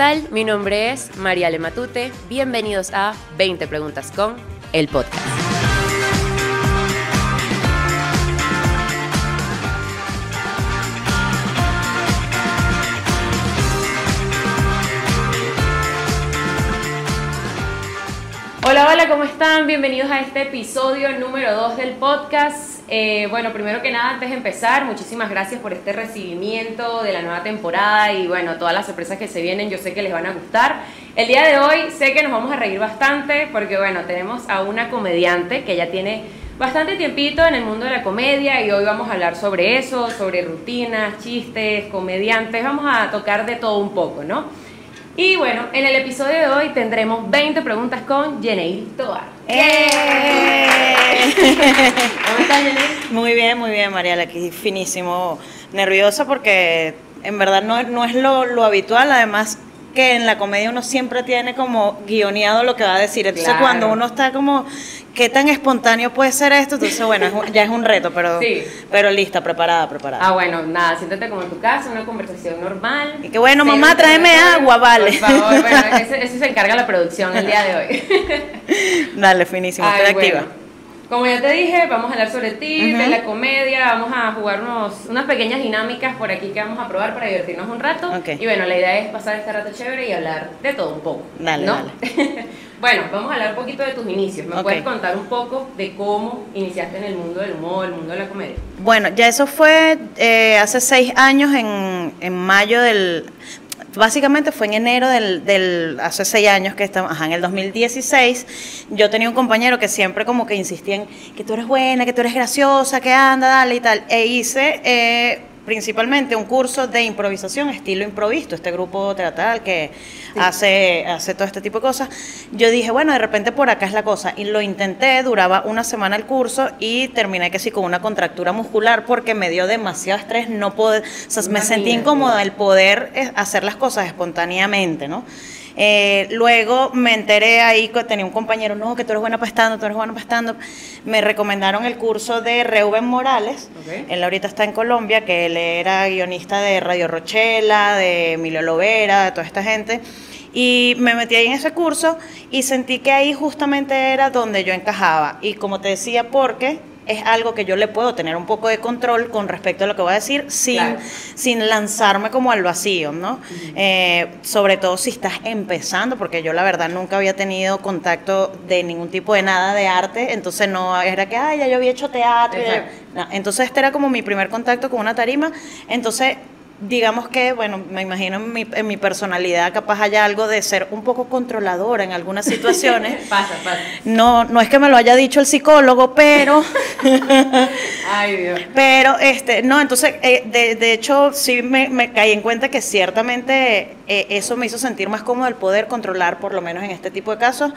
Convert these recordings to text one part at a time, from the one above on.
Hola, ¿qué tal? Mi nombre es María Matute. Bienvenidos a 20 Preguntas con el podcast. Hola, hola, ¿cómo están? Bienvenidos a este episodio número 2 del podcast. Eh, bueno, primero que nada, antes de empezar, muchísimas gracias por este recibimiento de la nueva temporada y bueno, todas las sorpresas que se vienen, yo sé que les van a gustar. El día de hoy sé que nos vamos a reír bastante porque bueno, tenemos a una comediante que ya tiene bastante tiempito en el mundo de la comedia y hoy vamos a hablar sobre eso, sobre rutinas, chistes, comediantes, vamos a tocar de todo un poco, ¿no? Y bueno, en el episodio de hoy tendremos 20 preguntas con Jenny Tobar. ¡Eh! ¿Cómo estás, Jenny? Muy bien, muy bien, Mariela, aquí finísimo. Nerviosa porque en verdad no, no es lo, lo habitual, además que en la comedia uno siempre tiene como guioneado lo que va a decir. Entonces cuando uno está como, ¿qué tan espontáneo puede ser esto? Entonces bueno, ya es un reto, pero, pero lista, preparada, preparada. Ah, bueno, nada, siéntate como en tu casa, una conversación normal. Y que bueno, mamá, tráeme agua, vale. Por favor, bueno, eso, se encarga la producción el día de hoy. Dale, finísimo, estoy activa. Como ya te dije, vamos a hablar sobre ti, de la comedia, vamos a jugar unos, unas pequeñas dinámicas por aquí que vamos a probar para divertirnos un rato. Y bueno, la idea es pasar este rato chévere y hablar de todo un poco. Dale, ¿no? dale. bueno, vamos a hablar un poquito de tus inicios. ¿Me puedes contar un poco de cómo iniciaste en el mundo del humor, el mundo de la comedia? Bueno, ya eso fue eh, hace seis años, en, en mayo del básicamente fue en enero del, del hace seis años que estamos, ajá, en el 2016, yo tenía un compañero que siempre como que insistía en que tú eres buena, que tú eres graciosa, que anda, dale y tal, e hice eh, principalmente un curso de improvisación, estilo improvisto, este grupo teatral que hace, hace todo este tipo de cosas. Yo dije, bueno, de repente por acá es la cosa. Y lo intenté, duraba una semana el curso y terminé que sí con una contractura muscular porque me dio demasiado estrés, no poder, o sea, me sentí incómoda el poder eh, hacer las cosas espontáneamente, ¿no? Eh, luego me enteré ahí tenía un compañero, no, que tú eres buena pastando, tú eres buena pastando. Me recomendaron el curso de Reuben Morales, él ahorita está en Colombia, que él era guionista de Radio Rochela, de Emilio Lovera, de toda esta gente. Y me metí ahí en ese curso y sentí que ahí justamente era donde yo encajaba. Y como te decía, porque es algo que yo le puedo tener un poco de control con respecto a lo que voy a decir sin, sin lanzarme como al vacío, ¿no? Eh, sobre todo si estás empezando, porque yo la verdad nunca había tenido contacto de ningún tipo de nada de arte, entonces no era que, ay, ya yo había hecho teatro. entonces este era como mi primer contacto con una tarima, entonces digamos que, bueno, me imagino en mi, en mi, personalidad capaz haya algo de ser un poco controladora en algunas situaciones. pasa, pasa. No, no es que me lo haya dicho el psicólogo, pero... Ay, Dios. Pero, este, no, entonces, eh, de, de, hecho, sí me, me, caí en cuenta que ciertamente eh, eso me hizo sentir más cómodo el poder controlar, por lo menos en este tipo de casos,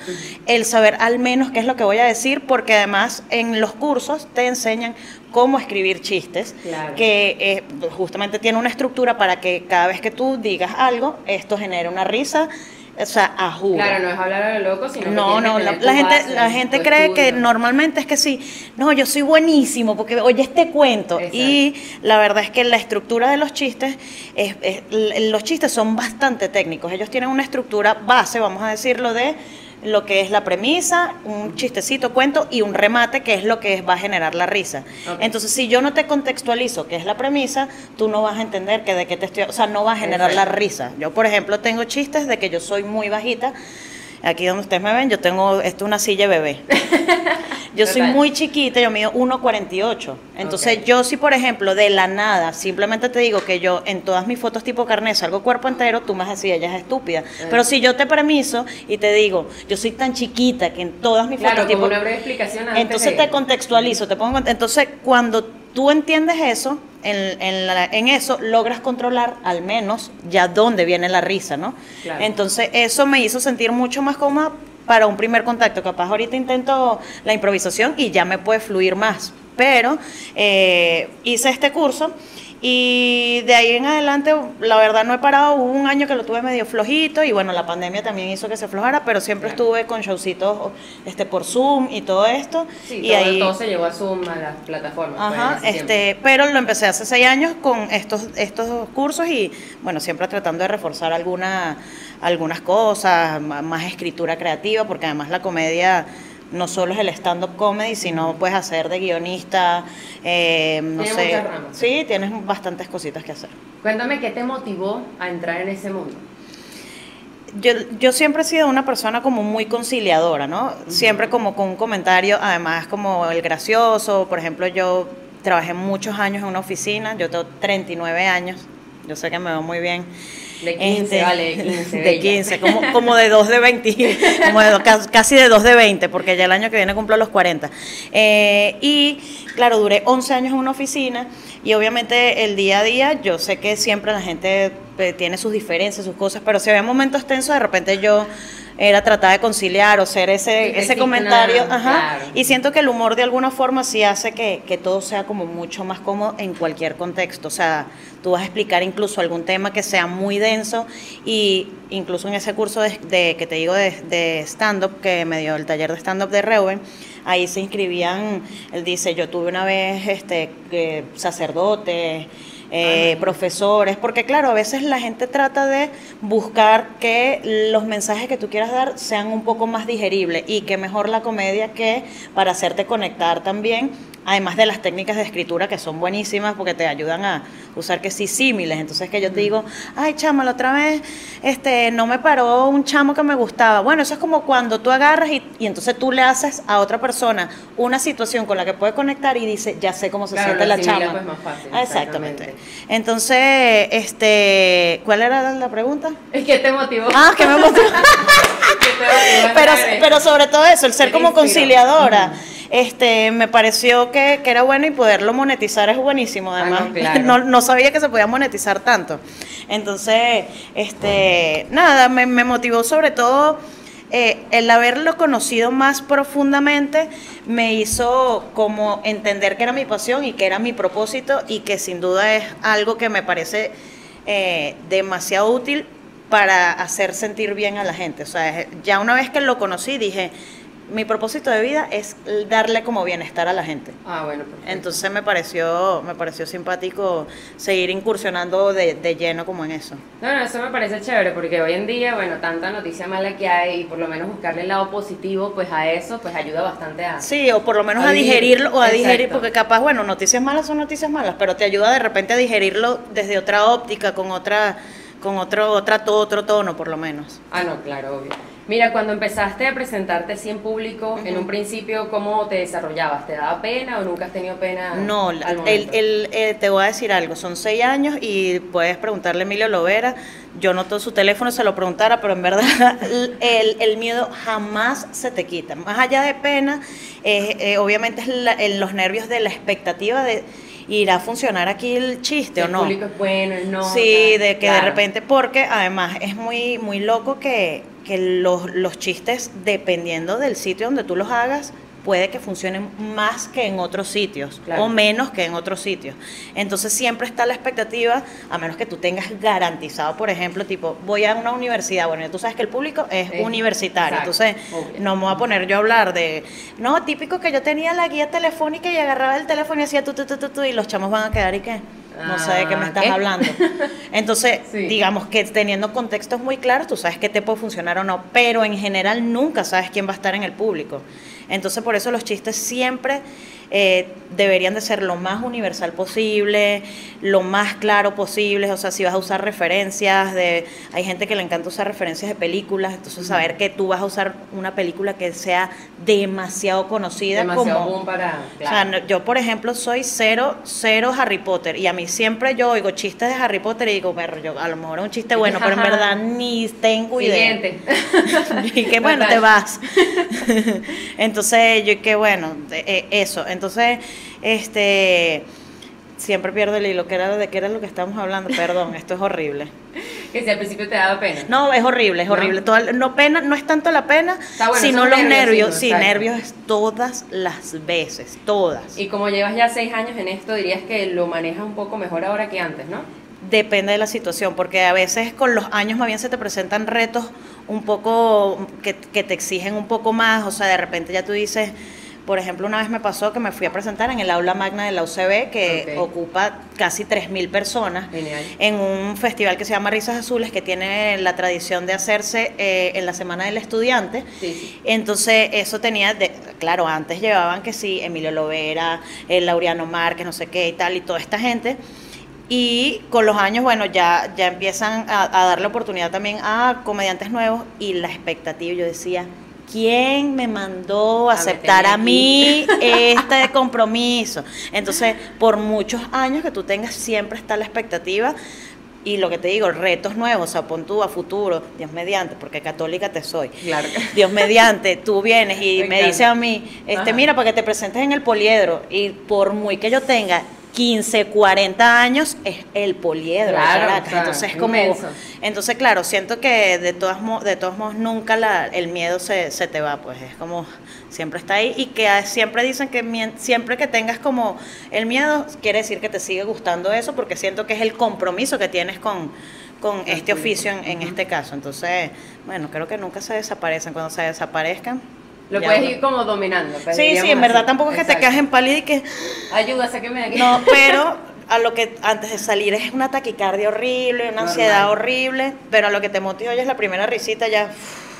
el saber al menos qué es lo que voy a decir, porque además en los cursos te enseñan cómo escribir chistes, que eh, justamente tiene una estructura para que cada vez que tú digas algo, esto genere una risa. O sea, a juro. Claro, no es hablar a lo loco, sino No, no, la, gente, la gente cree que normalmente es que sí, no, yo soy buenísimo porque oye este cuento. Y la verdad es que la estructura de los chistes, es, los chistes son bastante técnicos. Ellos tienen una estructura base, vamos a decirlo, de lo que es la premisa, un chistecito, cuento y un remate que es lo que va a generar la risa. Entonces, si yo no te contextualizo qué es la premisa, tú no vas a entender que de qué te estoy, o sea, no va a generar la risa. Yo, por ejemplo, tengo chistes de que yo soy muy bajita. Aquí donde ustedes me ven, yo tengo esto una silla bebé. Yo soy muy chiquita, yo mido 1,48. Entonces, yo si, por ejemplo, de la nada, simplemente te digo que yo en todas mis fotos tipo carnet salgo cuerpo entero, tú me vas a decir, ella es estúpida. Pero si yo te permiso y te digo, yo soy tan chiquita que en todas mis fotos tipo... una breve explicación entonces te contextualizo, te pongo... Entonces, cuando tú entiendes eso, en, en, eso logras controlar al menos ya dónde viene la risa, ¿no? Entonces, eso me hizo sentir mucho más cómoda para un primer contacto. Capaz ahorita intento la improvisación y ya me puede fluir más. Pero eh, hice este curso Y de ahí en adelante, la verdad no he parado, hubo un año que lo tuve medio flojito y bueno, la pandemia también hizo que se flojara, pero siempre estuve con showcitos este, por Zoom y todo esto. Sí, y todo, ahí, todo se llevó a Zoom, a las plataformas. pues, Ajá, este, pero lo empecé hace seis años con estos, estos cursos y bueno, siempre tratando de reforzar alguna, algunas cosas, más escritura creativa, porque además la comedia no solo es el stand-up comedy, sino puedes hacer de guionista, eh, no Tiene sé. Sí, tienes bastantes cositas que hacer. Cuéntame qué te motivó a entrar en ese mundo. Yo, yo siempre he sido una persona como muy conciliadora, ¿no? Siempre como con un comentario, además como el gracioso, por ejemplo, yo trabajé muchos años en una oficina, yo tengo 39 años, yo sé que me veo muy bien. De 15, Este, vale, de 15. De bella. 15, como, como de 2 de 20, como de casi de 2 de 20, porque ya el año que viene cumplo los 40. Eh, y claro, duré 11 años en una oficina y obviamente el día a día, yo sé que siempre la gente eh, tiene sus diferencias, sus cosas, pero si había momentos tensos, de repente yo era tratar de conciliar o ser ese, ese comentario. ajá, claro. y siento que el humor de alguna forma sí hace que, que todo sea como mucho más cómodo en cualquier contexto. O sea, tú vas a explicar incluso algún tema que sea muy denso y incluso en ese curso de, de- que te digo de, de stand-up, que me dio el taller de stand-up de Reuben, ahí se inscribían, él dice, yo tuve una vez este eh, sacerdotes, eh, profesores, porque claro, a veces la gente trata de buscar que los mensajes que tú quieras dar sean un poco más digeribles y que mejor la comedia que para hacerte conectar también, además de las técnicas de escritura que son buenísimas porque te ayudan a usar que sí símiles, entonces que yo te digo, ay chama, la otra vez este, no me paró un chamo que me gustaba, bueno, eso es como cuando tú agarras y, y entonces tú le haces a otra persona una situación con la que puede conectar y dice, ya sé cómo se Claro, siente la chama. pues, más fácil, Ah, exactamente. exactamente. Entonces, este, ¿cuál era la pregunta? Es que te motivó. Ah, que me motivó. ¿Qué te motivó a pero, pero sobre todo eso, el ser ¿Qué te como conciliadora, este, me pareció que, que era bueno y poderlo monetizar es buenísimo, Ah, además. no, claro. no, no sabía que se podía monetizar tanto. Entonces, este, nada, me, me motivó sobre todo eh, el haberlo conocido más profundamente me hizo como entender que era mi pasión y que era mi propósito y que sin duda es algo que me parece eh, demasiado útil para hacer sentir bien a la gente. O sea, ya una vez que lo conocí dije, mi propósito de vida es darle como bienestar a la gente. Ah, bueno, perfecto. Entonces me pareció, me pareció simpático seguir incursionando de, de lleno como en eso. No, no, eso me parece chévere porque hoy en día, bueno, tanta noticia mala que hay y por lo menos buscarle el lado positivo, pues a eso, pues ayuda bastante a... Sí, o por lo menos A a, digerir. digerirlo o a digerir, Exacto. porque capaz, bueno, noticias malas son noticias malas, pero te ayuda de repente a digerirlo desde otra óptica, con otra, con otro, otra, otro tono, por lo menos. Ah, no, claro, obvio. Mira, cuando empezaste a presentarte así en público, en un principio, ¿cómo te desarrollabas? ¿Te daba pena o nunca has tenido pena? No, al el, el- eh, te voy a decir algo, son seis años y puedes preguntarle a Emilio Lovera, yo no todo su teléfono se lo preguntara, pero en verdad el, el miedo jamás se te quita. Más allá de pena, eh, eh, obviamente es la- en los nervios de la expectativa de irá a funcionar aquí el chiste o el no. público es bueno, no. Sí, de que claro. de repente, porque además es muy, muy loco que, que los, los chistes, dependiendo del sitio donde tú los hagas, puede que funcionen más que en otros sitios Claro. o menos que en otros sitios. Entonces siempre está la expectativa, a menos que tú tengas garantizado, por ejemplo, tipo, voy a una universidad, bueno, tú sabes que el público es universitario, exacto, entonces obvio. no me voy a poner yo a hablar de, no, típico que yo tenía la guía telefónica y agarraba el teléfono y hacía tu, tu, tu, tu, tu, y los chamos van a quedar y qué. No sé de qué me Ah, estás ¿qué? hablando. Entonces, Sí. digamos que teniendo contextos muy claros, tú sabes qué te puede funcionar o no, pero en general nunca sabes quién va a estar en el público. Entonces, por eso los chistes siempre eh, deberían de ser lo más universal posible, lo más claro posible. O sea, si vas a usar referencias de... Hay gente que le encanta usar referencias de películas, entonces saber que tú vas a usar una película que sea demasiado conocida Demasiado como... boom para. O sea, yo, por ejemplo, soy cero, cero Harry Potter. Y a mí siempre yo oigo chistes de Harry Potter y digo, pero yo, a lo mejor es un chiste bueno, pero en verdad ni tengo idea. Siguiente. Y que bueno, te vas. Entonces, yo que bueno, de- eh, eso. Entonces, este siempre pierdo el hilo, que era de qué era lo que estamos hablando, perdón, esto es horrible. que si al principio te daba pena. No, es horrible, es ¿No? horrible. Toda- no, pena, no es tanto la pena, bueno, sino los nervios, nervios. sí, nervios es todas las veces, todas. Y como llevas ya seis años en esto, dirías que lo manejas un poco mejor ahora que antes, ¿no? Depende de la situación, porque a veces con los años más bien se te presentan retos un poco que, que te exigen un poco más, o sea, de repente ya tú dices, por ejemplo, una vez me pasó que me fui a presentar en el aula magna de la UCB, que ocupa casi 3.000 personas, Genial. en un festival que se llama Risas Azules, que tiene la tradición de hacerse eh, en la Semana del Estudiante. Sí, sí. Entonces, eso tenía, de, claro, antes llevaban que sí, Emilio Lovera, el Laureano Márquez, no sé qué y tal, y toda esta gente. Y con los años, bueno, ya, ya empiezan a, a darle oportunidad también a comediantes nuevos y la expectativa, yo decía, ¿quién me mandó a aceptar a mí este compromiso? Entonces, por muchos años que tú tengas, siempre está la expectativa. Y lo que te digo, retos nuevos, o sea, pon tú a futuro, Dios mediante, porque católica te soy. Claro. Dios mediante, tú vienes y Me me, dices a mí, este, Ajá. mira, para que te presentes en el poliedro, y por muy que yo tenga 15, 40 años, es el poliedro de Claro, Caracas. o sea, entonces es como, inmenso. entonces claro, siento que de todas de todos modos nunca la, el miedo se, se te va, pues es como siempre está ahí y que ah, siempre dicen que siempre que tengas como el miedo quiere decir que te sigue gustando eso porque siento que es el compromiso que tienes con con este oficio en, en este caso. Entonces, bueno, creo que nunca se desaparecen. Cuando se desaparezcan. Lo ya puedes ir como dominando. pues, Sí, sí, en verdad así. tampoco es que te quedas en pálida y que. Ayuda, sáqueme de aquí. No, pero a lo que antes de salir es una taquicardia horrible, una Normal. ansiedad horrible, pero a lo que te motiva ya es la primera risita, ya.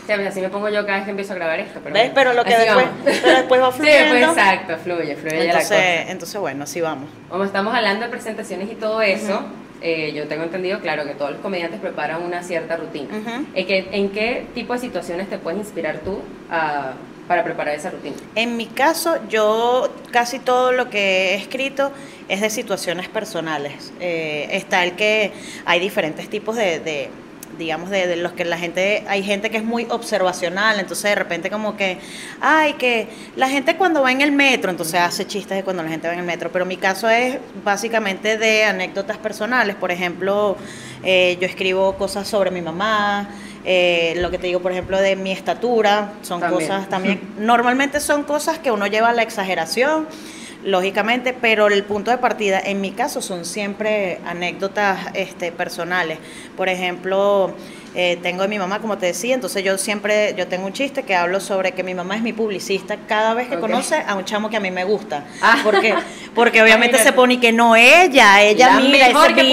Sí, así me pongo yo cada vez que empiezo a grabar esto. Pero ¿Ves? Pero lo que después- pero después va Sí, fluyendo. pues exacto, fluye, fluye ya la cosa. Entonces, entonces, bueno, así vamos. Como estamos hablando de presentaciones y todo eso, eh, yo tengo entendido, claro, que todos los comediantes preparan una cierta rutina. Ujú. ¿En, qué, ¿En qué tipo de situaciones te puedes inspirar tú a- para preparar esa rutina? En mi caso, yo casi todo lo que he escrito es de situaciones personales. Eh, está el que hay diferentes tipos de, de, digamos, de, de los que la gente, hay gente que es muy observacional, entonces de repente como que, ay, que la gente cuando va en el metro, entonces hace chistes de cuando la gente va en el metro, pero mi caso es básicamente de anécdotas personales, por ejemplo, eh, yo escribo cosas sobre mi mamá, eh, lo que te digo, por ejemplo, de mi estatura, son También. cosas también, normalmente son cosas que uno lleva a la exageración, lógicamente, pero el punto de partida, en mi caso, son siempre anécdotas este, personales. Por ejemplo, eh, tengo de mi mamá, como te decía, entonces yo siempre, yo tengo un chiste que hablo sobre que mi mamá es mi publicista cada vez que Ok. conoce a un chamo que a mí me gusta. Ah. Porque, porque obviamente Imagínate. se pone que no ella, ella La mira, mejor ese que en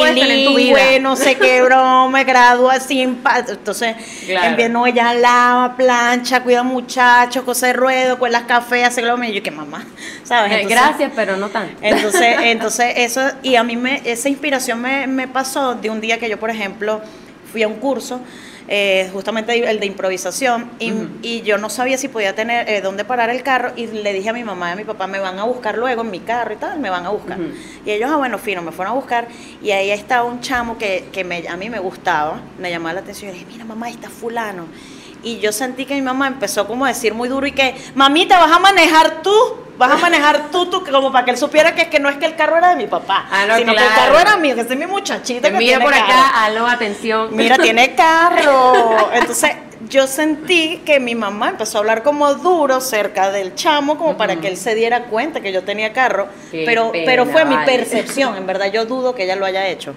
tu bilingüe, vida. no sé qué broma, gradúa sin Entonces, Claro. en no, ella lava, plancha, cuida muchachos, cose ruedo, cuelas café, hace lo mismo. Y yo, que mamá, ¿sabes? Eh, Entonces- Gracias, pero no tanto. entonces, entonces eso, y a mí me, esa inspiración me, me pasó de un día que yo, por ejemplo, fui a un curso, eh, justamente el de improvisación, y, y yo no sabía si podía tener eh, dónde parar el carro, y le dije a mi mamá y a mi papá, me van a buscar luego en mi carro y tal, me van a buscar. Y ellos, ah, bueno, fino, me fueron a buscar, y ahí estaba un chamo que, que me, a mí me gustaba, me llamaba la atención, y dije, mira mamá, ahí está fulano. Y yo sentí que mi mamá empezó como a decir muy duro y que, mamita, vas a manejar tú, vas a manejar tú, tú, como para que él supiera que, es que no es que el carro era de mi papá, Ah, no, sino que el carro era mío, que ese es mi muchachito que Mira tiene por carro. acá, aló, atención. Mira, tiene carro. Entonces, yo sentí que mi mamá empezó a hablar como duro cerca del chamo, como para que él se diera cuenta que yo tenía carro. Qué pero, pena, pero fue mi percepción. En verdad, yo dudo que ella lo haya hecho.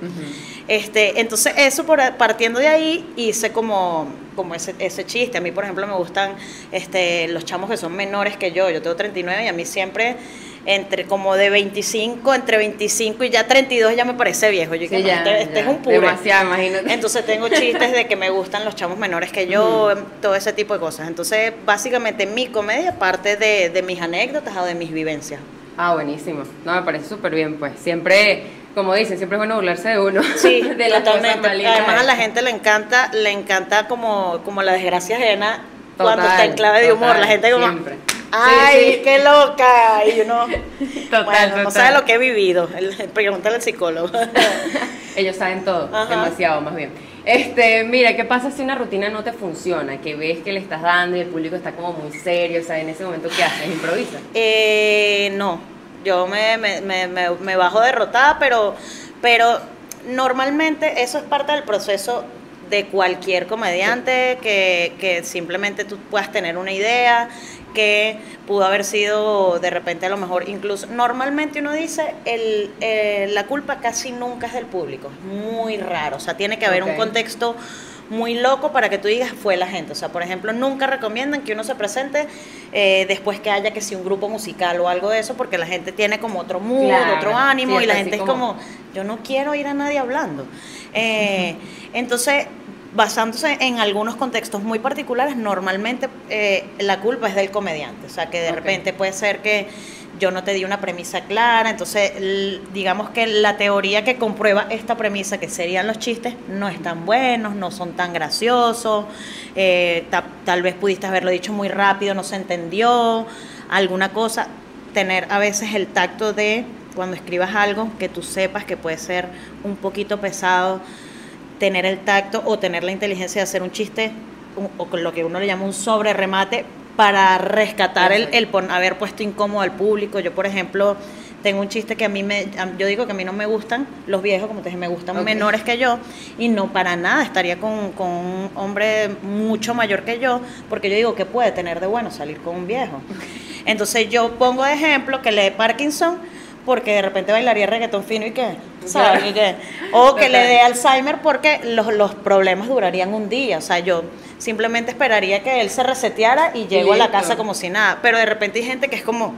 Este, entonces eso por, partiendo de ahí hice como, como ese, ese chiste. A mí, por ejemplo, me gustan este, los chamos que son menores que yo. Yo tengo 39 y a mí siempre entre como de 25, entre 25 y ya 32 ya me parece viejo. Yo Sí, ya, este, este ya, es un pure. demasiado, imagínate. Entonces tengo chistes de que me gustan los chamos menores que yo, todo ese tipo de cosas. Entonces, básicamente mi comedia parte de, de mis anécdotas o de mis vivencias. Ah, buenísimo. No, me parece súper bien, pues. Siempre, como dicen, siempre es bueno burlarse de uno. Sí, de las totalmente. Además a la gente le encanta, le encanta como, como la desgracia ajena cuando está en clave de humor. la gente como, siempre. ay, Sí, sí. qué loca. Y uno, Total, bueno, no sabe lo que he vivido. Pregúntale al psicólogo. Ellos saben todo, Ajá. demasiado más bien. Este, mira, ¿qué pasa si una rutina no te funciona? Que ves que le estás dando y el público está como muy serio, o sea, en ese momento, ¿qué haces? ¿Improvisas? Eh, no, yo me, me, me, me- bajo derrotada, pero, pero normalmente eso es parte del proceso de cualquier comediante, que, que simplemente tú puedas tener una idea, que pudo haber sido de repente a lo mejor incluso normalmente uno dice el, eh, la culpa casi nunca es del público es muy raro o sea tiene que haber un contexto muy loco para que tú digas fue la gente. O sea por ejemplo nunca recomiendan que uno se presente eh, después que haya que si un grupo musical o algo de eso porque la gente tiene como otro mood Claro, otro ánimo sí, y la gente es como- yo no quiero oír a nadie hablando. Eh, entonces basándose en algunos contextos muy particulares, normalmente eh, la culpa es del comediante. O sea, que de repente puede ser que yo no te di una premisa clara, entonces digamos que la teoría que comprueba esta premisa, que serían los chistes, no están buenos, no son tan graciosos, eh, ta- tal vez pudiste haberlo dicho muy rápido, no se entendió, alguna cosa, tener a veces el tacto de cuando escribas algo que tú sepas que puede ser un poquito pesado, tener el tacto o tener la inteligencia de hacer un chiste un- o lo que uno le llama un sobre remate para rescatar el, pon- haber puesto incómodo al público. Yo, por ejemplo, tengo un chiste que a mí me, yo digo que a mí no me gustan los viejos, como te dije, me gustan menores que yo y no para nada estaría con, con un hombre mucho mayor que yo, porque yo digo que puede tener de bueno salir con un viejo. Entonces yo pongo de ejemplo que le dé Parkinson porque de repente bailaría reggaetón fino y qué. Y qué. O que le dé Alzheimer porque los, los problemas durarían un día. O sea, yo simplemente esperaría que él se reseteara y llego a la casa como si nada. Pero de repente hay gente que es como,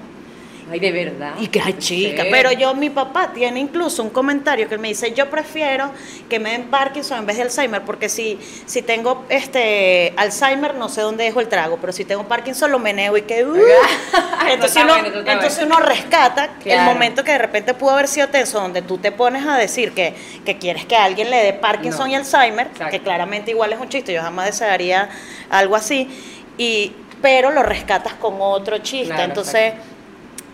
Ay, de verdad. y que ay chica. Sí. Pero yo, mi papá tiene incluso un comentario que me dice, yo prefiero que me den Parkinson en vez de Alzheimer, porque si, si tengo este Alzheimer no sé dónde dejo el trago, pero si tengo Parkinson lo meneo y que... uh. entonces, uno, entonces uno rescata el momento que de repente pudo haber sido tenso, donde tú te pones a decir que, que quieres que alguien le dé Parkinson No. y Alzheimer, Exacto. que claramente igual es un chiste, yo jamás desearía algo así, y, pero lo rescatas con otro chiste. Claro, entonces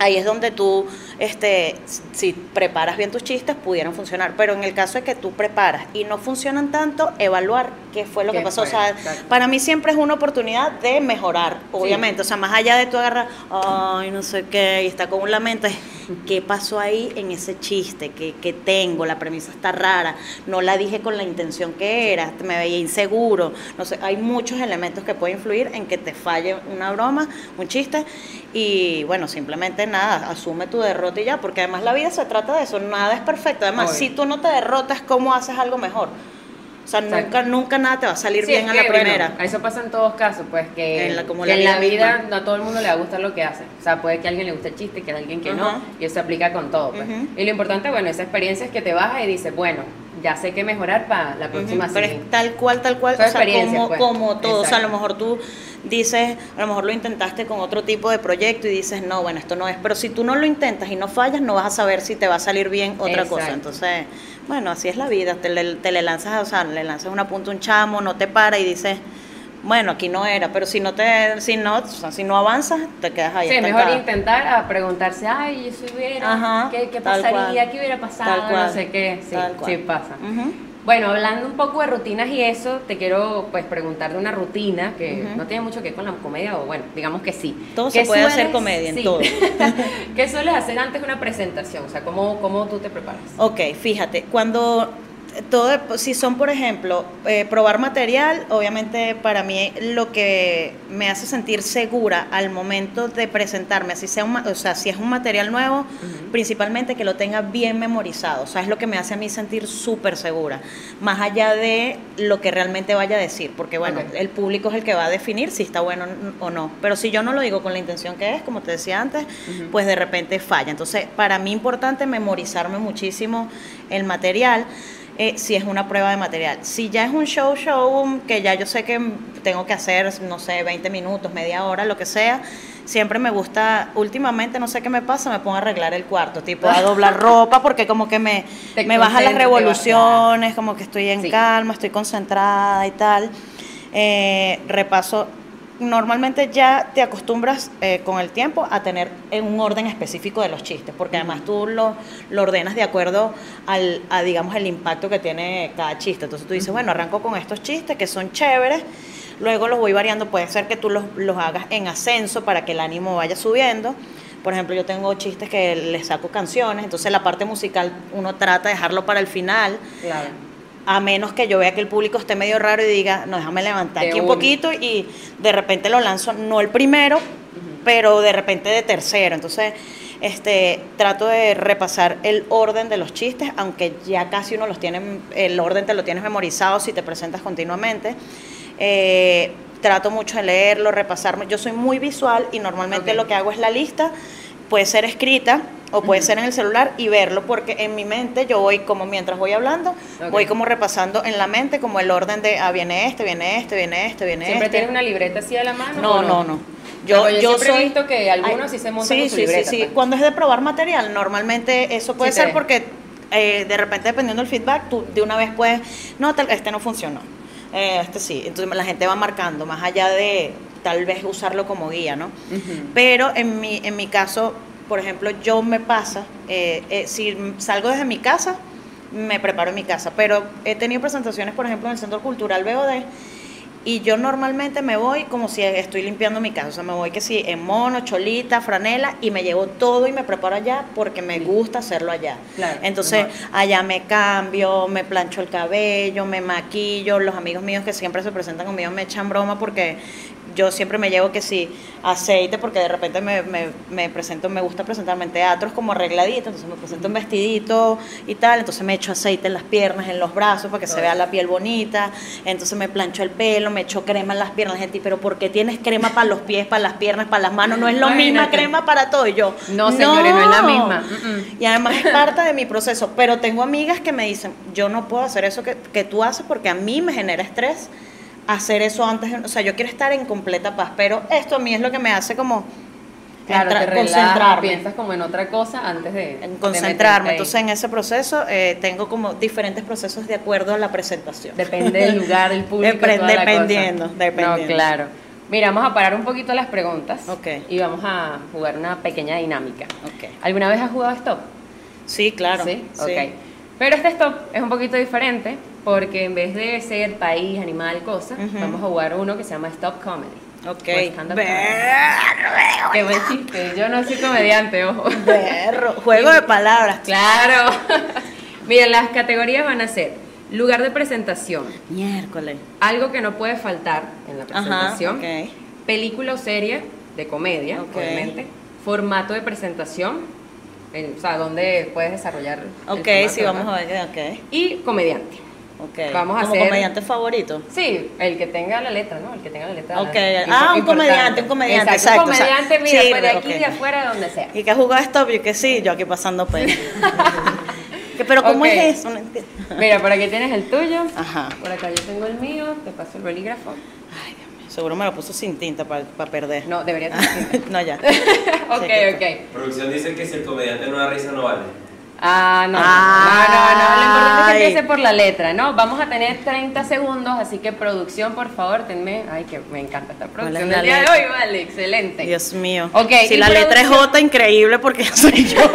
ahí es donde tú, este, si preparas bien tus chistes, pudieran funcionar. Pero en el caso de que tú preparas y no funcionan tanto, evaluar qué fue lo que ¿Qué pasó. fue? O sea, Exacto. para mí siempre es una oportunidad de mejorar, obviamente. O sea, más allá de tú agarrar, ay, no sé qué, y está con un lamento, es qué pasó ahí en ese chiste, que, que tengo, la premisa está rara, no la dije con la intención que era, me veía inseguro. No sé, hay muchos elementos que pueden influir en que te falle una broma, un chiste, y bueno, simplemente nada, asume tu derrota y ya, porque además la vida se trata de eso, nada es perfecto. Además, Obvio. si tú no te derrotas, ¿cómo haces algo mejor? O sea, Exacto. nunca, nunca nada te va a salir Sí, bien es a la que, bueno, primera. eso pasa en todos casos, pues que En la- como que la en la vida misma. no a todo el mundo le va a gustar lo que hace. O sea, puede que a alguien le guste el chiste, que a alguien que no, y eso se aplica con todo. Pues. Y lo importante, bueno, esa experiencia es que te bajas y dices, bueno, ya sé qué mejorar para la próxima Ujú, Pero es tal cual, tal cual, o sea, como, pues. como todo. O sea, a lo mejor tú dices, a lo mejor lo intentaste con otro tipo de proyecto y dices, no, bueno, esto no es. Pero si tú no lo intentas y no fallas, no vas a saber si te va a salir bien otra cosa. Entonces, bueno, así es la vida. Te le, te le lanzas, o sea, le lanzas una punta a un chamo, no te para y dices, bueno, aquí no era. Pero si no te, si no, o sea, si no avanzas, te quedas ahí. Sí, mejor intentar a preguntarse, ay, yo si hubiera, Ajá, ¿qué, pasaría? ¿Qué hubiera pasado? Cual, No sé qué. Sí, sí pasa. Bueno, hablando un poco de rutinas y eso, te quiero pues preguntar de una rutina que no tiene mucho que ver con la comedia, o bueno, digamos que sí. Todo ¿Qué se puede hacer comedia en sí. todo. ¿Qué sueles hacer antes de una presentación? O sea, ¿cómo, cómo tú te preparas? Ok, fíjate, cuando todo, si son, por ejemplo, eh, probar material, obviamente para mí lo que me hace sentir segura al momento de presentarme, así sea un, o sea, si es un material nuevo, principalmente que lo tenga bien memorizado, o sea, es lo que me hace a mí sentir súper segura, más allá de lo que realmente vaya a decir, porque bueno, el público es el que va a definir si está bueno o no, pero si yo no lo digo con la intención que es, como te decía antes, pues de repente falla. Entonces, para mí es importante memorizarme muchísimo el material. Eh, si es una prueba de material. Si ya es un show, show, que ya yo sé que tengo que hacer, no sé, 20 minutos, media hora, lo que sea, siempre me gusta, últimamente no sé qué me pasa, me pongo a arreglar el cuarto, tipo a doblar ropa, porque como que me, Te me bajan las revoluciones, como que estoy en Sí. calma, estoy concentrada y tal. Eh, repaso normalmente ya te acostumbras eh, con el tiempo a tener en un orden específico de los chistes, porque además tú lo, lo ordenas de acuerdo al, a, digamos, el impacto que tiene cada chiste. Entonces tú dices, bueno, arranco con estos chistes que son chéveres, luego los voy variando, puede ser que tú los, los hagas en ascenso para que el ánimo vaya subiendo. Por ejemplo, yo tengo chistes que les saco canciones, entonces la parte musical uno trata de dejarlo para el final Claro. A menos que yo vea que el público esté medio raro y diga, no, déjame levantar De aquí un poquito y de repente lo lanzo, no el primero, pero de repente de tercero. Entonces, este, trato de repasar el orden de los chistes, aunque ya casi uno los tiene, el orden te lo tienes memorizado si te presentas continuamente. Eh, trato mucho de leerlo, repasarme. Yo soy muy visual y normalmente lo que hago es la lista, puede ser escrita o puede ser en el celular y verlo, porque en mi mente yo voy como mientras voy hablando, voy como repasando en la mente como el orden de, ah, viene este, viene este, viene este, viene ¿Siempre este. tienes una libreta así a la mano? No, o no, no. Yo, yo, siempre he visto que algunos Ay, sí se montan sí, su sí, libreta. Sí, sí, pues. Cuando es de probar material, normalmente eso puede Sí ser porque eh, de repente, dependiendo del feedback, tú de una vez puedes, no, este no funcionó, eh, este sí. Entonces la gente va marcando, más allá de tal vez usarlo como guía, ¿no? Pero en mi, en mi caso, por ejemplo, yo me pasa, eh, eh, si salgo desde mi casa, me preparo en mi casa. Pero he tenido presentaciones, por ejemplo, en el Centro Cultural BOD, y yo normalmente me voy como si estoy limpiando mi casa. O sea, me voy que sí, en mono, cholita, franela, y me llevo todo y me preparo allá porque me gusta hacerlo allá. Claro, Entonces, mejor. allá me cambio, me plancho el cabello, me maquillo. Los amigos míos que siempre se presentan conmigo me echan broma porque yo siempre me llevo que sí, aceite, porque de repente me, me, me presento, me gusta presentarme en teatros como arregladito, entonces me presento en vestidito y tal, entonces me echo aceite en las piernas, en los brazos para que se vea la piel bonita, entonces me plancho el pelo, me echo crema en las piernas, gente, pero ¿por qué tienes crema para los pies, para las piernas, para las manos? No es lo misma Imagínate. crema para todo. Y yo, No, señores, no es la misma. Mm-mm. y además es parte de mi proceso. Pero tengo amigas que me dicen, yo no puedo hacer eso que, que tú haces porque a mí me genera estrés hacer eso antes. O sea, yo quiero estar en completa paz. Pero esto a mí es lo que me hace como Claro, te relajas, concentrarme. piensas como en otra cosa antes de, En de concentrarme. ahí. Entonces, en ese proceso eh, tengo como diferentes procesos de acuerdo a la presentación. Depende del lugar, el público, Depende- toda la cosa. dependiendo, dependiendo. No, claro. Mira, vamos a parar un poquito las preguntas. Ok. Y vamos a jugar una pequeña dinámica. Ok. ¿Alguna vez has jugado Stop? Sí, claro. Sí, sí. ok. Pero este Stop es un poquito diferente porque en vez de ser país, animal, cosa, vamos a jugar uno que se llama Stop Comedy. Ok. Qué buen chiste. Yo no soy comediante, ojo. Berro. Juego de palabras. Claro. Mira, las categorías van a ser lugar de presentación, Miércoles. algo que no puede faltar en la Ajá. presentación, Ok. película o serie de comedia, Ok. obviamente, formato de presentación, el- o sea, donde puedes desarrollar. el Ok, formato, sí, vamos ¿verdad? a ver. Ok. Y comediante. Ok. Vamos a Como hacer- comediante favorito. Sí, el que tenga la letra, ¿no? El que tenga la letra. Ok. impo- Ah, un importante. comediante, un comediante, Exacto, un comediante, exacto. mira, Sí, pues de aquí, ok. de afuera, de donde sea. ¿Y que has jugado esto? Yo que sí, yo aquí pasando pena. Que, Pero ¿cómo es eso? No entiendo. Mira, por aquí tienes el tuyo. Ajá. Por acá yo tengo el mío, te paso el bolígrafo. Ay, Dios mío. Seguro me lo puso sin tinta para perder. No, debería tener. no, ya. ok, Sí, ok. Producción dice que si el comediante no da risa no vale. Ah, no, no, no, no, lo importante es que empiece por la letra, ¿no? Vamos a tener 30 segundos, así que producción, por favor, tenme... Ay, que me encanta esta ¿Cuál es producción la del día de hoy, vale, excelente. Dios mío. Ok, si la letra es J, increíble porque soy yo.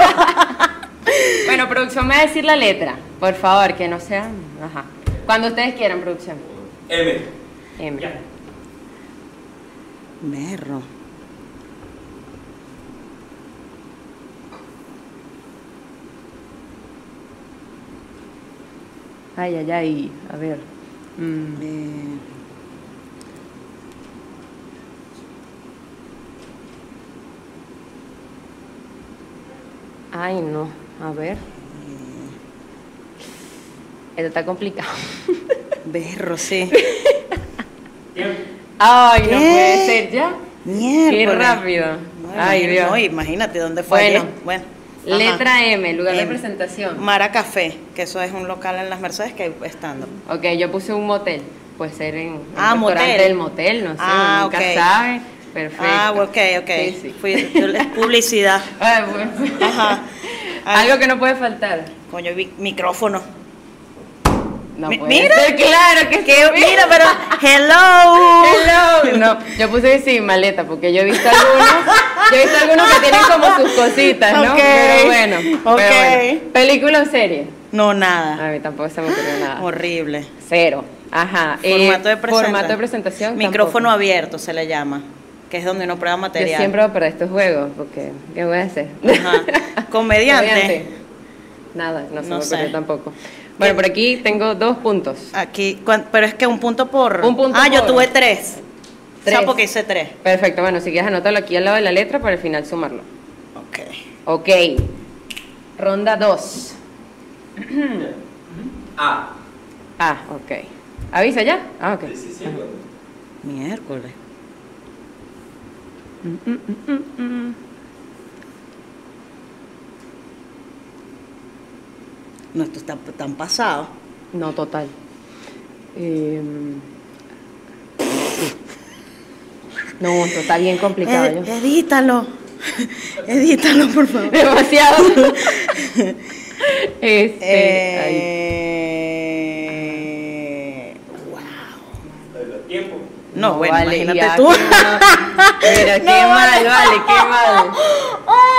Bueno, producción me va a decir la letra, por favor, que no sea... Ajá. Cuando ustedes quieran, producción. M. M. Berro. Ay, ay, ay, a ver. Mm. Eh, Ay, no, a ver. Esto está complicado. berro, sí. Ay, no puede ser ya. Mierda. Qué rápido. Bueno, Ay, Dios. no, imagínate dónde fue. Bueno, bueno. Ajá. Letra M, lugar de presentación. Mara Café, que eso es un local en las Mercedes que hay estando. Ok, yo puse un motel. Puede ser en un Ah, restaurante motel. del motel, no sé, Ah, nunca ok. sabe. Perfecto. Ah, ok, ok. Sí, sí. Fui, publicidad. Ah. Ajá. Ah, Algo que no puede faltar. Coño, micrófono. No puede mira. ser, claro que Que, mira, pero. Hello. Hello. No, yo puse sí, maleta, porque yo he visto algunos, yo he visto algunos que tienen como sus cositas, ¿no? Ok. Pero bueno, pero Ok. bueno. ¿Película o serie? No, A nada. mí tampoco se me ocurrió nada. Horrible. Cero. Ajá. eh, Formato de presentación. Formato de presentación. Micrófono tampoco. abierto se le llama. Que es donde uno prueba Yo material. siempre voy a perder estos juegos, porque ¿qué voy a hacer? Ajá. Comediante. Nada, no se No me ocurrió sé. tampoco. Bueno, por aquí tengo dos puntos. Aquí, pero es que un punto por. Un punto Ah, yo tuve tres. Tres. O sea, porque hice tres. Perfecto, bueno, si quieres anótalo aquí al lado de la letra para al final sumarlo. Ok. Ok. Ronda 2. A. Ah, ok. ¿Avisa ya? Ah, ok. Sí, sí, sí. Miércoles. No, esto está tan pasado. No, total. Em, No, esto está bien complicado. Ed- yo- edítalo. edítalo, por favor. Demasiado. este. Eh, No, bueno, vale, imagínate tú. mal. Mira, qué No, mal, vale. qué mal.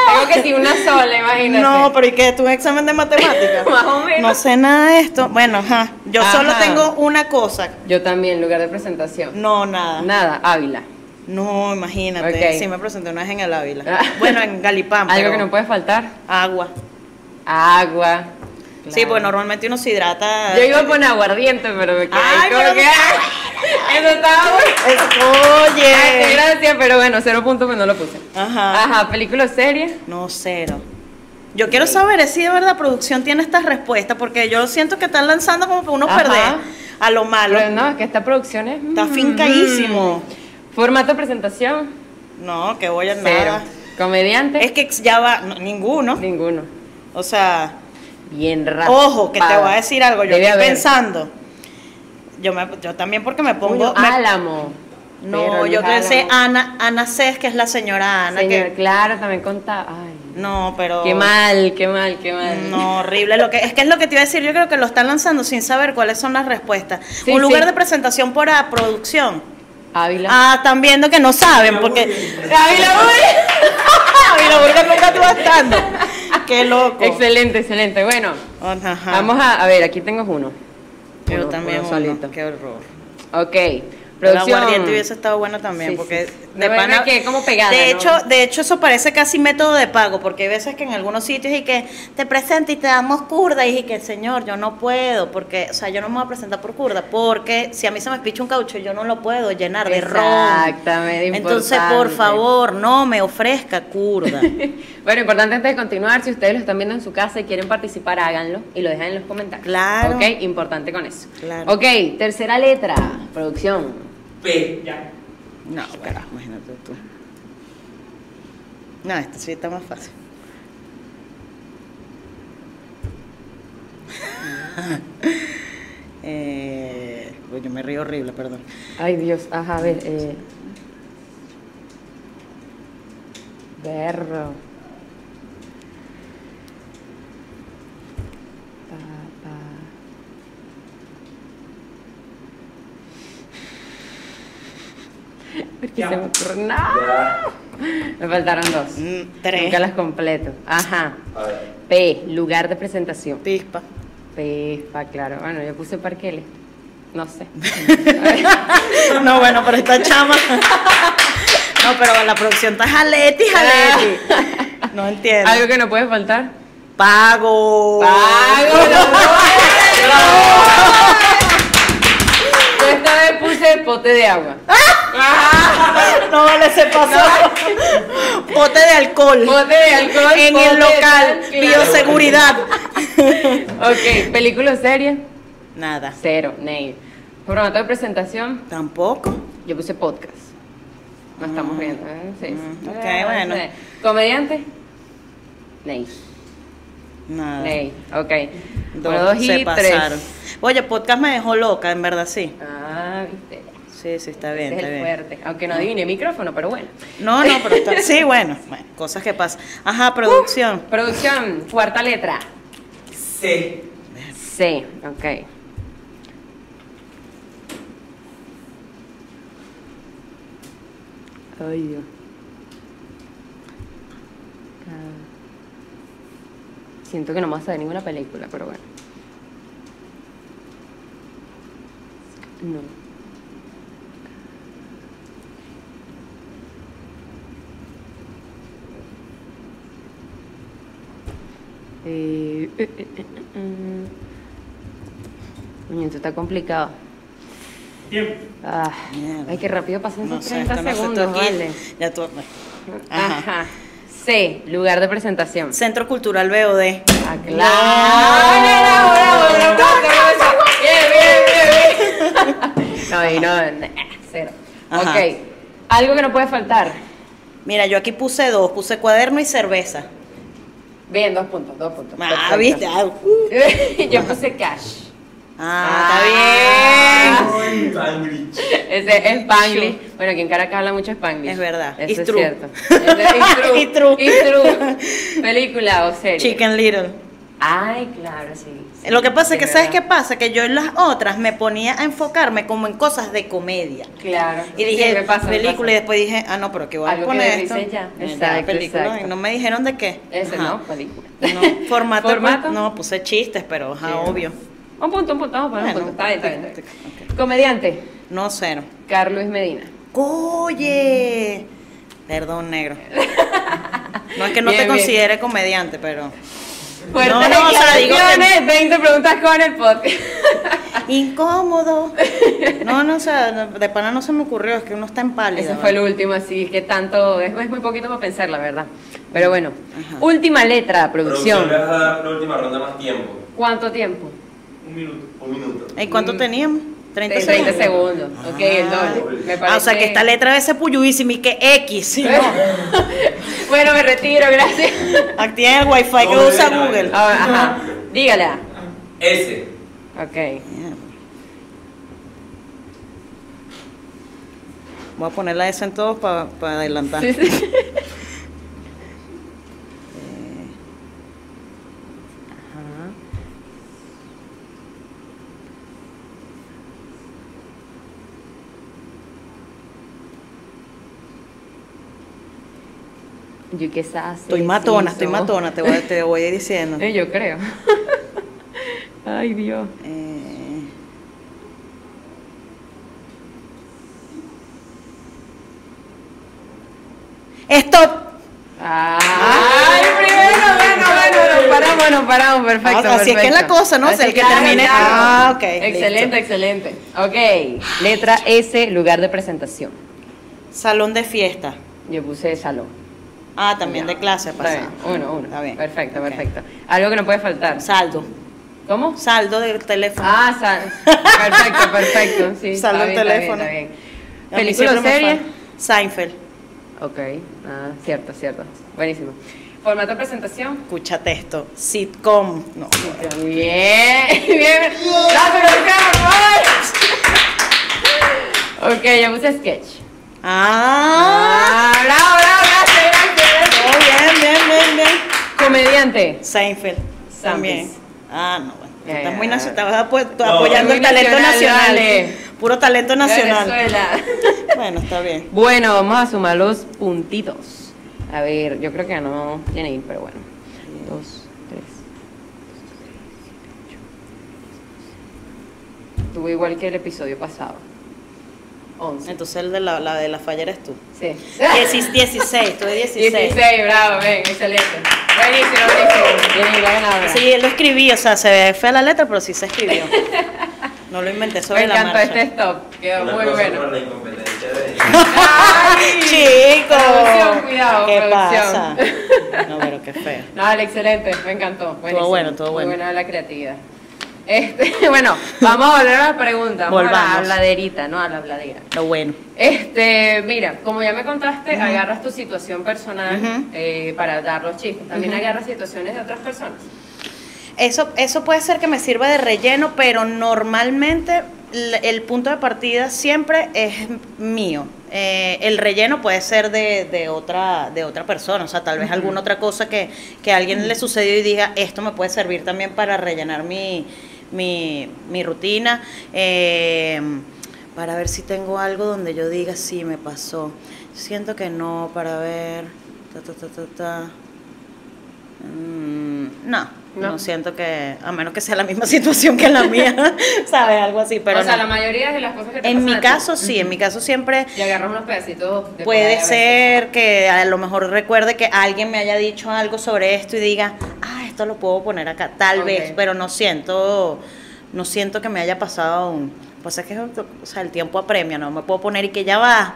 Tengo que decir una sola, imagínate. No, pero ¿y qué? ¿Tu examen de matemáticas? Más o menos. No sé nada de esto. Bueno, ajá. Yo solo tengo una cosa. Yo también, lugar de presentación. No, nada. Nada, Ávila. No, imagínate. Ok. Sí, me presenté una vez en el Ávila. Ah. Bueno, en Galipán. Algo pero que no puede faltar. Agua. Agua. Sí, pues normalmente uno se hidrata. Yo iba a poner aguardiente, pero me quedé Ay, como pero que. me- ¡ah! Eso estaba Ay, qué Oye. gracias, pero bueno, cero puntos, pues no lo puse. Ajá. Ajá, película serie. No, cero. Yo quiero saber si de verdad producción tiene estas respuestas, porque yo siento que están lanzando como para uno Ajá. perder a lo malo. Pero no, es que esta producción es. Está mm, fincadísimo. mm. Formato de presentación. No, que voy a Cero. nada. Comediante. Es que ya va, no, ninguno. Ninguno. O sea, Bien rápido. ojo, que te voy a decir algo. Yo Debe estoy haber. pensando. Yo, me, yo también porque me pongo. Me- Álamo. no, yo pensé Álamo. Ana, Ana Cés, que es la señora Ana. Señor, que, claro, también contaba. Ay. no, pero. Qué mal, qué mal, qué mal. No, horrible. Lo que, es que es lo que te iba a decir. Yo creo que lo están lanzando sin saber cuáles son las respuestas. Sí, Un lugar sí. de presentación por a producción. Ávila. Ah, están viendo que no saben, porque. Ávila Ávila Burger nunca estuvo estando. Qué loco. Excelente, excelente. Bueno, Ajá. vamos a, a ver, aquí tengo uno. Yo Uno, también. uno uno. Qué horror. Ok. El Producción. aguardiente hubiese estado bueno también, Sí, porque sí. de De verdad que como pegada, De ¿no? hecho, de hecho eso parece casi método de pago, porque hay veces que en algunos sitios y que te presenta y te damos curda y que señor, yo no puedo, porque, o sea, yo no me voy a presentar por curda, porque si a mí se me espicha un caucho, yo no lo puedo llenar de ron. Exactamente, Entonces, por favor, no me ofrezca curda. Bueno, importante antes de continuar, si ustedes lo están viendo en su casa y quieren participar, háganlo y lo dejan en los comentarios. Claro. Ok, importante con eso. Claro. Ok, tercera letra, producción. P. Ya. No, bueno, imagínate tú. No, esto sí está más fácil. eh, uy, yo me río horrible, perdón. Ay, Dios, ajá, a ver. Eh. Berro. Que se me ocurre. ¡No! Ya. Me faltaron dos. Mm, tres. Nunca las completo. Ajá. A ver. P, lugar de presentación. Pispa. Pispa, claro. Bueno, yo puse parqueles. No sé. No, bueno, pero esta chama. No, pero la producción está jaleti, jaleti. No entiendo. Algo que no puede faltar. Pago. ¡Pago! Yo esta vez puse pote de agua. No vale, se pasó. Bote de alcohol. Bote de alcohol. En bote el local. claro. Bioseguridad. Ok, película o serie. Nada. Cero, Ney. Formato de presentación. Tampoco. Yo puse podcast. Nos estamos riendo, ¿eh? Sí. Mm, ok, Eh, bueno. Comediante. Ney. Nada. Ney. Ok. Dos, y se tres. Oye, podcast me dejó loca, en verdad sí. Ah, viste. Sí, sí, está bien, Ese es está el bien. fuerte. Aunque no adivine micrófono, pero bueno. No, no, pero está. Sí, bueno, bueno, cosas que pasan. Ajá, producción. Producción, cuarta letra. C. C, ok. Ay, Dios. Siento que no me vas a ver ninguna película, pero bueno. No. Eh, eh, eh, eh, eh, esto está complicado. Tiempo. Ah, ay, qué rápido pasan No esos sé, 30 esto no sé, segundos, aquí- vale. Ya tú. Ajá. Ajá. C, lugar de presentación. Centro Cultural BOD. Ah, claro. Bravo, bravo, bravo. Bien, bien, bien, bien. No, y no, cero. Ajá. Ok, algo que no puede faltar. Mira, yo aquí puse dos, puse cuaderno y cerveza. Bien, dos puntos, dos puntos. Ah, Perfecto. viste. Ah, uh. Yo puse cash. Ah, está bien. Ese es Spanglish. Bueno, aquí en Caracas habla mucho Spanglish. Es verdad. Eso It's es true. cierto. Ese es true. It's true. It's true. Película o serie. Chicken Little. Ay, claro, sí. Sí, Lo que pasa es que, es ¿sabes qué pasa? Que yo en las otras me ponía a enfocarme como en cosas de comedia. Claro. Y Sí, dije, me pasa, me película, y después dije, ah, no, pero que voy a Algo poner esto. ya. Eh, Exacto, película, exacto. y no me dijeron de qué. Ese Ajá. no, película. No, formato, ¿Formato? pues, no, puse chistes, pero ajá, Sí. obvio. Un punto, un punto, vamos a poner un Bueno, punto. Está bien, está bien. Comediante, No, cero. Carlos Medina. Oye, perdón, negro. No es que no Bien, te considere comediante, pero Fuertes No, no, o sea, digo que- declaraciones, 20 preguntas con el podcast. incómodo. No, no, o sea, de pana no se me ocurrió, es que uno está en pálida. Ese fue el último, así que tanto, es, es muy poquito para pensar, la verdad. Pero bueno, Ajá. última letra, Producción, producción. le vas a dar la última ronda más tiempo. ¿Cuánto tiempo? Un minuto. Un minuto. ¿Y cuánto Mm. teníamos? 30 30 segundos. segundos. Ok, el doble. Me Ah, o sea que esta letra debe ser puyuísima y que X. ¿sí? No. bueno, me retiro, gracias. Activen el wifi que No, usa no. Google. Ah, Ajá, dígala. S. Ok. Voy a poner la S en todos para adelantar. Sí, sí. Yo qué sabes. Estoy matona, estoy matona, te voy, te voy diciendo. Eh, yo creo. Ay, Dios. Eh, Stop. Ay, primero, bueno, bueno, nos paramos, nos paramos, perfecto. Ah, así es que es la cosa, ¿no? O sea, Así el que claro, termine- claro. Ah, ok, Excelente, excelente. Ok, letra S, lugar de presentación. Salón de fiesta. Yo puse salón. Ah, también de clase Está bien, uno, uno. Está bien. Perfecto, perfecto. Algo que no puede faltar. Saldo. ¿Cómo? Saldo del teléfono. Ah, sal. Perfecto, perfecto. Sí, Saldo está el bien, está bien, teléfono. está bien. A mí ¿Película o siempre me serie? Seinfeld. Ok, ah, cierto, cierto. Buenísimo. ¿Formato de presentación? Escúchate esto. Sitcom. No. Bien, bien. ¡La. Ok, yo puse sketch. Ah. Ah, bravo, bravo, Oh, Comediante. Seinfeld. También. Ah, no, bueno. Estás muy nacional. Estás apo- No, apoyando el talento nacional. Puro talento nacional. Venezuela. Bueno, está bien. Bueno, vamos a sumar los puntitos. A ver, yo creo que no tiene ir, pero bueno. Dos, tres. Tuvo igual que el episodio pasado. 11. Entonces el de la, la de la falla eres tú. Sí. 16, 16, tú de 16. 16, bravo, ven, excelente. Buenísimo, buenísimo. Bien, la ganadora. Sí, él lo escribí, o sea, se ve fea la letra, pero sí se escribió. No lo inventé Me sobre la encantó marcha. este stop. Quedó Una muy cosa bueno. por la incompetencia de ¡Ay! Chico. Producción, cuidado, ¿Qué producción. pasa? No, pero qué feo. No, dale, excelente, me encantó. Buenísimo. bueno, todo Muy bueno. buena la creatividad. Este, bueno, vamos a volver a la pregunta. Vamos a la Volvamos. habladerita, ¿no? A la habladera. Lo bueno. Este, mira, como ya me contaste, agarras tu situación personal Ujú. eh, para dar los chistes. También Ujú. agarras situaciones de otras personas. Eso, eso puede ser que me sirva de relleno, pero normalmente l- el punto de partida siempre es mío. Eh, el relleno puede ser de, de otra, de otra persona, o sea, tal vez alguna otra cosa que, que a alguien le sucedió y diga, esto me puede servir también para rellenar mi, mi, mi rutina, eh, para ver si tengo algo donde yo diga, sí, me pasó. Siento que no, para ver, ta, ta, ta, ta, ta. Mm, no, No. no, siento que, a menos que sea la misma situación que la mía, ¿sabes? Algo así, pero o sea, no. la mayoría de las cosas que te En pasan mi ti. caso sí, en mi caso siempre Y agarras unos pedacitos de puede ser que a lo mejor recuerde que alguien me haya dicho algo sobre esto y diga, ah, esto lo puedo poner acá, tal vez, pero no siento, no siento que me haya pasado aún. Pues es que o sea, el tiempo apremia, no me puedo poner y que ya va.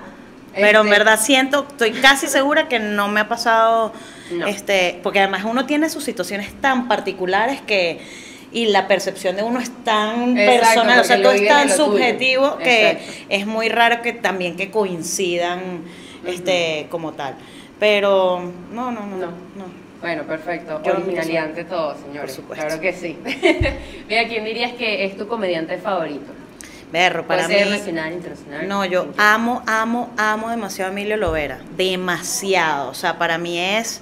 Pero en Este- verdad siento, estoy casi segura que no me ha pasado, No. este, porque además uno tiene sus situaciones tan particulares que y la percepción de uno es tan Exacto, personal, o sea, todo es tan tuyo. subjetivo que Exacto. es muy raro que también que coincidan este como tal. Pero no, no, no, No. no. Bueno, perfecto. Yo Originalidad ante todo, señores. Por supuesto. Claro que sí. Mira, ¿quién dirías que es tu comediante favorito? Berro, para Puede ser mí nacional, internacional. No, yo amo, amo, amo demasiado a Emilio Lovera. Demasiado. O sea, para mí es.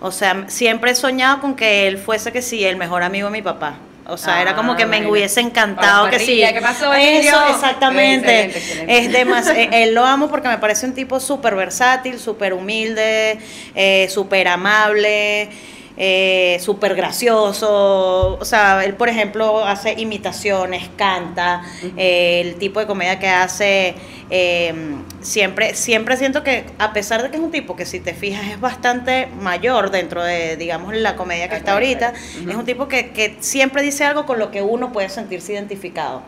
O sea, siempre he soñado con que él fuese que sí, el mejor amigo de mi papá. O sea, era como Ah, que me bueno. hubiese encantado que sí. ¿qué pasó, Emilio? Eso, exactamente. Es demasiado. Él lo amo porque me parece un tipo súper versátil, súper humilde, eh, súper amable. Eh, súper gracioso, o sea, él por ejemplo hace imitaciones, canta, eh, el tipo de comedia que hace, eh, siempre, siempre siento que a pesar de que es un tipo que si te fijas es bastante mayor dentro de, digamos, la comedia que está ahorita, es un tipo que, que siempre dice algo con lo que uno puede sentirse identificado.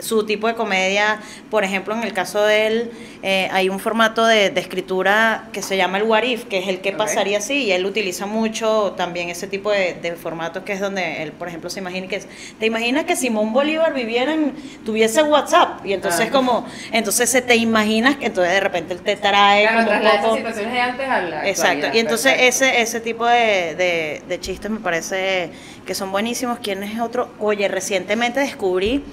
Su tipo de comedia, por ejemplo, en el caso de él, eh, hay un formato de, de escritura que se llama el what if, que es el que pasaría así, y él utiliza mucho también ese tipo de, de formatos que es donde él, por ejemplo, se imagina que, te imaginas que Simón Bolívar viviera en, tuviese WhatsApp, y entonces Ah. como, entonces se te imaginas que entonces de repente él te trae Claro, como un poco... situaciones de antes a la Exacto, y entonces perfecto. ese ese tipo de, de, de chistes me parece que son buenísimos. ¿Quién es otro? Oye, recientemente descubrí,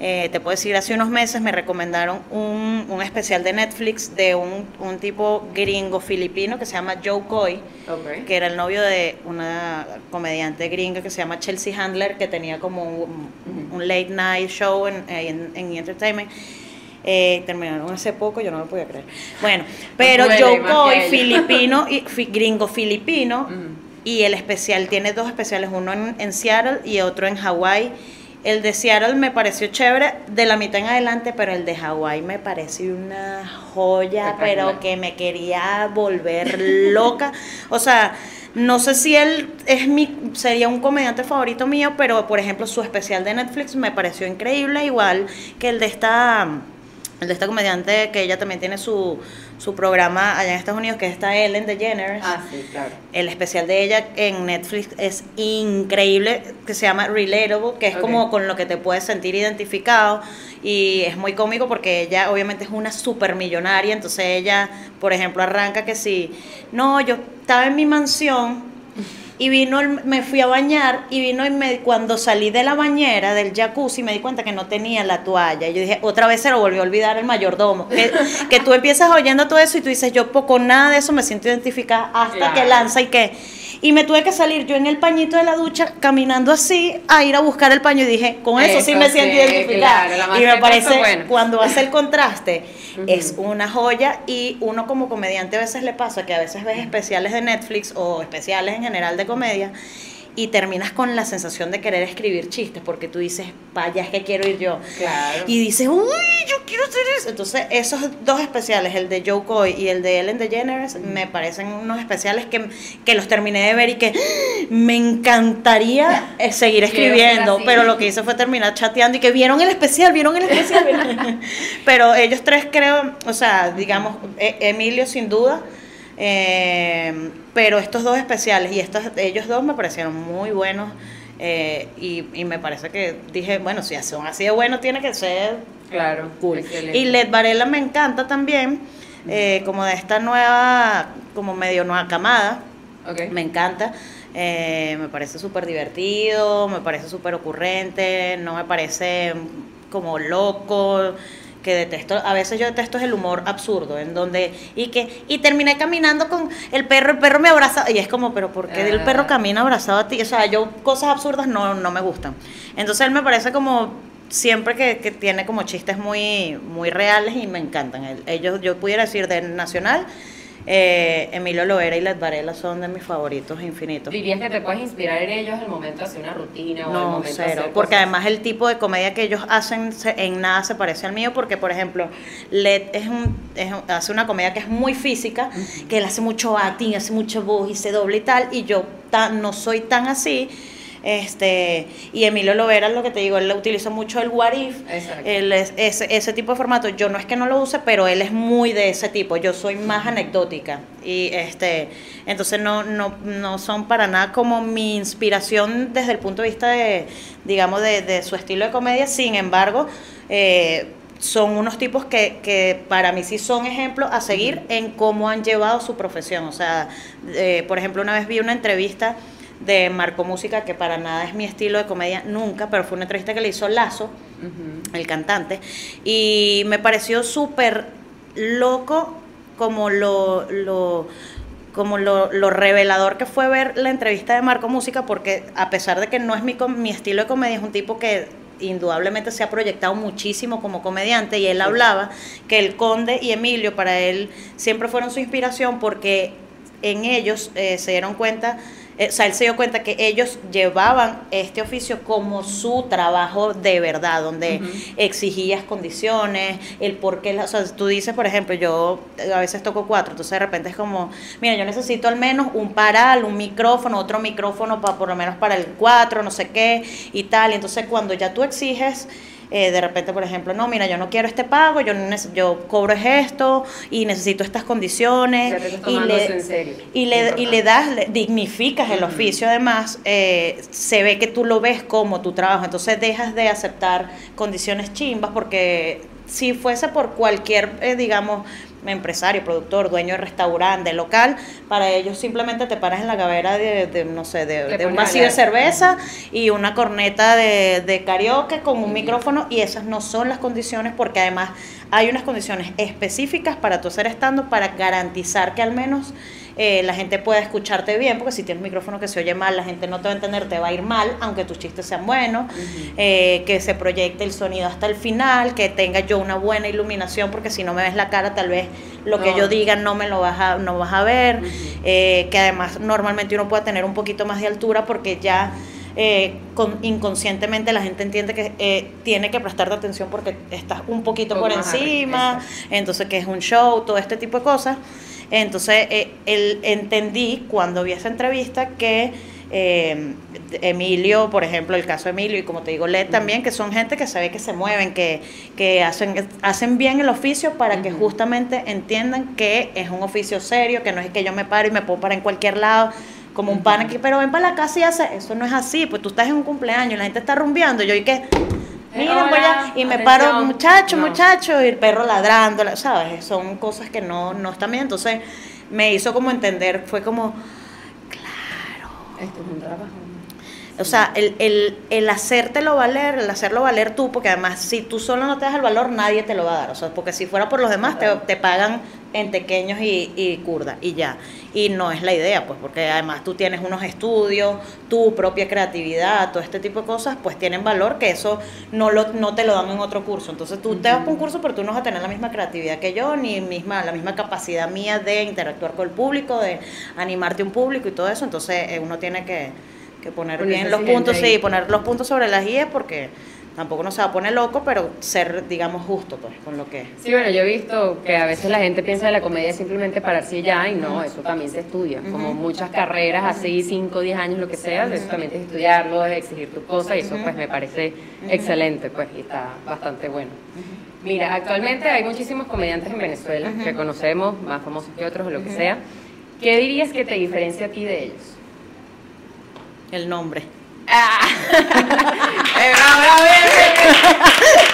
eh, te puedo decir, hace unos meses me recomendaron un, un especial de Netflix de un, un tipo gringo filipino que se llama Joe Coy, Ok. que era el novio de una comediante gringa que se llama Chelsea Handler, que tenía como un, un late night show en, en, en Entertainment. Eh, terminaron hace poco, yo no lo podía creer. Bueno, pero que Coy, ella. filipino, y, fi- gringo filipino, Ujú. y el especial tiene dos especiales, uno en, en Seattle y otro en Hawái. El de Seattle me pareció chévere de la mitad en adelante, pero el de Hawái me pareció una joya, pero que me quería volver loca. O sea, no sé si él es mi sería un comediante favorito mío, pero por ejemplo su especial de Netflix me pareció increíble, igual que el de esta de esta comediante que ella también tiene su, su programa allá en Estados Unidos, que es esta Ellen DeGeneres. Ah, sí, claro. El especial de ella en Netflix es increíble, que se llama Relatable, que es como con lo que te puedes sentir identificado y es muy cómico porque ella obviamente es una super millonaria, entonces ella, por ejemplo, arranca que si, no, yo estaba en mi mansión y vino, el- me fui a bañar y vino y me, cuando salí de la bañera, del jacuzzi, me di cuenta que no tenía la toalla. Y yo dije, otra vez se lo volvió a olvidar el mayordomo. Que, que tú empiezas oyendo todo eso y tú dices, yo poco nada de eso me siento identificada hasta Claro. que lanza y que... Y me tuve que salir yo en el pañito de la ducha, caminando así, a ir a buscar el paño y dije, con eso, sí me siento sí, identificada. claro, y me parece, bueno. cuando hace el contraste, es una joya y uno como comediante a veces le pasa que a veces ves especiales de Netflix o especiales en general de comedia y terminas con la sensación de querer escribir chistes porque tú dices, vaya, es que quiero ir yo. Claro. Y dices, uy, yo quiero hacer eso. Entonces, esos dos especiales, el de Joe Coy y el de Ellen DeGeneres, me parecen unos especiales que, que los terminé de ver y que me encantaría eh, seguir escribiendo. Pero lo que hice fue terminar chateando y que vieron el especial, vieron el especial. ¿vieron?". pero ellos tres creo, o sea, digamos, E- Emilio sin duda. Eh, pero estos dos especiales y estos, ellos dos me parecieron muy buenos. eh, y, y me parece que dije, bueno, si son así de buenos, tiene que ser Claro. cool. excelente. Y Led Varela me encanta también, eh, como de esta nueva, como medio nueva camada, me encanta. eh, me parece súper divertido, me parece súper ocurrente, no me parece como loco, que detesto, a veces yo detesto es el humor absurdo, en donde, y que, y terminé caminando con el perro, el perro me abraza, y es como, pero ¿por qué el perro camina abrazado a ti? O sea, yo cosas absurdas no, no me gustan. Entonces él me parece como siempre que, que tiene como chistes muy, muy reales y me encantan. El- Ellos, yo pudiera decir de Nacional, eh, Emilio Loera y Led Varela son de mis favoritos infinitos. ¿Dirías que te puedes inspirar en ellos al momento de hacer una rutina o No, momento de cero. hacer Porque cosas? además el tipo de comedia que ellos hacen se- en nada se parece al mío. Porque, por ejemplo, Led es un, es un- hace una comedia que es muy física, que él hace mucho acting, hace mucho voz y se doble y tal. Y yo ta- no soy tan así. Este, y Emilio Lovera, lo que te digo, él utiliza mucho el what if, él es- ese, ese tipo de formato. Yo no es que no lo use, pero él es muy de ese tipo. Yo soy más anecdótica. Y este, entonces no, no, no son para nada como mi inspiración desde el punto de vista de, digamos, de, de su estilo de comedia. Sin embargo, eh, son unos tipos que, que para mí sí son ejemplos a seguir en cómo han llevado su profesión. O sea, eh, por ejemplo, una vez vi una entrevista de Marco Música, que para nada es mi estilo de comedia nunca, pero fue una entrevista que le hizo Lazo, el cantante, y me pareció súper loco como lo, lo como lo, lo revelador que fue ver la entrevista de Marco Música, porque a pesar de que no es mi, mi estilo de comedia, es un tipo que indudablemente se ha proyectado muchísimo como comediante y él hablaba que el conde y Emilio para él siempre fueron su inspiración porque en ellos eh, se dieron cuenta, o sea, él se dio cuenta que ellos llevaban este oficio como su trabajo de verdad, donde exigías condiciones, el por qué, o sea, tú dices, por ejemplo, yo a veces toco cuatro, entonces de repente es como, mira, yo necesito al menos un paral, un micrófono, otro micrófono para por lo menos para el cuatro, no sé qué, y tal, y entonces cuando ya tú exiges eh, de repente, por ejemplo, no, mira, yo no quiero este pago, yo, yo cobro es esto y necesito estas condiciones. Y, le, eso en serio. y, le, y le das, le dignificas el oficio, además, eh, se ve que tú lo ves como tu trabajo, entonces dejas de aceptar condiciones chimbas porque si fuese por cualquier, eh, digamos, empresario, productor, dueño de restaurante, local, para ellos simplemente te paras en la gavera de, de, no sé, de, de un vacío de cerveza y una corneta de, de karaoke con un micrófono y esas no son las condiciones porque además hay unas condiciones específicas para tu hacer estando para garantizar que al menos eh, la gente pueda escucharte bien, porque si tienes un micrófono que se oye mal, la gente no te va a entender, te va a ir mal, aunque tus chistes sean buenos, eh, que se proyecte el sonido hasta el final, que tenga yo una buena iluminación, porque si no me ves la cara, tal vez lo que yo diga no me lo vas a, no vas a ver, eh, que además normalmente uno puede tener un poquito más de altura porque ya eh, con, inconscientemente la gente entiende que eh, tiene que prestarte atención porque estás un poquito por encima, entonces que es un show, todo este tipo de cosas. Entonces eh, el- entendí cuando vi esa entrevista que eh, Emilio, por ejemplo, el caso de Emilio y como te digo, Led también, que son gente que se ve que se mueven, que, que hacen, hacen bien el oficio para que justamente entiendan que es un oficio serio, que no es que yo me paro y me puedo parar en cualquier lado como un pan aquí, pero ven para la casa y hace, eso no es así, pues tú estás en un cumpleaños y la gente está rumbeando, yo y que Mira, Hola, por allá, y me atención. paro, muchacho, No. muchacho, y el perro ladrando, la- ¿sabes? Son cosas que no, no están bien. Entonces me hizo como entender, fue como, Esto es un trabajo. o sea, el, el, el hacértelo valer, el hacerlo valer tú, porque además si tú solo no te das el valor, nadie te lo va a dar. O sea, porque si fuera por los demás, te, te pagan en pequeños y, y curda, y ya. Y no es la idea, pues, porque además tú tienes unos estudios, tu propia creatividad, todo este tipo de cosas, pues tienen valor que eso no, lo, no te lo dan en otro curso. Entonces tú te vas por un curso, pero tú no vas a tener la misma creatividad que yo, ni misma, la misma capacidad mía de interactuar con el público, de animarte a un público y todo eso. Entonces eh, uno tiene que, que poner Ponerse bien los puntos, ahí. sí, poner los puntos sobre las guías porque tampoco no se va a poner loco, pero ser, digamos, justo pues con lo que es. Sí, bueno, yo he visto que a veces la gente piensa que la comedia es simplemente pararse ya, y no, eso también se estudia. Como muchas carreras, así 5, 10 años, lo que sea, eso también es estudiarlo, es exigir tu cosa, y eso pues me parece excelente, pues, y está bastante bueno. Mira, actualmente hay muchísimos comediantes en Venezuela que conocemos, más famosos que otros o lo que sea. ¿Qué dirías que te diferencia a ti de ellos? El nombre. Ah. Eh.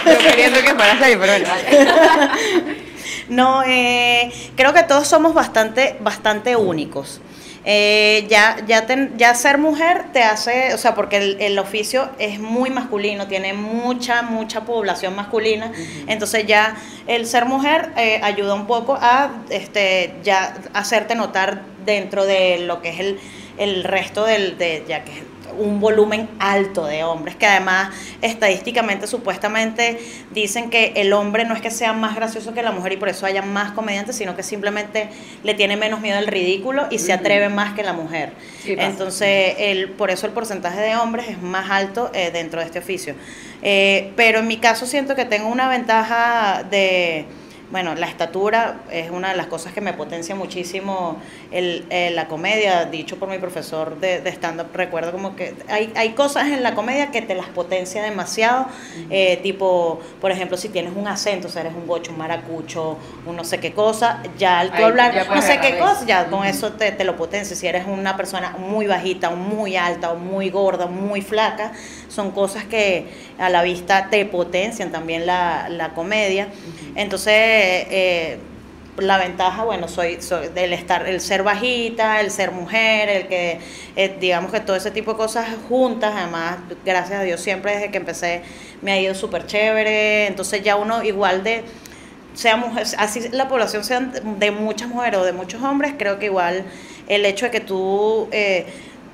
Yo queriendo que fueras ahí, pero bueno. No, eh, creo que todos somos bastante, bastante únicos. Eh, ya, ya, ten- ya ser mujer te hace, o sea, porque el, el oficio es muy masculino, tiene mucha, mucha población masculina, entonces ya el ser mujer eh, ayuda un poco a este, ya hacerte notar dentro de lo que es el, el resto del, de, ya que es un volumen alto de hombres, que además estadísticamente supuestamente dicen que el hombre no es que sea más gracioso que la mujer y por eso haya más comediantes, sino que simplemente le tiene menos miedo al ridículo y se atreve más que la mujer. Sí. Entonces, el, por eso el porcentaje de hombres es más alto eh, dentro de este oficio. Eh, pero en mi caso siento que tengo una ventaja de bueno, la estatura es una de las cosas que me potencia muchísimo el, eh, la comedia, dicho por mi profesor de, de stand-up, recuerdo como que hay, hay cosas en la comedia que te las potencia demasiado, eh, tipo, por ejemplo, si tienes un acento, o sea, eres un bocho, un maracucho, un no sé qué cosa, ya al tú hablar no sé qué cosa, ya con eso te, te lo potencia. Si eres una persona muy bajita, o muy alta, o muy gorda, o muy flaca, son cosas que a la vista te potencian también la, la comedia. Entonces, eh, la ventaja, bueno, soy, soy del estar, el ser bajita, el ser mujer, el que, eh, digamos que todo ese tipo de cosas juntas, además, gracias a Dios, siempre desde que empecé me ha ido súper chévere, entonces ya uno igual de, sea mujer, así la población sea de muchas mujeres o de muchos hombres, creo que igual el hecho de que tú eh,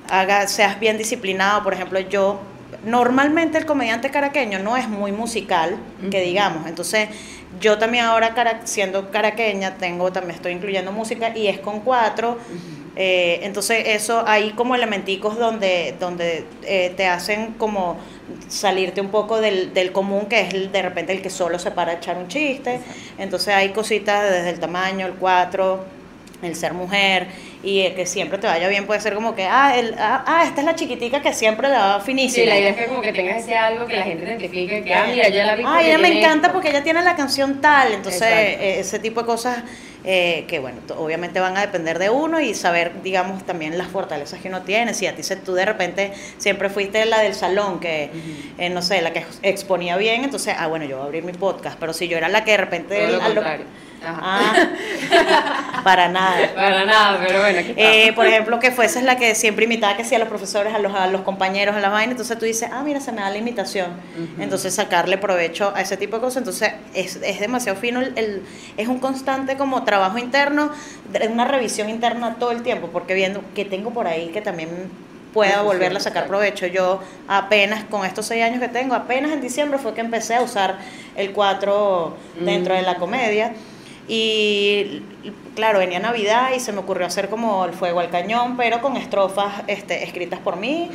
hagas, seas bien disciplinado, por ejemplo, yo normalmente el comediante caraqueño no es muy musical, que digamos, entonces yo también ahora cara- siendo caraqueña tengo también estoy incluyendo música y es con cuatro, eh, entonces eso hay como elementicos donde, donde eh, te hacen como salirte un poco del, del común, que es el- de repente el que solo se para a echar un chiste. Entonces hay cositas desde el tamaño, el 4, el ser mujer, y el que siempre te vaya bien puede ser como que, ah, el, ah, ah, esta es la chiquitica que siempre la va finísima. Sí, la idea es que como que tengas ese algo que la gente identifique, que, ah, mira, ya la vi. Porque ella me encanta esto. porque ella tiene la canción tal. Entonces, eh, ese tipo de cosas eh, que, bueno, obviamente van a depender de uno y saber, digamos, también las fortalezas que uno tiene. Si a ti se, tú de repente siempre fuiste la del salón, que, eh, no sé, la que ex- exponía bien, entonces, ah, bueno, yo voy a abrir mi podcast. Pero si yo era la que de repente. Todo lo contrario. Ah, para nada. Para nada, pero bueno, aquí. Eh, por ejemplo, que fueses la que siempre imitaba que sí a los profesores, a los, a los compañeros, a la vaina, entonces tú dices, ah, mira, se me da la imitación. Entonces sacarle provecho a ese tipo de cosas. Entonces es, es demasiado fino, el, el- es un constante como trabajo interno, de- una revisión interna todo el tiempo, porque viendo que tengo por ahí que también pueda volverle a sacar provecho. Yo apenas, con estos seis años que tengo, apenas en diciembre fue que empecé a usar el 4 dentro Mm. de la comedia. Y claro, venía Navidad y se me ocurrió hacer como el fuego al cañón, pero con estrofas este, escritas por mí.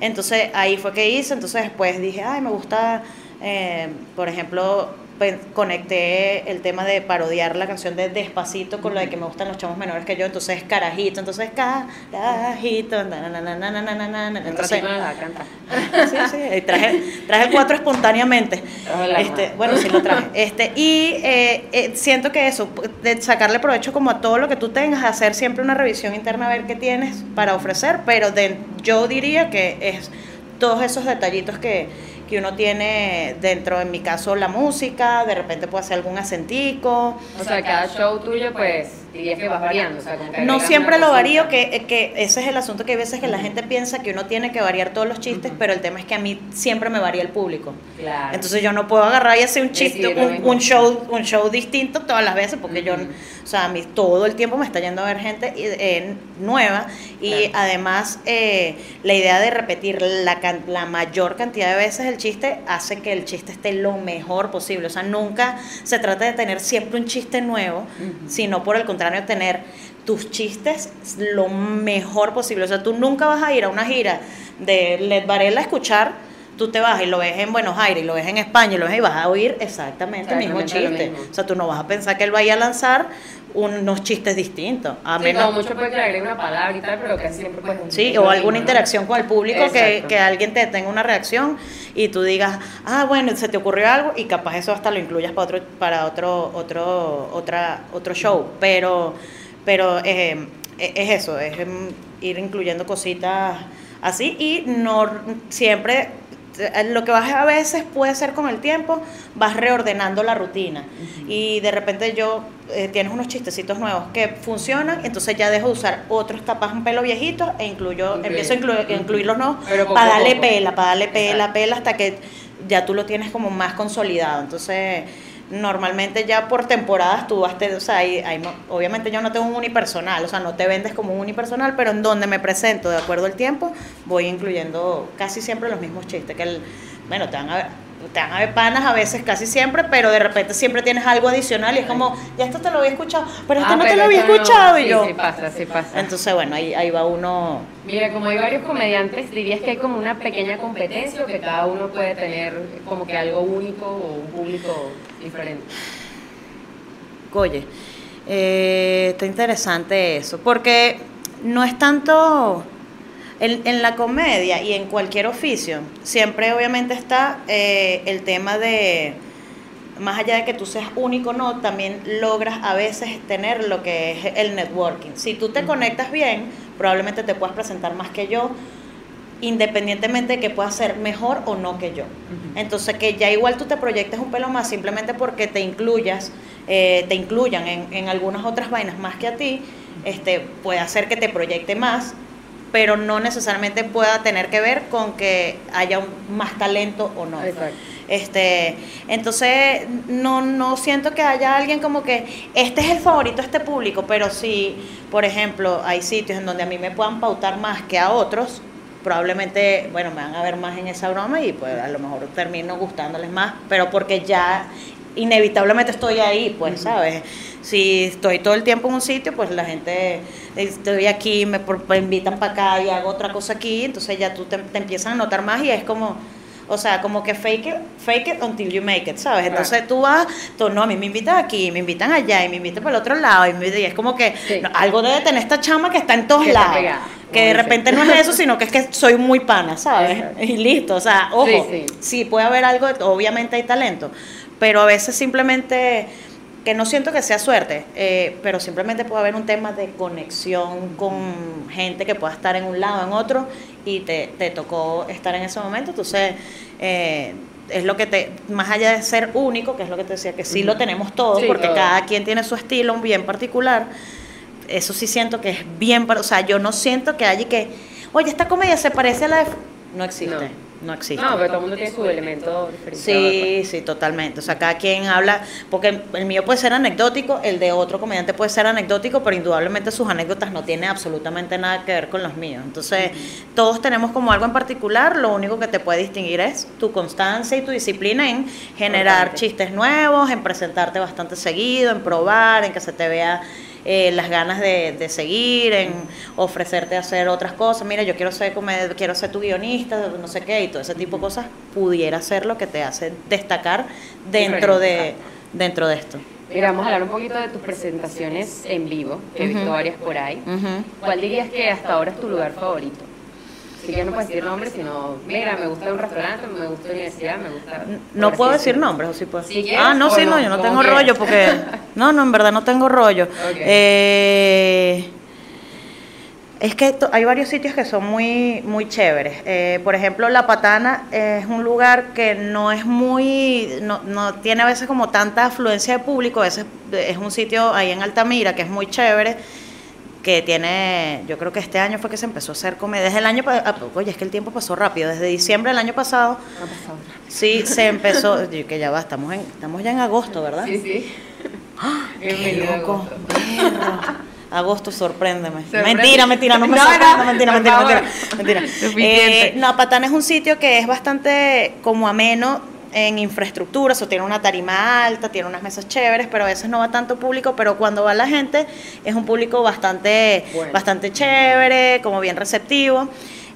Entonces ahí fue que hice, entonces después dije, ay, me gusta, eh, por ejemplo, pues, conecté el tema de parodiar la canción de Despacito con la de que me gustan los chamos menores que yo, entonces carajito, entonces carajito, entonces Sí, sí, traje, traje el cuatro espontáneamente. Este, bueno, sí lo traje. Este, y eh, eh, siento que eso, de sacarle provecho como a todo lo que tú tengas, hacer siempre una revisión interna a ver qué tienes para ofrecer, pero de, yo diría que es todos esos detallitos que, que uno tiene dentro, en mi caso, la música, de repente puede hacer algún acentico. O sea, cada show tuyo, pues, dirías que vas variando. O sea, como que No siempre lo varío, que, que ese es el asunto que hay veces que la gente piensa que uno tiene que variar todos los chistes, pero el tema es que a mí siempre me varía el público. Claro. Entonces yo no puedo agarrar y hacer un chiste, un, show, un show distinto todas las veces, porque yo, o sea, a mí todo el tiempo me está yendo a ver gente eh, nueva y Claro. además eh, la idea de repetir la, can- la mayor cantidad de veces el chiste hace que el chiste esté lo mejor posible. O sea, nunca se trata de tener siempre un chiste nuevo, sino por el contrario, tener tus chistes lo mejor posible. O sea, tú nunca vas a ir a una gira de Led Varela a escuchar, tú te vas y lo ves en Buenos Aires y lo ves en España y lo ves y vas a oír exactamente, el mismo chiste. mismo. O sea, tú no vas a pensar que él vaya a lanzar unos chistes distintos. A Sí, menos, mucho puede que le agregue una palabra y tal, pero casi siempre un- Sí, o alguna mismo, ¿no? interacción con el público que, que alguien te tenga una reacción y tú digas, ah, bueno, se te ocurrió algo y capaz eso hasta lo incluyas para otro, para otro, otro, otra, otro show. Pero, pero eh, e- es eso, es em, ir incluyendo cositas así y no siempre lo que vas a veces puede ser con el tiempo, vas reordenando la rutina. Y de repente yo eh, tienes unos chistecitos nuevos que funcionan, entonces ya dejo de usar otros tapas un pelo viejito e incluyo, empiezo a incluir, incluir los nuevos para darle poco. pela, para darle pela, Exacto. pela hasta que ya tú lo tienes como más consolidado. Entonces, normalmente ya por temporadas tú vas, te- o sea, hay- hay obviamente yo no tengo un unipersonal, o sea, no te vendes como un unipersonal, pero en donde me presento de acuerdo al tiempo, voy incluyendo casi siempre los mismos chistes, que el, bueno, te van a ver, te van a ver panas a veces casi siempre, pero de repente siempre tienes algo adicional y es como, ya esto te lo había escuchado, pero esto Ah, no te lo había no. escuchado y yo. Sí, pasa, sí pasa. Entonces, bueno, ahí, ahí va uno. Mira, como hay varios comediantes, dirías que hay como una pequeña competencia o que cada uno puede tener como que algo único o un público diferente. Oye, eh, está interesante eso, porque no es tanto en, en la comedia y en cualquier oficio, siempre obviamente está eh, el tema de, más allá de que tú seas único, no, también logras a veces tener lo que es el networking. Si tú te conectas bien, probablemente te puedas presentar más que yo, independientemente de que puedas ser mejor o no que yo. Entonces, que ya igual tú te proyectes un pelo más simplemente porque te incluyas, eh, te incluyan en, en algunas otras vainas más que a ti, este, puede hacer que te proyecte más, pero no necesariamente pueda tener que ver con que haya un- más talento o no. Exacto. Este, entonces no, no siento que haya alguien como que este es el favorito de este público, pero si, por ejemplo, hay sitios en donde a mí me puedan pautar más que a otros, probablemente, bueno, me van a ver más en esa broma y pues a lo mejor termino gustándoles más, pero porque ya inevitablemente estoy ahí, pues, ¿sabes? Si estoy todo el tiempo en un sitio, pues la gente, estoy aquí, me, invitan para acá y hago otra cosa aquí, entonces ya tú te, te empiezas a notar más y es como, o sea, como que fake it, fake it until you make it, ¿sabes? Entonces tú vas, tú, no, a mí me invitan aquí, me invitan allá y me invitan para el otro lado y, me- y es como que Sí. no, algo debe tener esta chama que está en todos Que lados. que de repente no es eso, sino que es que soy muy pana, ¿sabes? Exacto. Y listo, o sea, ojo, Sí, sí. sí puede haber algo, obviamente hay talento, pero a veces simplemente, que no siento que sea suerte, eh, pero simplemente puede haber un tema de conexión con gente que pueda estar en un lado, en otro, y te, te tocó estar en ese momento, entonces eh, es lo que te, más allá de ser único, que es lo que te decía, que sí lo tenemos todos, Sí, porque cada quien tiene su estilo bien particular, eso sí siento que es bien, o sea, yo no siento que haya que, oye, esta comedia se parece a la de... No existe, no, existe. No, pero todo el mundo tiene su elemento diferenciador. Sí, sí, totalmente. O sea, cada quien habla, porque el mío puede ser anecdótico, el de otro comediante puede ser anecdótico, pero indudablemente sus anécdotas no tienen absolutamente nada que ver con los míos. Entonces, todos tenemos como algo en particular, lo único que te puede distinguir es tu constancia y tu disciplina en generar chistes nuevos, en presentarte bastante seguido, en probar, en que se te vea eh, las ganas de, de seguir, en ofrecerte a hacer otras cosas. Mira, yo quiero ser comed- quiero ser tu guionista, no sé qué, y todo ese tipo de cosas pudiera ser lo que te hace destacar dentro de, dentro de esto. Mira, vamos a hablar un poquito de tus presentaciones en vivo, que he visto varias por ahí. ¿Cuál dirías que hasta ahora es tu lugar favorito? Así que no puedes decir nombres, sino, mira, me gusta un restaurante, me gusta la universidad, me gusta... No puedo decir nombres, o sí puedo. Si quieres, ah, no, sí, no, no, yo no tengo rollo porque. No, no, en verdad no tengo rollo. Eh, es que hay varios sitios que son muy, muy chéveres. Eh, por ejemplo, La Patana es un lugar que no es muy. No, no tiene a veces como tanta afluencia de público. A veces es un sitio ahí en Altamira que es muy chévere que tiene, yo creo que este año fue que se empezó a hacer comedia, desde el año pasado, oye, es que el tiempo pasó rápido, desde diciembre del año pasado, No pasado nada. Sí, se empezó, que ya va, estamos, en, estamos ya en agosto, ¿verdad? Sí, sí. ¡Qué Bienvenido a loco! agosto. sorpréndeme. Mentira, mentira, no me No, no, mentira, mentira, mentira, mentira. Suficiente. Eh, no, Patán es un sitio que es bastante como ameno en infraestructura, eso tiene una tarima alta, tiene unas mesas chéveres, pero a veces no va tanto público, pero cuando va la gente es un público bastante, Bueno. bastante chévere, como bien receptivo.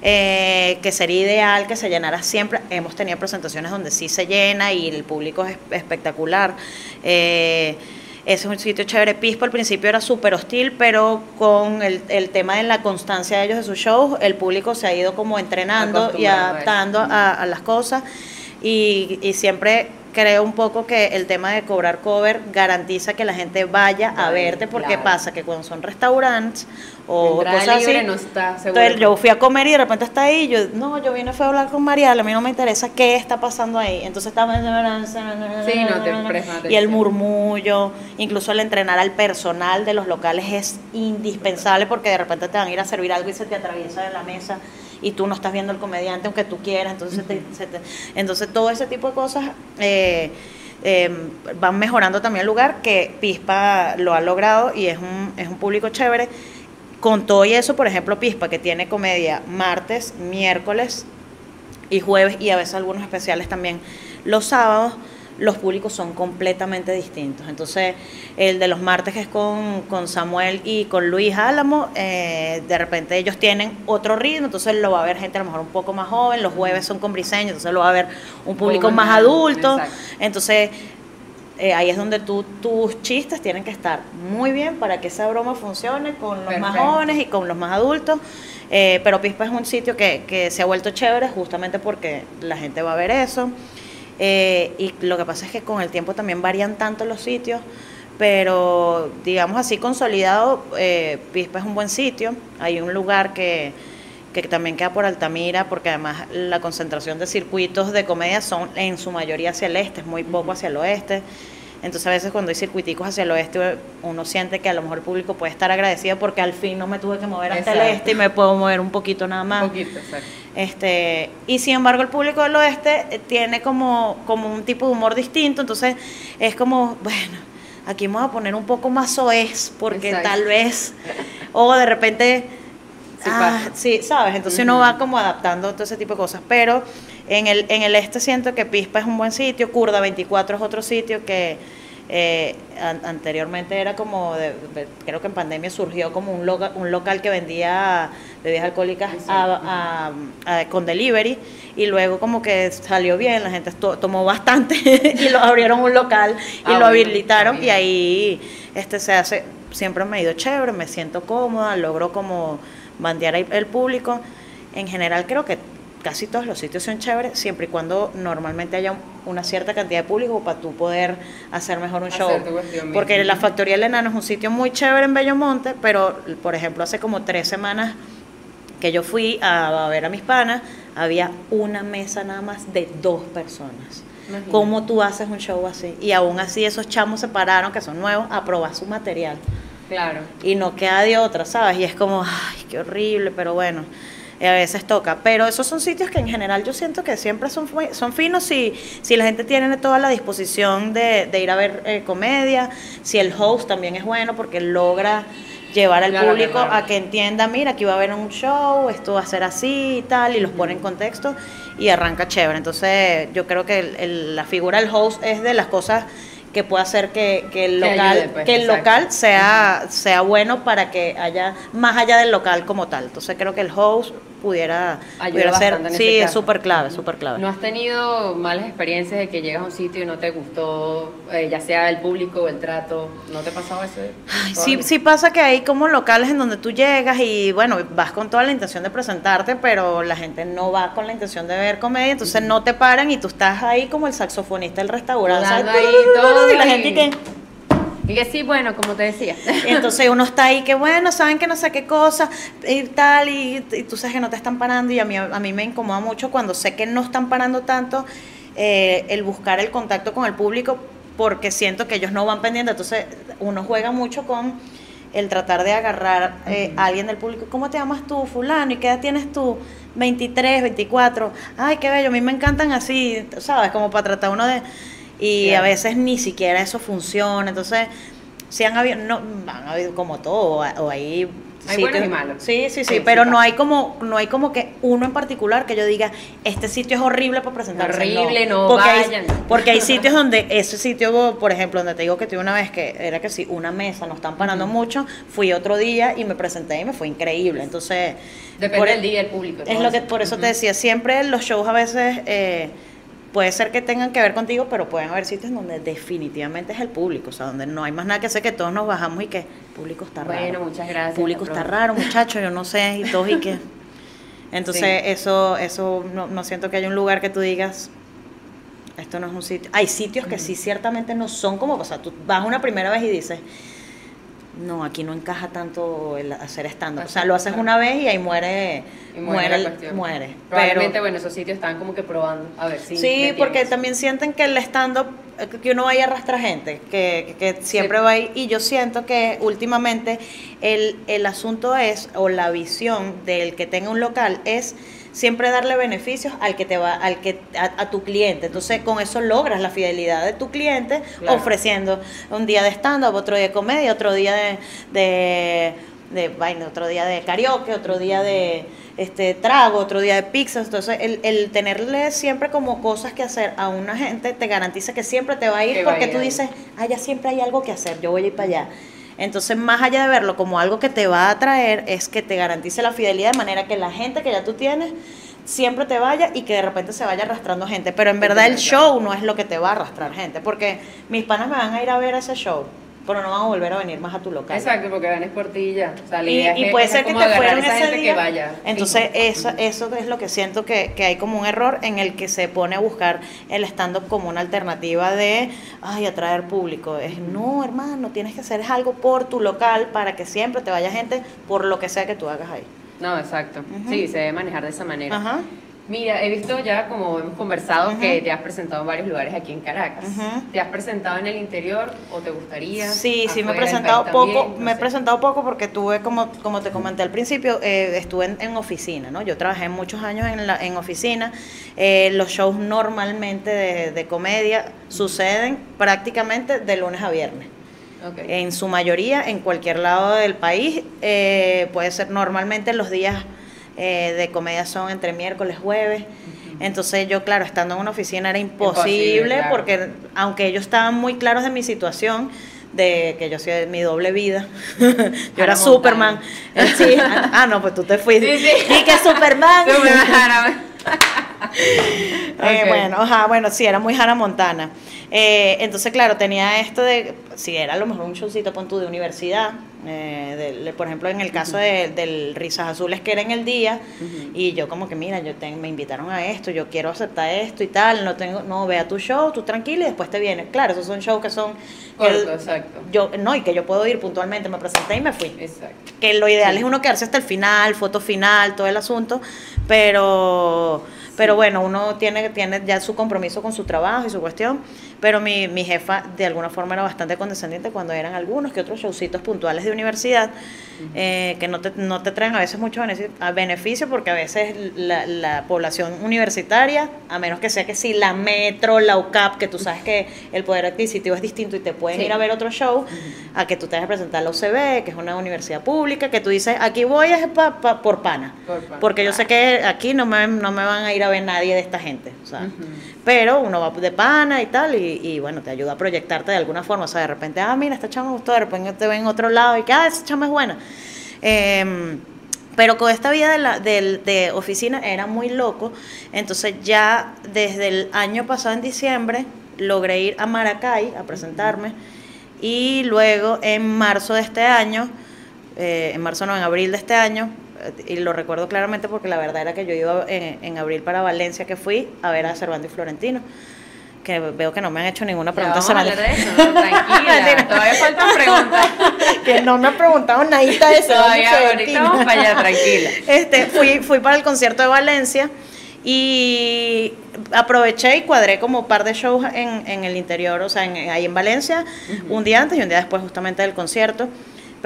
eh, que sería ideal que se llenara siempre. Hemos tenido presentaciones donde sí se llena y el público es espectacular. Eh, ese es un sitio chévere. Pispo al principio era súper hostil, pero con el, el tema de la constancia de ellos de sus shows, el público se ha ido como entrenando y adaptando a, a las cosas. Y, y siempre creo un poco que el tema de cobrar cover garantiza que la gente vaya a verte, porque claro. pasa que cuando son restaurantes o Entrada cosas libre así, no está entonces yo fui a comer y de repente está ahí, yo, no, yo vine fue a hablar con Mariela, a mí no me interesa qué está pasando ahí. Entonces estaba Sí, no te y el murmullo, incluso el entrenar al personal de los locales es indispensable porque de repente te van a ir a servir algo y se te atraviesa en la mesa y tú no estás viendo al comediante aunque tú quieras, entonces, se te- se te- entonces todo ese tipo de cosas eh, eh, van mejorando también el lugar que Pispa lo ha logrado y es un, es un público chévere. Con todo y eso, por ejemplo, Pispa, que tiene comedia martes, miércoles y jueves y a veces algunos especiales también los sábados, los públicos son completamente distintos. Entonces, el de los martes que es con, con Samuel y con Luis Álamo, eh, de repente ellos tienen otro ritmo, entonces lo va a ver gente a lo mejor un poco más joven, los jueves son con Briseño, entonces lo va a ver un público más adulto. exacto. Entonces, eh, ahí es donde tú, tus chistes tienen que estar muy bien para que esa broma funcione con los más jóvenes y con los más adultos. Eh, pero Pispa es un sitio que, que se ha vuelto chévere justamente porque la gente va a ver eso. Eh, y lo que pasa es que con el tiempo también varían tanto los sitios, pero digamos así consolidado, eh, Pispa es un buen sitio. Hay un lugar que, que también queda por Altamira, porque además la concentración de circuitos de comedia son en su mayoría hacia el este, es muy poco hacia el oeste. Entonces a veces cuando hay circuiticos hacia el oeste uno siente que a lo mejor el público puede estar agradecido porque al fin no me tuve que mover hasta el este y me puedo mover un poquito nada más. Un poquito, exacto. Este, y sin embargo el público del oeste eh, tiene como, como un tipo de humor distinto, entonces es como, bueno, aquí voy a poner un poco más soez porque Exacto. tal vez, o de repente, Sí ah, sí, ¿sabes? Entonces uno va como adaptando todo ese tipo de cosas, pero en el, en el este siento que Pispa es un buen sitio, Curda 24 es otro sitio que eh, an- anteriormente era como, de- de- creo que en pandemia surgió como un, loca- un local que vendía bebidas alcohólicas a- a- a- con delivery y luego como que salió bien, la gente to- tomó bastante y lo abrieron un local y Ah, lo habilitaron y ahí este se hace, siempre me ha ido chévere, me siento cómoda, logro como bandear el público. En general creo que casi todos los sitios son chéveres, siempre y cuando normalmente haya un- una cierta cantidad de público para tú poder hacer mejor un show. Porque la Factoría del Enano es un sitio muy chévere en Bellomonte, pero por ejemplo hace como tres semanas que yo fui a, a ver a mis panas, había una mesa nada más de dos personas. Imagínate. ¿Cómo tú haces un show así? Y aún así esos chamos se pararon, que son nuevos, a probar su material. Claro. Y no queda de otra, ¿sabes? Y es como, ay, qué horrible, pero bueno, eh, a veces toca. Pero esos son sitios que en general yo siento que siempre son, son finos si, si la gente tiene toda la disposición de, de ir a ver eh, comedia, si el host también es bueno porque logra llevar al Claro, público claro. a que entienda, mira, aquí va a haber un show, esto va a ser así y tal, y los pone en contexto y arranca chévere. Entonces yo creo que el- el- la figura del host es de las cosas que puede hacer que, que el local, ayude, pues, que el exacto. local sea, sea bueno para que haya más allá del local como tal. Entonces creo que el host pudiera, Ayuda pudiera ser, sí, ese es súper clave, súper clave. ¿No has tenido malas experiencias de que llegas a un sitio y no te gustó, eh, ya sea el público o el trato? ¿No te ha pasado eso? Ay, Sí, sí pasa que hay como locales en donde tú llegas y bueno, vas con toda la intención de presentarte, pero la gente no va con la intención de ver comedia, entonces no te paran y tú estás ahí como el saxofonista del restaurante. Y la gente que... Y que sí, bueno, como te decía. Entonces uno está ahí que bueno, saben que no sé qué cosa y tal, y, y tú sabes que no te están parando y a mí, a mí me incomoda mucho cuando sé que no están parando tanto eh, el buscar el contacto con el público porque siento que ellos no van pendientes, entonces uno juega mucho con el tratar de agarrar eh, a alguien del público, ¿cómo te llamas tú, fulano? ¿Y qué edad tienes tú? 23, 24, ay, qué bello, a mí me encantan así, ¿sabes? Como para tratar uno de... Y Claro. a veces ni siquiera eso funciona, entonces sí han habido, no, han habido como todo, o, hay... Hay sitios- buenos y malos. Sí, sí, sí, Sí, sí pero no hay como no hay como que uno en particular que yo diga, este sitio es horrible para presentarse. Horrible, no porque vayan. Hay, porque hay sitios donde, ese sitio, por ejemplo, donde te digo que tuve una vez que era que sí, una mesa, no están parando mucho, fui otro día y me presenté y me fue increíble. Entonces, Depende del día, el público. es lo que eso. por eso te decía, siempre los shows a veces eh, puede ser que tengan que ver contigo, pero pueden haber sitios donde definitivamente es el público, o sea, donde no hay más nada que hacer que todos nos bajamos y que el público está raro. Bueno, muchas gracias. El público está raro, muchachos, yo no sé, y todos y que. Entonces, eso, eso no, no siento que haya un lugar que tú digas, esto no es un sitio. Hay sitios que sí ciertamente no son como, o sea, tú vas una primera vez y dices, no, aquí no encaja tanto el hacer stand O sea, lo haces una vez y ahí muere, Y muere, muere, muere. Probablemente, Pero, bueno, esos sitios están como que probando. A ver si. sí, porque también sienten que el stand-up, eh, que uno vaya a arrastrar gente, que, que, que siempre Sí. va ahí. Y yo siento que últimamente el, el asunto es, o la visión del que tenga un local es siempre darle beneficios al que te va, al que, a, a tu cliente. Entonces, con eso logras la fidelidad de tu cliente, Claro. ofreciendo un día de stand-up, otro día de comedia, otro día de, de, de vaina, otro día de karaoke, otro día de este trago, otro día de pizza. Entonces, el, el tenerle siempre como cosas que hacer a una gente te garantiza que siempre te va a ir porque tú dices, allá siempre hay algo que hacer, yo voy a ir para allá. Entonces, más allá de verlo como algo que te va a atraer, es que te garantice la fidelidad de manera que la gente que ya tú tienes siempre te vaya y que de repente se vaya arrastrando gente. Pero en verdad el show no es lo que te va a arrastrar gente, porque mis panas me van a ir a ver a ese show, pero no van a volver a venir más a tu local. Exacto, porque van es por ti ya. O sea, Y, es y puede es ser que te fueron ese día. que vaya. Entonces, eso, eso es lo que siento que, que hay como un error en el que se pone a buscar el stand-up como una alternativa de, ay, atraer público. Es, no, hermano, tienes que hacer algo por tu local para que siempre te vaya gente por lo que sea que tú hagas ahí. No, exacto. Sí, se debe manejar de esa manera. Ajá. Mira, he visto ya, como hemos conversado, que te has presentado en varios lugares aquí en Caracas. ¿Te has presentado en el interior o te gustaría? Sí, sí, me he presentado poco, también, no me he presentado poco porque tuve, como, como te comenté al principio, eh, estuve en, en oficina, ¿no? Yo trabajé muchos años en, la, en oficina. Eh, los shows normalmente de, de comedia suceden prácticamente de lunes a viernes. En su mayoría, en cualquier lado del país, eh, puede ser normalmente los días eh, de comedia son entre miércoles, jueves. Entonces yo, claro, estando en una oficina era imposible, Imposible, claro. porque aunque ellos estaban muy claros de mi situación, de que yo soy de mi doble vida, yo era Superman. Eh, sí, ah, no, pues tú te fuiste. Sí, sí. Y que Superman. Eh, bueno, ajá, bueno, sí, era muy Hannah Montana. Eh, entonces, claro, tenía esto de, si era a lo mejor un showcito, pon tú, de universidad, eh, del- por ejemplo, en el caso de- del Risas Azules, que era en el día, y yo como que, mira, yo ten- me invitaron a esto, yo quiero aceptar esto y tal, no tengo, no, ve a tu show, tú tranquila y después te vienes. Claro, esos son shows que son... Corto, el- exacto. yo, no, y que yo puedo ir puntualmente, me presenté y me fui Exacto. que lo ideal Sí. es uno quedarse hasta el final, foto final, todo el asunto, pero pero bueno, uno tiene, tiene ya su compromiso con su trabajo y su cuestión, pero mi, mi jefa de alguna forma era bastante condescendiente cuando eran algunos que otros showcitos puntuales de universidad, eh, que no te, no te traen a veces mucho beneficio, porque a veces la, la población universitaria, a menos que sea que si la metro, la UCAP, que tú sabes que el poder adquisitivo es distinto y te pueden Sí. ir a ver otro show, a que tú te vas a presentar a la UCB, que es una universidad pública, que tú dices, aquí voy es pa- pa- por pana. Por pana. Porque yo sé que aquí no me, no me van a ir a ver nadie de esta gente. O sea. Pero uno va de pana y tal, y, y bueno, te ayuda a proyectarte de alguna forma. O sea, de repente, ah, mira, esta chama me gustó, de te ven en otro lado y que, ah, esa chama es buena. Em, pero con esta vida de, la, de oficina era muy loco. Entonces ya desde el año pasado en diciembre logré ir a Maracay a presentarme. Y luego en marzo de este año, eh, en marzo no, en abril de este año, eh, y lo recuerdo claramente porque la verdad era que yo iba en, en abril para Valencia, que fui a ver a Cervantes y Florentino, que veo que no me han hecho ninguna Ya pregunta. vamos a de eso, ¿no? tranquila. Todavía faltan preguntas. que no me han preguntado nadita de y Todavía, ahorita vamos para allá, tranquila. Este, fui, fui para el concierto de Valencia y aproveché y cuadré como un par de shows en, en el interior, o sea, en- ahí en Valencia, un día antes y un día después justamente del concierto.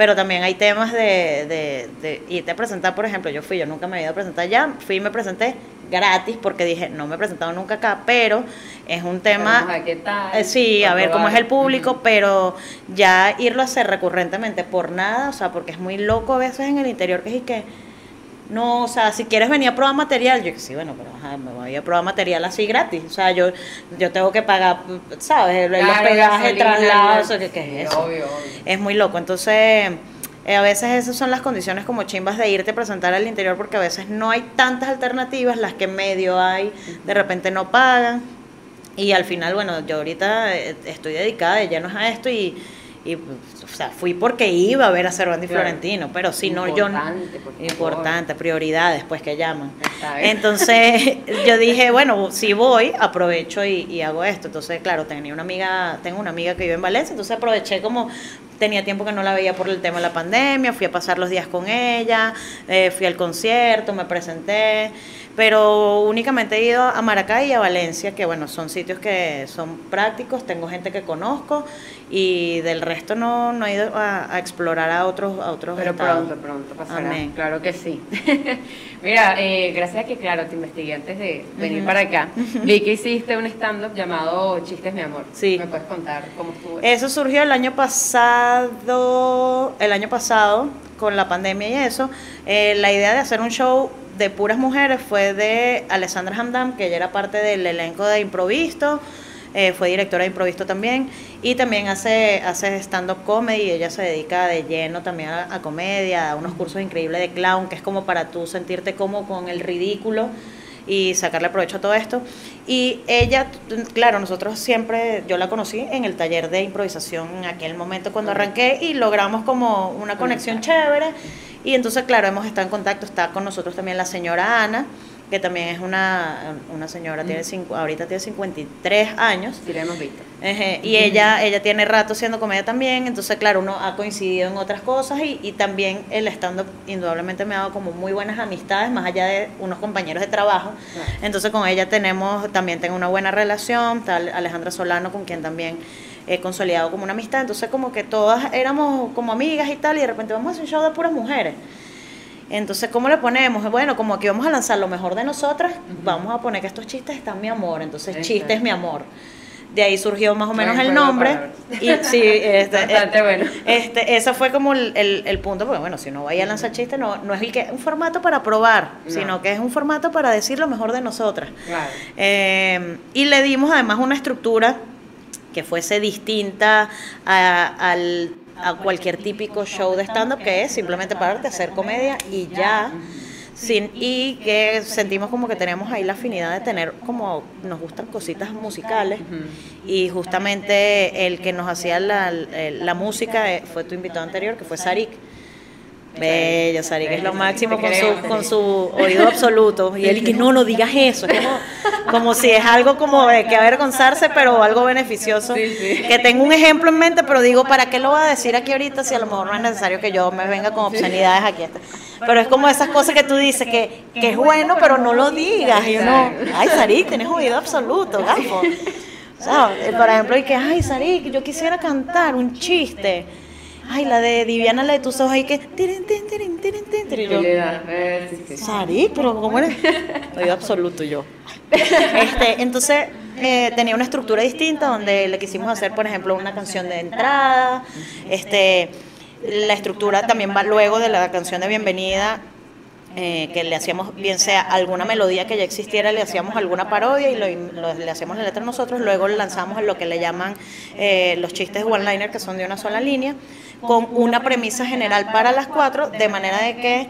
Pero también hay temas de, de, de irte a presentar, por ejemplo, yo fui, yo nunca me había ido a presentar allá, fui y me presenté gratis porque dije, no me he presentado nunca acá, pero es un tema... Vamos a ver qué tal. Eh, sí, a ver cómo es el público, pero ya irlo a hacer recurrentemente por nada, o sea, porque es muy loco a veces en el interior que es y que no, o sea, si quieres venir a probar material, yo sí, bueno, pero ajá, me voy a probar material así gratis, o sea, yo yo tengo que pagar, ¿sabes? Los Claro, pegajes, el gasolina, traslado, la- eso, ¿qué, qué es eso? Obvio, obvio. Es muy loco, entonces eh, a veces esas son las condiciones como chimbas de irte a presentar al interior porque a veces no hay tantas alternativas, las que medio hay, de repente no pagan y al final, bueno, yo ahorita eh, estoy dedicada de llenos a esto y, y, pues, o sea, fui porque iba a ver a Cervantes y. Florentino, pero si no, yo... Importante, prioridades, pues que llaman. Entonces yo dije, bueno, si voy, aprovecho y, y hago esto. Entonces, claro, tenía una amiga, tengo una amiga que vive en Valencia, entonces aproveché como tenía tiempo que no la veía por el tema de la pandemia, fui a pasar los días con ella, eh, fui al concierto, me presenté, pero únicamente he ido a Maracay y a Valencia, que bueno, son sitios que son prácticos, tengo gente que conozco y del resto no, no he ido a, a explorar a otros, a otros Pero estados. pronto, pronto pasará. Amén. Claro que sí. Mira, eh, gracias a que, claro, te investigué antes de venir para acá. Vi que hiciste un stand-up llamado Chistes, mi amor. Sí. ¿Me puedes contar cómo estuvo? Eso surgió el año pasado, el año pasado, con la pandemia y eso. Eh, la idea de hacer un show de puras mujeres fue de Alessandra Hamdam, que ella era parte del elenco de Improvisto, eh, fue directora de Improvisto también, y también hace, hace stand-up comedy, ella se dedica de lleno también a, a comedia, a unos cursos increíbles de clown, que es como para tú sentirte como con el ridículo. y sacarle provecho a todo esto. Y ella, claro, nosotros siempre, yo la conocí en el taller de improvisación en aquel momento cuando arranqué y logramos como una conexión chévere. Y entonces, claro, hemos estado en contacto, está con nosotros también la señora Ana, que también es una, una señora, tiene cinco, ahorita tiene 53 años. Sí, la hemos visto. Y ella, ella tiene rato haciendo comedia también, entonces claro, uno ha coincidido en otras cosas y, y también el stand-up indudablemente me ha dado como muy buenas amistades, más allá de unos compañeros de trabajo. Entonces con ella tenemos, también tengo una buena relación, está Alejandra Solano con quien también he consolidado como una amistad, entonces como que todas éramos como amigas y tal, y de repente vamos a hacer un show de puras mujeres. Entonces, ¿cómo le ponemos? Bueno, como aquí vamos a lanzar lo mejor de nosotras, vamos a poner que estos chistes están mi amor, entonces Exacto. chiste es mi amor. De ahí surgió más o menos el nombre. Y sí, este, Bastante eh, bueno. este, ese fue como el, el- el punto, porque bueno, si no vaya a lanzar chistes, no, no es el que un formato para probar, No. sino que es un formato para decir lo mejor de nosotras. Claro. Eh, y le dimos además una estructura que fuese distinta a, al- a cualquier típico show de stand-up, que es simplemente pararte, hacer comedia y ya. Sin, y que sentimos como que tenemos ahí la afinidad de tener como nos gustan cositas musicales. Y justamente el que nos hacía la, la música eh, fue tu invitado anterior que fue Sarik Bello, Sarik es lo máximo con su, con su oído absoluto. Y él y que no, no digas eso. Es como, como si es algo como de que avergonzarse, pero algo beneficioso. Sí, sí. Que tengo un ejemplo en mente, pero digo, ¿para qué lo voy a decir aquí ahorita si a lo mejor no es necesario que yo me venga con obscenidades aquí? Pero es como esas cosas que tú dices que, que es bueno, pero no lo digas. Y uno, ay, Sarik, tienes oído absoluto, gafo. O sea, eh, por ejemplo, y que, ay, Sarik, yo quisiera cantar un chiste. Ay, la de Diviana, la de tus ojos, y que. tirin, tirin, tirin. Sarik, pero ¿cómo eres? Oído absoluto yo. Este, entonces, eh, tenía una estructura distinta donde le quisimos hacer, por ejemplo, una canción de entrada. Este, la estructura también va luego de la canción de bienvenida eh, que le hacíamos, bien sea alguna melodía que ya existiera, le hacíamos alguna parodia y lo, le hacíamos la letra nosotros, luego lanzamos lo que le llaman eh, los chistes one-liner, que son de una sola línea, con una premisa general para las cuatro, de manera de que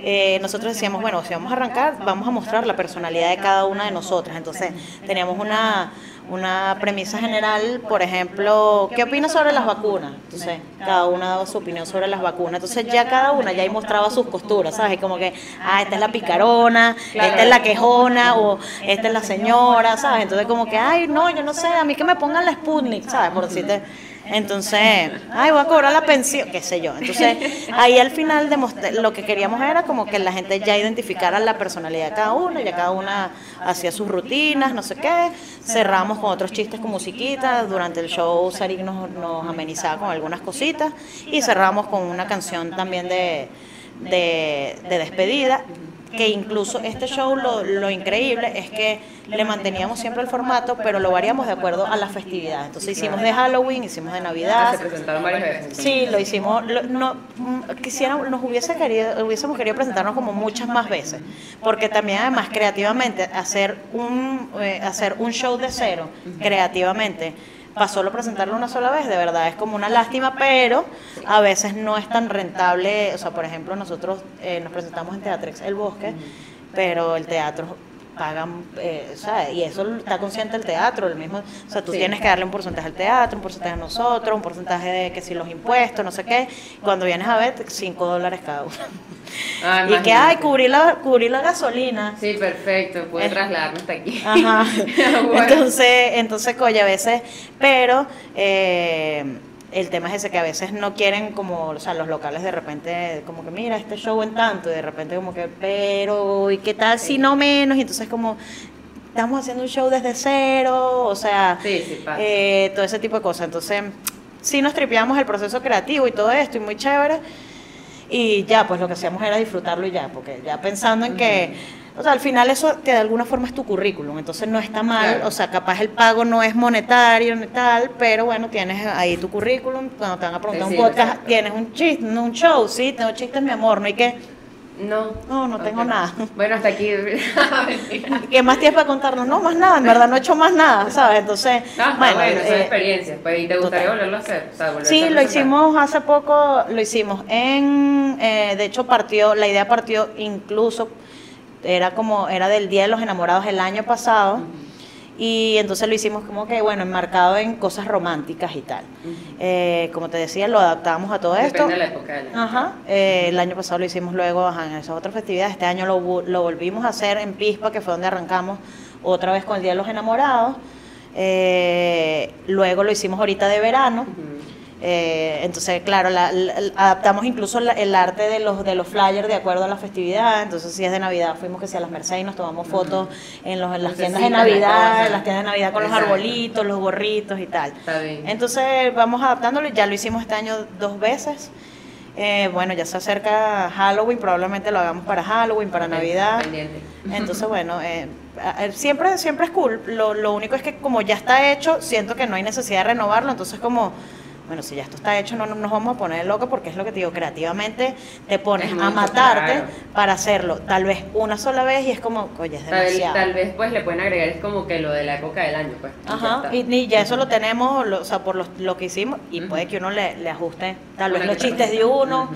eh, nosotros decíamos, bueno, si vamos a arrancar, vamos a mostrar la personalidad de cada una de nosotras. Entonces, teníamos una, una premisa general, por ejemplo, ¿qué opinas sobre las vacunas? Entonces, cada una daba su opinión sobre las vacunas. Entonces, ya cada una ya ahí mostraba sus costuras, ¿sabes? Como que, ah, esta es la picarona, esta es la quejona, o esta es la señora, ¿sabes? Entonces, como que, ay, no, yo no sé, a mí que me pongan la Sputnik, ¿sabes? Por decirte. Entonces, ay, voy a cobrar la pensión, qué sé yo. Entonces, ahí al final demostré- lo que queríamos era como que la gente ya identificara la personalidad de cada uno, ya cada una hacía sus rutinas, no sé qué. Cerramos con otros chistes con musiquita. Durante el show, Sarik nos, nos amenizaba con algunas cositas. Y cerramos con una canción también de, de, de despedida que incluso este show lo, lo increíble es que le manteníamos siempre el formato, pero lo variamos de acuerdo a las festividades. Entonces hicimos de Halloween, hicimos de Ah, Navidad. se presentaron varias veces. Sí, lo hicimos. lo- no, mm, quisiéramos, nos hubiese querido, hubiésemos querido presentarnos como muchas más veces, porque también además creativamente hacer un eh, hacer un show de cero creativamente para solo presentarlo una sola vez, de verdad es como una lástima, pero a veces no es tan rentable. O sea, por ejemplo, nosotros eh, nos presentamos en Teatrex El Bosque, pero el teatro pagan, eh, o sea, y eso está consciente el teatro, el mismo, o sea, tú Sí. tienes que darle un porcentaje al teatro, un porcentaje a nosotros, un porcentaje de que si los impuestos, no sé qué, cuando vienes a ver, 5 dólares cada uno. Ah, y que, ay, cubrir la, cubrir la gasolina. Sí, perfecto, puede Eh. trasladarnos hasta aquí. Ajá. Bueno. Entonces, entonces, coño, a veces, pero eh, el tema es ese que a veces no quieren como, o sea, los locales de repente, como que mira, este show en tanto, y de repente como que, pero, ¿y qué tal si no menos? Y entonces como, estamos haciendo un show desde cero, o sea, Sí, sí, pasa. eh, todo ese tipo de cosas. Entonces, sí nos tripeamos el proceso creativo y todo esto, y muy chévere. Y ya, pues lo que hacíamos era disfrutarlo y ya, porque ya pensando en que, o sea, al final eso que de alguna forma es tu currículum, entonces no está mal, Claro. o sea, capaz el pago no es monetario ni tal, pero bueno, tienes ahí tu currículum, cuando te van a preguntar Sí, un podcast, exacto. tienes un chiste, un show, sí, tengo chistes, mi amor, no hay que, No. No, no tengo nada. Bueno, hasta aquí. ¿qué más tienes para contarnos? No, más nada, en verdad no he hecho más nada, ¿sabes? Entonces, Ah, bueno, bueno, son eh, experiencias. Pues, ¿Y te gustaría total. volverlo a hacer? O sea, volverse Sí, a lo hicimos hace poco, lo hicimos en, eh, de hecho partió, la idea partió incluso era como, era del Día de los Enamorados el año pasado. Y entonces lo hicimos como que, bueno, enmarcado en cosas románticas y tal. Eh, como te decía, lo adaptamos a todo esto. Depende de la época del año. Ajá. eh, el año pasado lo hicimos luego ajá, en esas otras festividades. Este año lo, volvimos a hacer en Pispa, que fue donde arrancamos otra vez con el Día de los Enamorados. Eh, luego lo hicimos ahorita de verano. Ujú. Eh, entonces, claro, la- la- adaptamos incluso la- el arte de los de los flyers de acuerdo a la festividad. Entonces, si es de Navidad, fuimos que sea a las Mercedes y nos tomamos fotos en, los, en las tiendas de Navidad, en las tiendas de Navidad con Exacto. los arbolitos, los gorritos y tal. Está bien. Entonces vamos adaptándolo, ya lo hicimos este año dos veces. Eh, bueno, ya se acerca Halloween, probablemente lo hagamos para Halloween, para Navidad. pendiente. Entonces, bueno, eh, a- siempre, siempre es cool. Lo, lo único es que como ya está hecho, siento que no hay necesidad de renovarlo. Entonces, como, bueno, si ya esto está hecho, no, no nos vamos a poner locos porque es lo que te digo, creativamente te pones Es a matarte claro. para hacerlo. Tal vez una sola vez y es como, oye, es demasiado. tal vez pues le pueden agregar es como que lo de la época del año, pues. Ajá, y, y ya eso lo tenemos, lo- o sea, por los- lo que hicimos, y puede que uno le, le ajuste, tal vez los chistes de uno,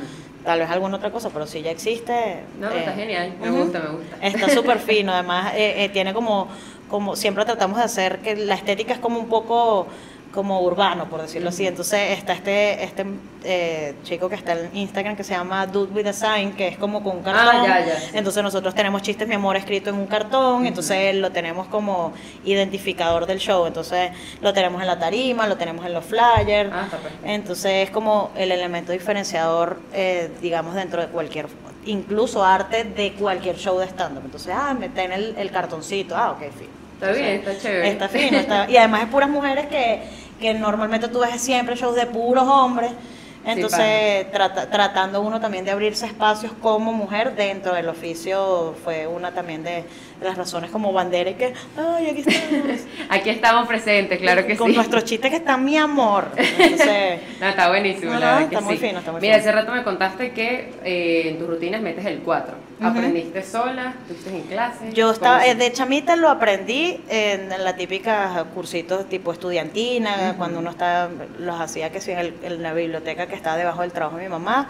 tal vez alguna otra cosa, pero si ya existe. No, pero está eh, genial. Me gusta, me gusta. Está súper fino, además eh, eh, tiene como, como, siempre tratamos de hacer que la estética es como un poco como urbano, por decirlo así. Entonces está este, este eh, chico que está en Instagram que se llama Dude with a Sign, que es como con un Ah, cartón. ya, ya, sí. Entonces nosotros tenemos chistes mi amor escrito en un cartón, entonces lo tenemos como identificador del show. Entonces lo tenemos en la tarima, lo tenemos en los flyers. Ah, está. Entonces es como el elemento diferenciador, eh, digamos, dentro de cualquier, incluso arte de cualquier show de stand-up. Entonces, ah, me ten el, el cartoncito, ah, ok, fin. Está bien, está chévere. Está fino, está- y además es puras mujeres que, que normalmente tú ves siempre shows de puros hombres. Entonces, trata- tratando uno también de abrirse espacios como mujer dentro del oficio fue una también de las razones como bandera y que, ay, aquí estamos. Aquí estamos presentes, claro que con sí. nuestros chistes que están mi amor. Entonces, No, está buenísimo, No, la no, verdad que está muy sí. fino, está muy Mira, fino. hace rato me contaste que eh, en tus rutinas metes el 4. ¿Aprendiste sola? ¿Estuviste en clase? Yo estaba, eh, de chamita lo aprendí en la típica cursitos tipo estudiantina, cuando uno está, los hacía que sí en, el- en la biblioteca que está debajo del trabajo de mi mamá.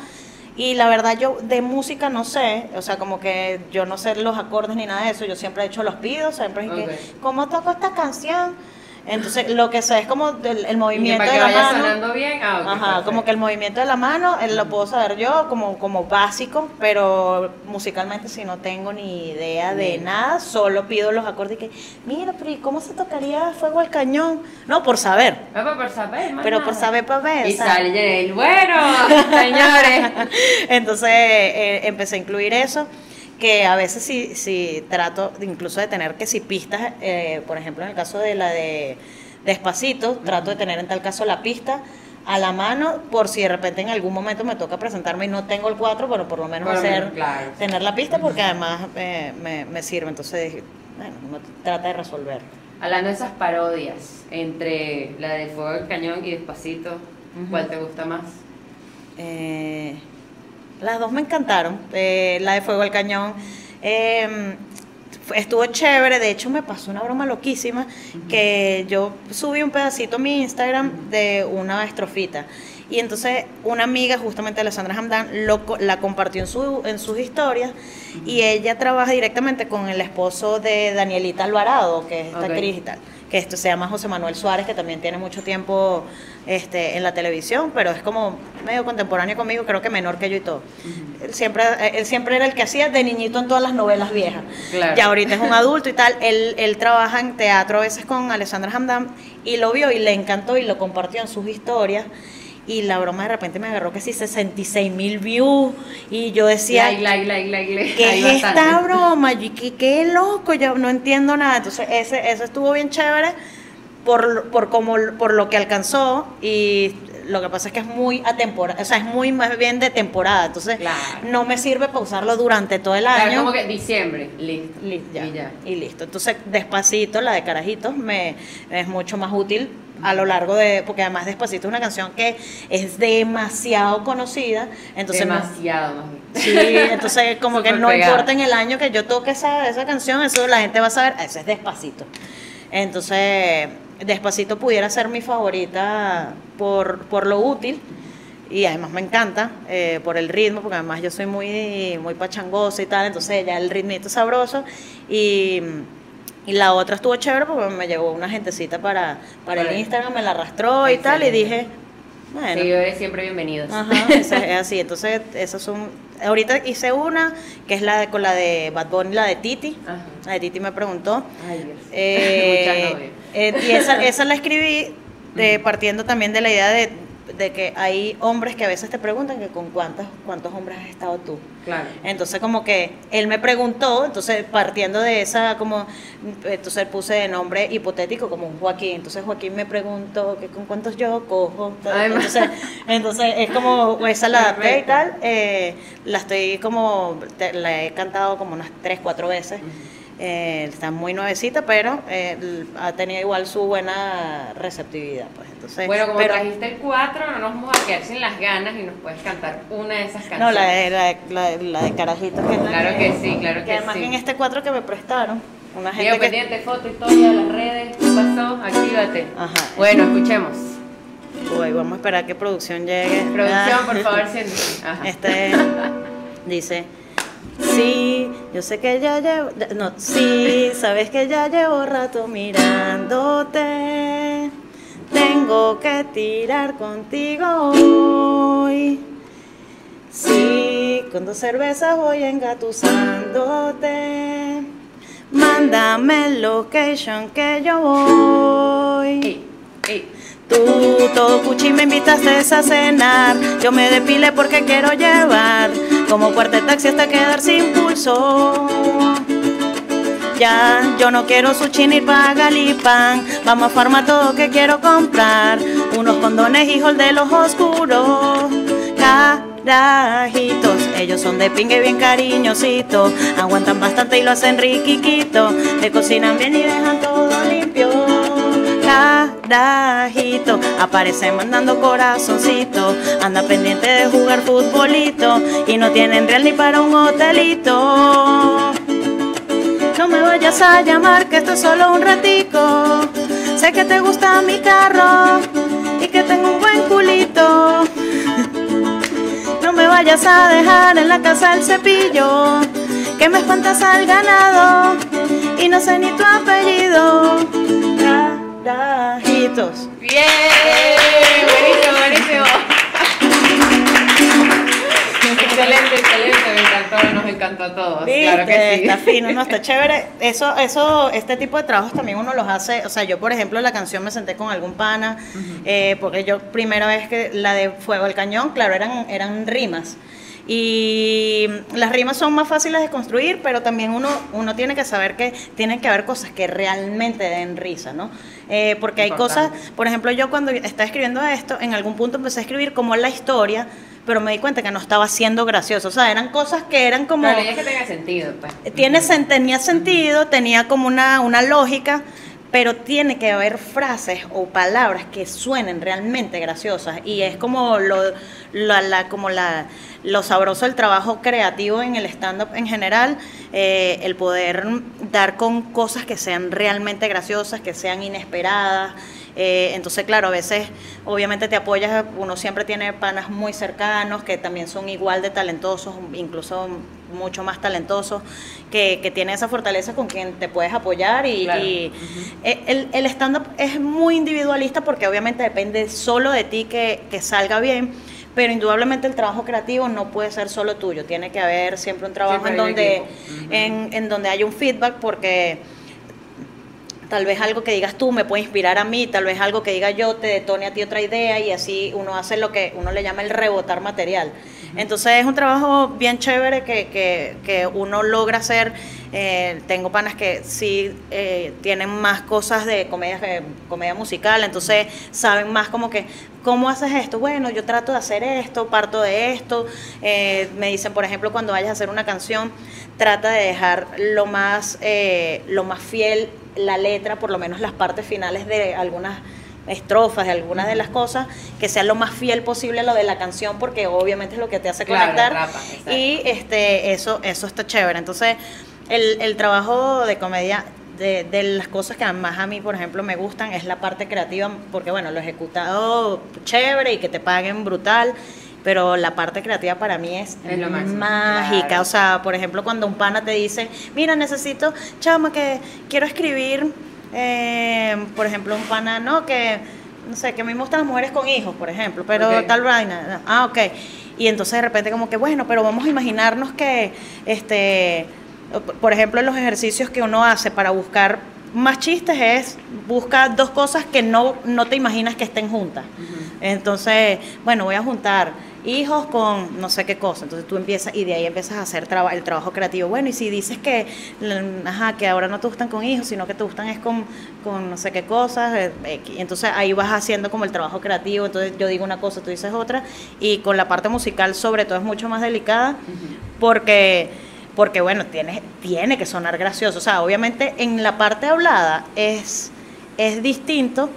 Y la verdad yo de música no sé, o sea, como que yo no sé los acordes ni nada de eso, yo siempre he hecho los pidos, siempre es Ok. que, ¿cómo toco esta canción? Entonces lo que sé es como el, el movimiento para de que la vaya mano. sonando bien. Ah, ok, Ajá, perfecto. como que el movimiento de la mano él lo puedo saber yo como, como básico, pero musicalmente si no tengo ni idea de Bien. nada, solo pido los acordes y que, mira, pero ¿y cómo se tocaría fuego al cañón? No, por saber, Ah, pues por saber, más pero nada. por saber para ver. Y ¿sabes? sale el bueno, señores. Entonces eh, empecé a incluir eso, que a veces sí, sí trato de incluso de tener que si pistas, eh, por ejemplo en el caso de la de Despacito, trato de tener en tal caso la pista a la mano por si de repente en algún momento me toca presentarme y no tengo el 4, bueno, por lo menos hacer, claro. tener la pista porque además eh, me, me sirve, entonces bueno, uno trata de resolver. Hablando de esas parodias entre la de Fuego del Cañón y Despacito, ¿cuál te gusta más? Eh, las dos me encantaron. Eh, la de Fuego al Cañón eh, estuvo chévere. De hecho, me pasó una broma loquísima que yo subí un pedacito a mi Instagram de una estrofita. Y entonces una amiga, justamente Alessandra Hamdan, lo la compartió en, su, en sus historias y ella trabaja directamente con el esposo de Danielita Alvarado, que es esta Ok. actriz y tal, que esto se llama José Manuel Suárez, que también tiene mucho tiempo este, en la televisión, pero es como medio contemporáneo conmigo, creo que menor que yo y todo. Él siempre, él siempre era el que hacía de niñito en todas las novelas viejas. Claro. Ya ahorita es un adulto y tal. Él, él trabaja en teatro a veces con Alessandra Hamdan y lo vio y le encantó y lo compartió en sus historias. Y la broma de repente me agarró que sí 66 mil views. Y yo decía, Like. ¿qué es esta broma? Y qué, qué loco, yo no entiendo nada. Entonces, ese, eso estuvo bien chévere por, por, como, por lo que alcanzó. Y lo que pasa es que es muy atemporal, o sea, es muy más bien de temporada. Entonces, Claro. no me sirve para usarlo durante todo el Claro, año. como que diciembre, listo. Li- ya, Y ya. y listo. Entonces, despacito, la de carajitos, me es mucho más útil a lo largo de, porque además despacito es una canción que es demasiado conocida, entonces Demasiado más bien. Sí, entonces como que no importa en el año que yo toque esa, esa canción, eso la gente va a saber, eso es despacito. Entonces, despacito pudiera ser mi favorita por, por lo útil y además me encanta eh, por el ritmo, porque además yo soy muy, muy pachangosa y tal, entonces ya el ritmito es sabroso y, y la otra estuvo chévere porque me llegó una gentecita para, para el. Instagram, me la arrastró y tal y dije, bueno, Seguidores siempre bienvenidos. Ajá, es así. Entonces, esas son. Ahorita hice una que es la de, con la de Bad Bunny, la de Titi. Ajá. La de Titi me preguntó. Ay, Dios. Eh, Muchas eh, y esa, esa la escribí de, partiendo también de la idea de, de que hay hombres que a veces te preguntan que con cuántos, cuántos hombres has estado tú. Claro. Entonces como que él me preguntó, entonces partiendo de esa como, entonces puse de nombre hipotético como un Joaquín, entonces Joaquín me preguntó que con cuántos yo cojo, entonces, entonces es como esa la adapté y tal, eh, la estoy como, te- la he cantado como unas tres, cuatro veces. Eh, está muy nuevecita, pero eh, ha tenido igual su buena receptividad. Pues, entonces, Bueno, como pero- trajiste el 4, no nos vamos a quedar sin las ganas y nos puedes cantar una de esas canciones. No, la de, la, de- la de- la de Carajitos. Que es la Claro que sí, claro que además sí. en este cuatro que me prestaron, una gente que... pendiente, foto, historia, las redes, ¿qué pasó? Actívate. Ajá. Bueno, escuchemos. Uy, vamos a esperar que producción llegue. Producción, Ah. por favor, siéntate. Este dice, sí, yo sé que ya llevo, no, sí, sabes que ya llevo rato mirándote, tengo que tirar contigo hoy. Sí, con dos cervezas voy engatusándote, mándame el location que yo voy. Tú, todo cuchi, me invitaste a cenar. Yo me depile porque quiero llevar como cuarto de taxi hasta quedar sin pulso. Ya, yo no quiero sushi ni pa' Galipan. Vamos a farma todo que quiero comprar. Unos condones, hijos de los oscuros. Carajitos, ellos son de pingue bien cariñositos. Aguantan bastante y lo hacen riquiquito. Le cocinan bien y dejan todo limpio. Carajito, aparece mandando corazoncito. Anda pendiente de jugar futbolito. Y no tienen real ni para un hotelito. No me vayas a llamar que esto es solo un ratico. Sé que te gusta mi carro y que tengo un buen culito. No me vayas a dejar en la casa el cepillo, que me espantas al ganado y no sé ni tu apellido. Carajitos. Bien, buenísimo, buenísimo. excelente, excelente, me encantó, nos encantó a todos. Claro Viste, que sí. está fino, no, está chévere. Eso, eso, este tipo de trabajos también uno los hace. O sea, yo, por ejemplo, la canción me senté con algún pana, eh, porque yo, primera vez que la de Fuego al Cañón, claro, eran, eran rimas. Y las rimas son más fáciles de construir, pero también uno, uno tiene que saber que tienen que haber cosas que realmente den risa, ¿no? Eh, porque hay Importante. cosas, por ejemplo, yo cuando estaba escribiendo esto, en algún punto empecé a escribir como la historia, pero me di cuenta que no estaba siendo gracioso. O sea, eran cosas que eran como... Es que tenga sentido, pues. Tiene, tenía sentido, tenía como una, una lógica, pero tiene que haber frases o palabras que suenen realmente graciosas. Y es como lo, la, la- como la, lo sabroso del trabajo creativo en el stand-up en general, eh, el poder dar con cosas que sean realmente graciosas, que sean inesperadas. Eh, entonces, claro, a veces obviamente te apoyas, uno siempre tiene panas muy cercanos que también son igual de talentosos, incluso mucho más talentosos, que, que tienen esa fortaleza con quien te puedes apoyar y, Claro. y, eh, el, el stand-up es muy individualista porque obviamente depende solo de ti que, que salga bien. Pero indudablemente el trabajo creativo no puede ser solo tuyo, tiene que haber siempre un trabajo Siempre en donde, en, en donde haya un feedback porque tal vez algo que digas tú me puede inspirar a mí, tal vez algo que diga yo te detone a ti otra idea y así uno hace lo que uno le llama el rebotar material. Entonces es un trabajo bien chévere que, que, que uno logra hacer. Eh, tengo panas que sí eh, tienen más cosas de comedia, que- comedia musical, entonces saben más como que, ¿cómo haces esto? Bueno, yo trato de hacer esto, parto de esto. Eh, me dicen, por ejemplo, cuando vayas a hacer una canción, trata de dejar lo más, eh, lo más fiel la letra, por lo menos las partes finales de algunas estrofas, de algunas de las cosas, que sea lo más fiel posible a lo de la canción, porque obviamente es lo que te hace Claro, conectar. atrapa, y este, eso, eso está chévere. Entonces, el, el trabajo de comedia de, de las cosas que más a mí, por ejemplo, me gustan es la parte creativa, porque bueno, lo ejecutado chévere y que te paguen brutal, pero la parte creativa para mí es, Es lo máximo, mágica. claro. O sea, por ejemplo, cuando un pana te dice, mira, necesito, chama, que quiero escribir, eh, por ejemplo, un pana, no, que, no sé, que a mí me gustan las mujeres con hijos, por ejemplo, pero tal vaina. Ah, ok. Y entonces de repente como que, bueno, pero vamos a imaginarnos que, este, por ejemplo, en los ejercicios que uno hace para buscar más chistes es, busca dos cosas que no, no te imaginas que estén juntas. Entonces, bueno, voy a juntar hijos con no sé qué cosa. Entonces tú empiezas y de ahí empiezas a hacer traba- el trabajo creativo. Bueno, y si dices que, mm, ajá, que ahora no te gustan con hijos, sino que te gustan es con, con no sé qué cosas, eh, entonces ahí vas haciendo como el trabajo creativo. Entonces yo digo una cosa, tú dices otra. Y con la parte musical, sobre todo, es mucho más delicada porque porque bueno, tiene, tiene que sonar gracioso. O sea, obviamente en la parte hablada es, es distinto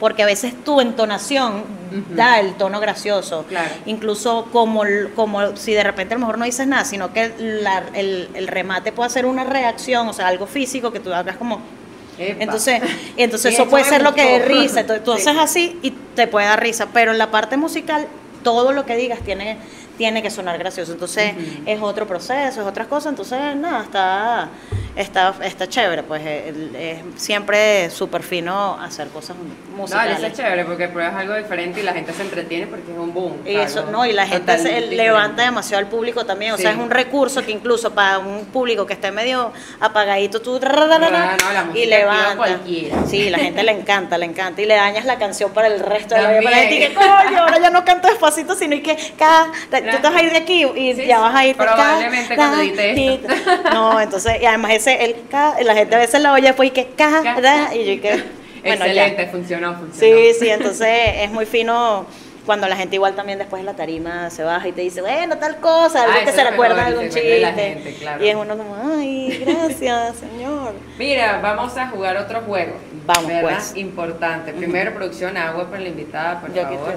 porque a veces tu entonación da el tono gracioso. Claro. Incluso como, como si de repente a lo mejor no dices nada, sino que la- el, el remate puede ser una reacción, o sea, algo físico que tú hagas como... Epa. Entonces, entonces eso eso puede ser lo que dé risa. Entonces tú Sí. haces así y te puede dar risa. Pero en la parte musical, todo lo que digas tiene, tiene que sonar gracioso. Entonces Ujú. es otro proceso, es otras cosas. Entonces, nada, está, está, está chévere. Pues el- es siempre súper fino hacer cosas No, musicales. eso es chévere porque pruebas algo diferente y la gente se entretiene porque es un boom. Y eso, no, y la gente se levanta demasiado al público también. O sea, Sí. es un recurso que incluso para un público que esté medio apagadito, tú no, la y levanta. cualquiera. Sí, la gente le encanta, le encanta. Y le dañas la canción para el resto de la vida. Para la gente y que, coño, ahora ya no canto despacito, sino y que, ca, tú te vas a ir de aquí y Sí, ya vas a ir probablemente cuando edite esto. No, entonces, y además ese, el la gente a veces la oye después y que, ca, Ca. da, y yo y que, bueno, ya. Excelente, funcionó, funcionó. Sí, sí, entonces es muy fino cuando la gente igual también después de la tarima se baja y te dice, bueno, tal cosa, algo Ah, que se recuerda de algún chiste. la gente, claro. Y es uno como, ay, gracias, señor. Mira, vamos a jugar otro juego. Vamos, ¿verdad? pues. Importante. Primero, producción, agua para la invitada, por Yo favor.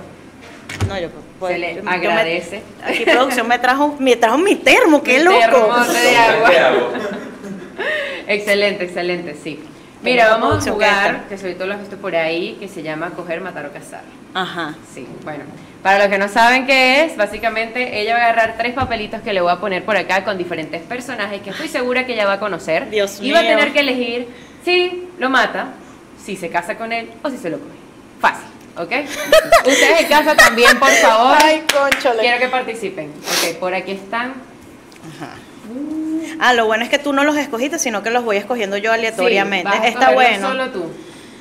No, yo pues, Se le yo me- agradece. aquí producción me trajo, me trajo mi termo, qué Mi loco. termo de agua. Excelente, excelente, sí. Mira, vamos a jugar, que sobre todo lo has visto por ahí, que se llama coger, matar o cazar. Ajá. Sí, bueno. Para los que no saben qué es, básicamente ella va a agarrar tres papelitos que le voy a poner por acá con diferentes personajes que estoy segura que ella va a conocer. Dios y va a mío. tener que elegir si lo mata, si se casa con él o si se lo coge. Fácil, ¿ok? Ustedes en casa también, por favor. Ay, conchole. Quiero que participen. Ok, por aquí están. Ah, lo bueno es que tú no los escogiste, sino que los voy escogiendo yo aleatoriamente. Sí, vas a está bueno. Solo tú.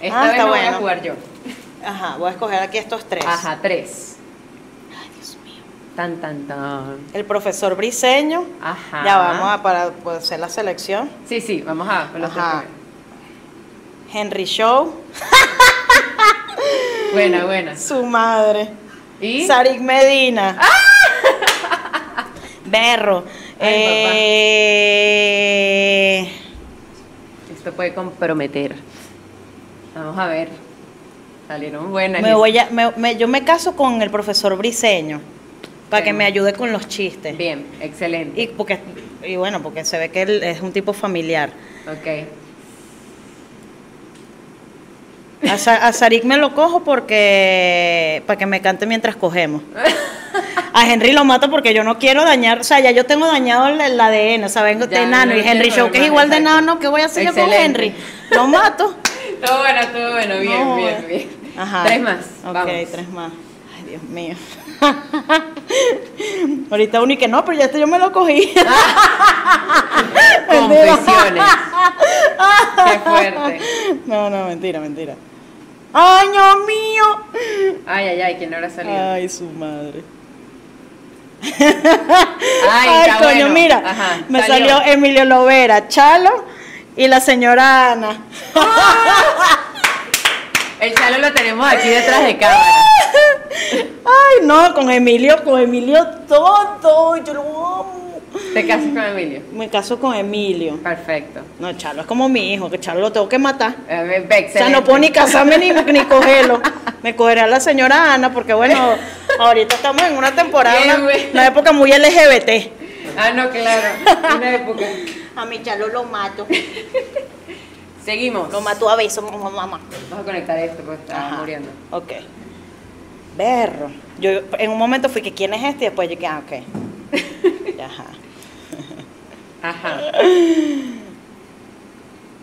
Esta Ah, vez está no voy a bueno. jugar yo. Ajá, voy a escoger aquí estos tres. Ajá, tres. Ay, Dios mío. Tan, tan, tan. El profesor Briseño. Ajá. Ya vamos a para pues, hacer la selección. Sí, sí, vamos a los Ajá. Henry Show, Buena, buena. su madre. ¿Y? Sarik Medina. Berro. Ay, Eh, Esto puede comprometer. Vamos a ver. Salieron buenas. me voy a- me- me- yo me caso con el profesor Briseño para que me ayude con los chistes. Bien, excelente. Y, porque, y bueno, porque se ve que él es un tipo familiar. Ok. A, Sa- a Sarik me lo cojo porque para que me cante mientras cogemos. A Henry lo mato porque yo no quiero dañar, o sea, ya yo tengo dañado el, el ADN, o sea, vengo de enano no y Henry Show que es igual de enano, ¿qué voy a hacer yo con. Henry? Lo mato. Todo bueno, todo bueno. Bien, No, bien, bien. Ajá. Tres más. Ok, Vamos. tres más. Ay, Dios mío. Ahorita uno y que no, pero ya este yo me lo cogí. Confesiones. Qué fuerte. No, no, mentira, mentira. ¡Ay, Dios mío! Ay, ay, ay, ¿quién habrá salido? Ay, su madre. Ay, Ay, coño, bueno. mira, Ajá, me salió. Emilio Lovera, Chalo y la señora Ana. El chalo lo tenemos aquí detrás de cámara. Ay, no, con Emilio, con Emilio todo, yo lo amo. Te casas con Emilio. Me caso con Emilio. Perfecto. No, Chalo es como mi hijo, que Chalo lo tengo que matar. Eh, O sea, no puedo ni casarme ni, ni cogerlo. Me cogeré a la señora Ana porque, bueno, ahorita estamos en una temporada, Bien, una, época muy LGBT. Ah, no, claro. Una época. A mi chalo lo mato. Seguimos. Lo mato a besos, mamá. Vamos a conectar esto porque está Ajá. muriendo. Ok. Berro. Yo en un momento fui que quién es este y después yo que, ah, ok. Ajá. Ajá.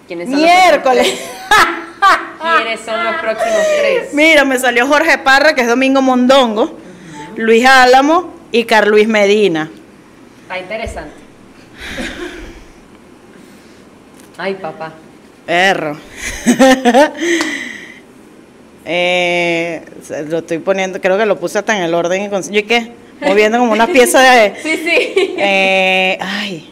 ¿Quiénes son Miércoles. Los? ¿Quiénes son los próximos tres? Mira, me salió Jorge Parra, que es Domingo Mondongo, Luis Álamo y Carluis Medina. Está interesante. Ay, papá. Erro. eh, lo estoy poniendo, creo que lo puse hasta en el orden. ¿Yo qué? Moviendo como una pieza de... Sí, sí. Eh, ay,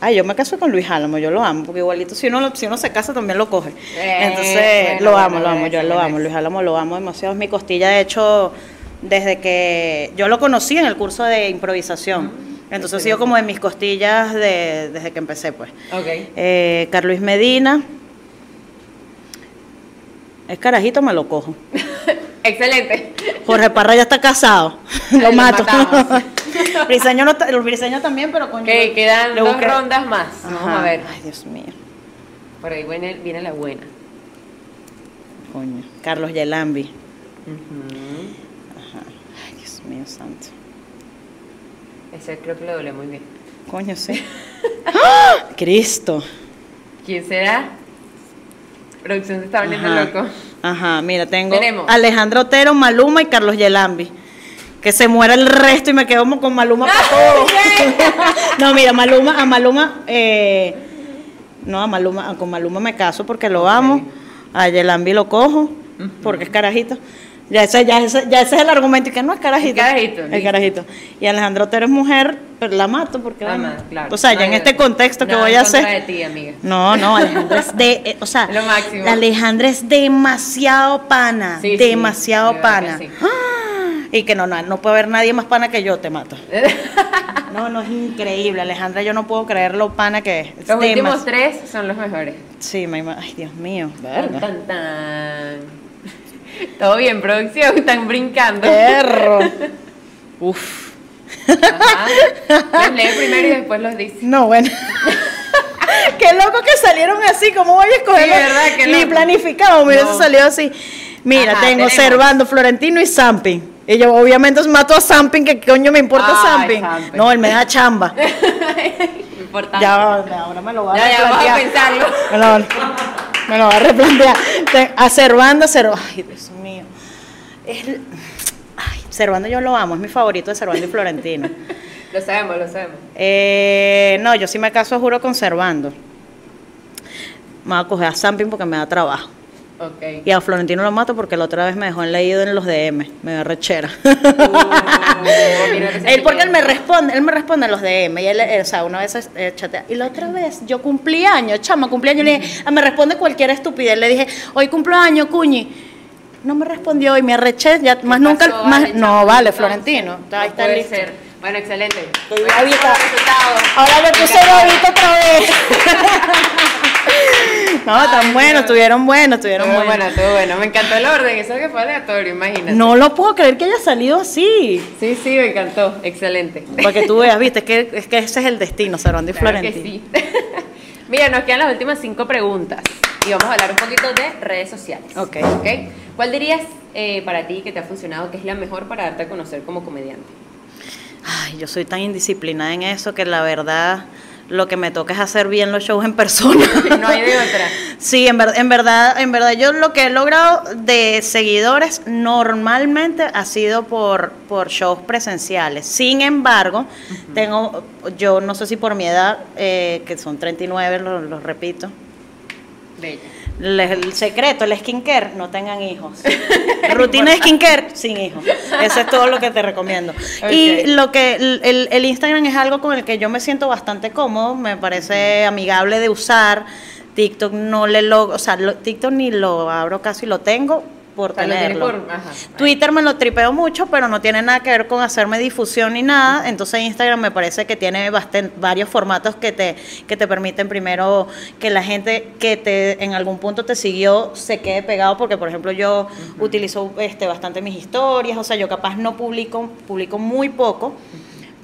ay, yo me caso con Luis Álamo, yo lo amo, porque igualito si uno, si uno se casa también lo coge. Eh, Entonces, bueno, lo bueno, amo, lo amo, yo lo amo. Luis Álamo lo amo demasiado, es mi costilla, de hecho, desde que yo lo conocí en el curso de improvisación. Entonces ha sido como de mis costillas de- desde que empecé, pues. Ok. Eh, Carlos Medina. Es carajito, me lo cojo. Excelente. Jorge Parra ya está casado. Lo mato. Briseño no está- el briseño también, pero coño. Ok, quedan dos busqué- rondas más. Vamos Ajá. a ver. Ay, Dios mío. Por ahí viene, viene la buena. Coño. Carlos Yelambi. Ujú. Ay, Dios mío, santo. Ese creo que le duele muy bien. Coño, sí. ¡Ah! Cristo. ¿Quién será? Producción se está volviendo Ajá. loco. Ajá, mira, tengo. Alejandro Otero, Maluma y Carlos Yelambi. Que se muera el resto y me quedo como con Maluma para todo. no, mira, Maluma, a Maluma, eh, no, a Maluma, con Maluma me caso porque lo amo. A Yelambi lo cojo porque es carajito. Ya ese, ya, ese, ya ese es el argumento y que no es carajito. Es carajito, listo. carajito. Y Alejandro Otero es mujer, pero la mato porque Ah, bueno, claro. O sea, ya en este contexto que voy a hacer. de ti, amiga. No, no, Alejandra es de, eh, o sea, Lo máximo. Alejandra es demasiado pana, Sí, demasiado pana. que sí. ¡Ah! Y que no, no, no puede haber nadie más pana que yo, te mato. No, no, es increíble, Alejandra, yo no puedo creer lo pana que es. Los últimos tres son los mejores. Sí, me ima- ay, Dios mío, Tan, tan, tan. Todo bien, producción, están brincando. Perro. Uf. Ajá. Los lee primero y después los dice. No, bueno. Qué loco que salieron así, ¿cómo voy a escogerlo? Sí, ¿verdad? Qué Ni loco. planificado, mira, No. eso salió así. Mira, Ajá, tengo tenemos. Servando, Florentino y Samping. Y yo obviamente mato a Samping, que coño me importa Samping. No, él me da chamba. Importante. ya, ahora me lo va a ya, ya, vamos a pensarlo. Me lo, va a replantear. Te- A Servando, Servando. Ay, Dios mío. Es el- ay, Servando yo lo amo, es mi favorito de Servando y Florentino. Lo sabemos, lo sabemos. Eh, no, yo sí me caso, juro, conservando. Me voy a coger a Samping porque me da trabajo. Ok. Y a Florentino lo mato porque la otra vez me dejó en leído en los DM. Me da rechera. Uh, él, porque él me responde, él me responde en los DM. Y él, eh, o sea, una vez eh, chatea. Y la otra vez, yo cumplí años, chama, cumplí años. Le dije, ah, me responde cualquier estupidez. Le dije, hoy cumplo años, cuñi. No me respondió y me arreché. Ya, más nunca. más, Vale, no, vale, Florentino. no Ahí está puede listo. ser. Bueno, excelente. Resultados. Ahora me puse babita otra vez. no, tan buenos, Dios. estuvieron buenos, estuvieron buenos. bueno, estuvo bueno. Me encantó el orden. Eso que fue aleatorio, imagínate. No lo puedo creer que haya salido así. Sí, sí, me encantó. Excelente. Para que tú veas, viste, es que, es que ese es el destino, Cervando y Claro que Florentino. sí. Mira, nos quedan las últimas cinco preguntas y vamos a hablar un poquito de redes sociales. Ok. ¿Ok? ¿Cuál dirías eh, para ti que te ha funcionado, que es la mejor para darte a conocer como comediante? Ay, yo soy tan indisciplinada en eso que la verdad lo que me toca es hacer bien los shows en persona. No hay de otra. Sí, en, ver- en verdad, en verdad yo lo que he logrado de seguidores normalmente ha sido por, por shows presenciales. Sin embargo, tengo, yo no sé si por mi edad, eh, que son 39, lo, lo repito, Bella. Les- el secreto, el skincare, no tengan hijos. Rutina de skincare, sin hijos. Eso es todo lo que te recomiendo. Y lo que el, el- el Instagram es algo con el que yo me siento bastante cómodo, me parece amigable de usar. TikTok no le logro, o sea, lo- TikTok ni lo abro casi, lo tengo por O sea, lo tienes tenerlo. por- ajá. Twitter me lo tripeo mucho, pero no tiene nada que ver con hacerme difusión ni nada. Entonces Instagram me parece que tiene bastan- varios formatos que te, que te permiten primero que la gente que te en algún punto te siguió se quede pegado, porque por ejemplo yo utilizo este bastante mis historias, o sea, yo capaz no publico, publico muy poco.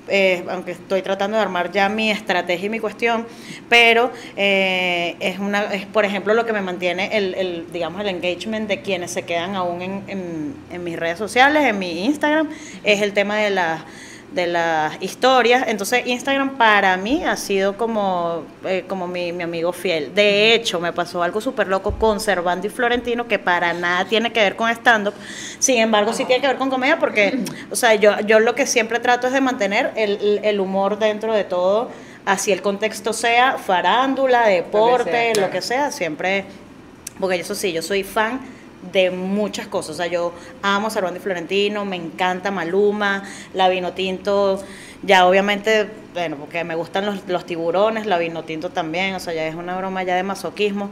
Eh, aunque estoy tratando de armar ya mi estrategia y mi cuestión, pero eh, es, una, es, por ejemplo, lo que me mantiene el, el, digamos, el engagement de quienes se quedan aún en, en, en mis redes sociales, en mi Instagram, es el tema de las de las historias. Entonces Instagram para mí ha sido como, eh, como mi, mi, amigo fiel. De hecho, me pasó algo súper loco con Servando y Florentino que para nada tiene que ver con stand-up. Sin embargo, sí tiene que ver con comedia porque, o sea, yo, yo lo que siempre trato es de mantener el, el humor dentro de todo, así el contexto sea farándula, deporte, lo que sea, claro. lo que sea siempre, porque eso sí, yo soy fan de muchas cosas. O sea, yo amo Salvando y Florentino, me encanta Maluma, la Vino Tinto, ya obviamente, bueno, porque me gustan los, los tiburones, la Vino Tinto también, o sea, ya es una broma ya de masoquismo.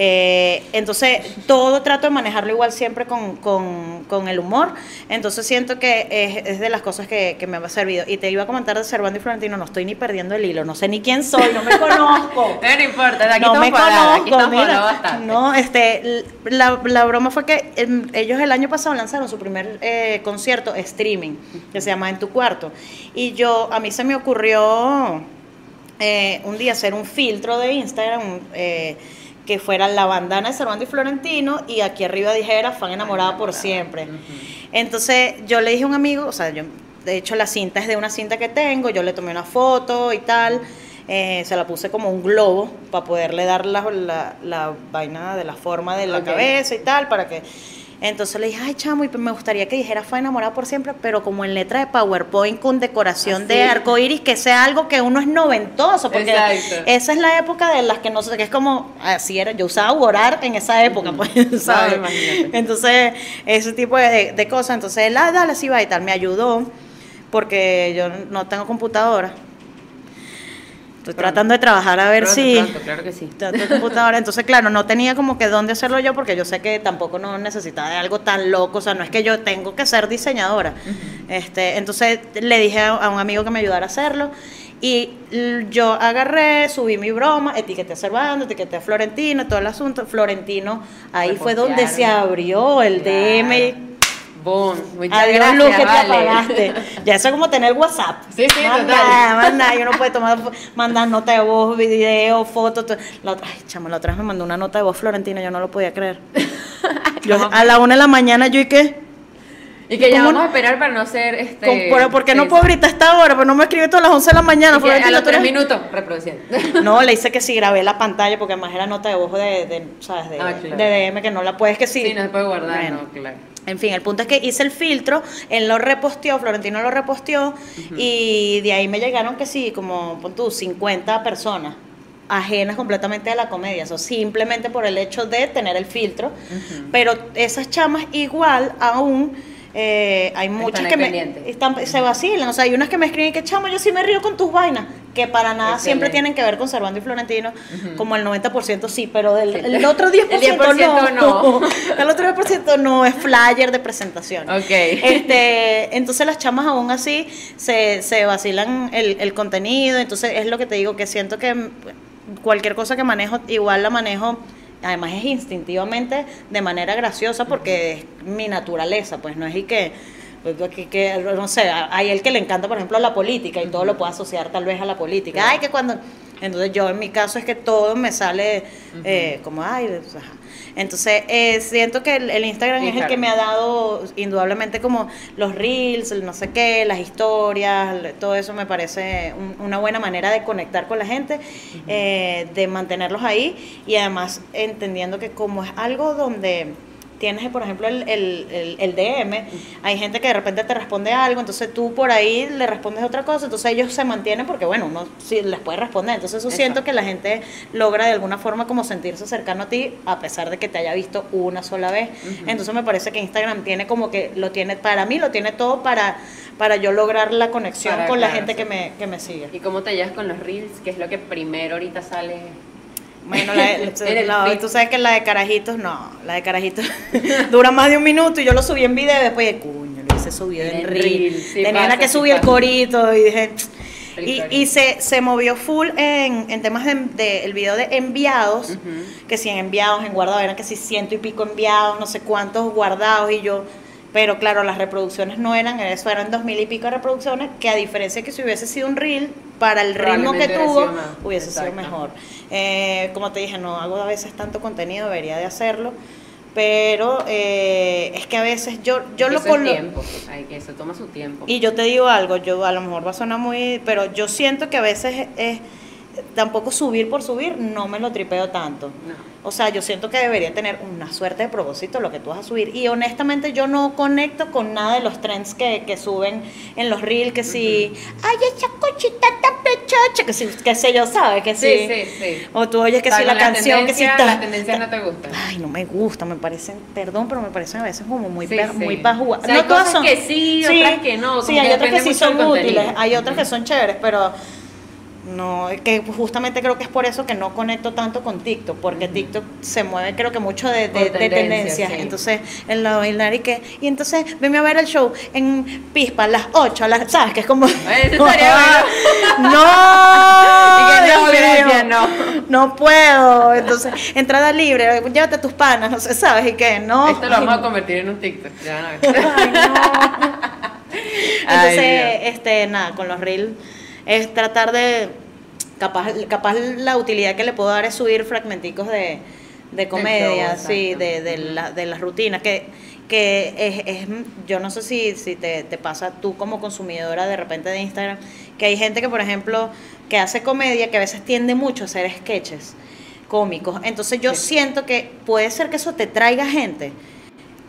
Eh, entonces, todo trato de manejarlo igual siempre con, con, con el humor. Entonces, siento que es, es de las cosas que, que, me ha servido. Y te iba a comentar de Servando y Florentino, no estoy ni perdiendo el hilo, no sé ni quién soy, no me conozco. no, importa, de aquí no me parada, conozco, aquí mira, bastante. No, este, la, la, broma fue que eh, ellos el año pasado lanzaron su primer eh, concierto streaming, que se llama En tu cuarto. Y yo, a mí se me ocurrió eh, un día hacer un filtro de Instagram eh, que fuera la bandana de Servando y Florentino y aquí arriba dijera fan enamorada por siempre. Entonces yo le dije a un amigo, o sea, yo, de hecho la cinta es de una cinta que tengo, yo le tomé una foto y tal. Eh, se la puse como un globo para poderle dar la, la, la vaina de la forma de la okay. cabeza y tal, para que entonces le dije, ay, chamo, y me gustaría que dijera fue enamorada por siempre, pero como en letra de PowerPoint con decoración Así. de arco iris, que sea algo que uno es noventoso, porque Exacto. esa es la época de las que no sé, que es como, así era, yo usaba orar en esa época, pues, ¿sabes? Entonces, ese tipo de, de, cosas, entonces él, ah, dale, sí va y tal, me ayudó, porque yo no tengo computadora. Estoy pronto. tratando de trabajar a ver pronto, si. Pronto, claro que sí. computadora. Entonces, claro, no tenía como que dónde hacerlo yo porque yo sé que tampoco no necesitaba de algo tan loco. O sea, no es que yo tengo que ser diseñadora. Uh -huh. este, entonces le dije a, a un amigo que me ayudara a hacerlo. Y yo agarré, subí mi broma, etiqueté a Servando, etiqueté a Florentino, todo el asunto. Florentino, ahí fue donde se abrió el claro. DM Boom. Muchas Adiós, gracias, Luz, que vale. te apagaste. Ya eso es como tener WhatsApp. Sí, sí, manda, total. Manda, yo no puedo tomar, mandar nota de voz, video, fotos. La otra, ay, chamo, la otra vez me mandó una nota de voz Florentina, yo no lo podía creer. yo, a la una de la mañana, yo y qué. Y que ya vamos a esperar para no ser este. Con, pero ¿Por qué no puedo gritar esta hora? Pues no me escribe todas las 11 de la mañana. Y a los tres minutos reproduciendo. No, le hice que sí grabé la pantalla porque además era nota de voz de, de ¿sabes? De, ah, claro. de, DM que no la puedes que sí. Sí, no se puede guardar, bueno, no, claro. En fin, el punto es que hice el filtro, él lo reposteó, Florentino lo reposteó, uh -huh. y de ahí me llegaron que sí, como pon tú, 50 personas ajenas completamente a la comedia, eso simplemente por el hecho de tener el filtro, uh -huh. pero esas chamas igual aún eh, hay muchas que me están, se vacilan, o sea, hay unas que me escriben que chamo, yo sí me río con tus vainas, que para nada Excelente. siempre tienen que ver con Servando y Florentino, uh -huh. como el 90% sí, pero del el otro 10%, el 10 no, no. el otro 10% no es flyer de presentación. Okay. Este, entonces las chamas aún así se, se vacilan el, el contenido, entonces es lo que te digo, que siento que cualquier cosa que manejo, igual la manejo además es instintivamente de manera graciosa porque es mi naturaleza, pues no es y que, que, que, no sé, hay el que le encanta, por ejemplo, la política y todo lo puede asociar tal vez a la política. Ay, que cuando... Entonces yo en mi caso es que todo me sale eh, como, ay, ajá. Entonces, eh, siento que el, el Instagram sí, es el que me ha dado indudablemente como los reels, el no sé qué, las historias, todo eso me parece un, una buena manera de conectar con la gente, uh -huh. eh, de mantenerlos ahí y además entendiendo que como es algo donde tienes, por ejemplo, el, el, el, DM, hay gente que de repente te responde algo, entonces tú por ahí le respondes otra cosa, entonces ellos se mantienen porque, bueno, uno sí les puede responder. Entonces eso Exacto. siento que la gente logra de alguna forma como sentirse cercano a ti, a pesar de que te haya visto una sola vez. Uh -huh. Entonces me parece que Instagram tiene como que, lo tiene, para mí lo tiene todo para para yo lograr la conexión para, con claro, la gente que me, que me sigue. ¿Y cómo te llevas con los reels? ¿Qué es lo que primero ahorita sale? Bueno, la, la, la, tú sabes que la de carajitos, no, la de carajitos dura más de un minuto y yo lo subí en video y después de cuño, lo hice subido en, en reel. Sí, Tenía pasa, que subir sí el corito y dije... Y, y, se, se movió full en, en temas del de, de, video de enviados, uh -huh. que si en enviados, en guardados, eran que si ciento y pico enviados, no sé cuántos guardados, y yo, Pero claro, las reproducciones no eran, eso eran dos mil y pico de reproducciones, que a diferencia que si hubiese sido un reel, para el ritmo que hubiese tuvo, sido hubiese sido mejor. Eh, como te dije, no hago a veces tanto contenido, debería de hacerlo, pero eh, es que a veces yo, yo lo Eso es colo- tiempo. Hay que eso toma su tiempo. y yo te digo algo, yo a lo mejor va a sonar muy, pero yo siento que a veces es, tampoco subir por subir, no me lo tripeo tanto. No. O sea, yo siento que debería tener una suerte de propósito lo que tú vas a subir. Y honestamente yo no conecto con nada de los trends que, que suben en los reels, que si, ay, esa cochita tan pechocha, que si, que sé yo, ¿sabes? Que Sí, si, sí, sí. O tú oyes que O sea, si la la canción, que si tendencia- ta- las tendencias ta- no te gustan. Ay, no me gusta, me parecen, perdón, pero me parecen a veces como muy, Sí, sí. muy pajúas. O sea, hay no todas cosas son. que sí, otras que no, Sí, hay otras que sí son útiles, hay otras que son chéveres, pero no, que justamente creo que es por eso que no conecto tanto con TikTok, porque TikTok se mueve creo que mucho de, de, Por de tendencias, sí. Entonces, en la bailar y que, y entonces venme a ver el show en Pispa a las 8, a las, ¿sabes? Que es como. Eso bueno. ¡No! Que no, no. No puedo. Entonces, entrada libre, llévate a tus panas, no sé, ¿sabes? Y que no. Esto lo vamos a convertir en un TikTok. ya. Ay, no. Entonces, Ay, este, nada, con los reels es tratar de, capaz, capaz la utilidad que le puedo dar es subir fragmenticos de, de comedia, show, sí, de, de, la- de las rutinas, que, que es, es- yo no sé si, si te, te pasa tú como consumidora de repente de Instagram, que hay gente que, por ejemplo, que hace comedia, que a veces tiende mucho a hacer sketches cómicos. Entonces yo Sí. siento que puede ser que eso te traiga gente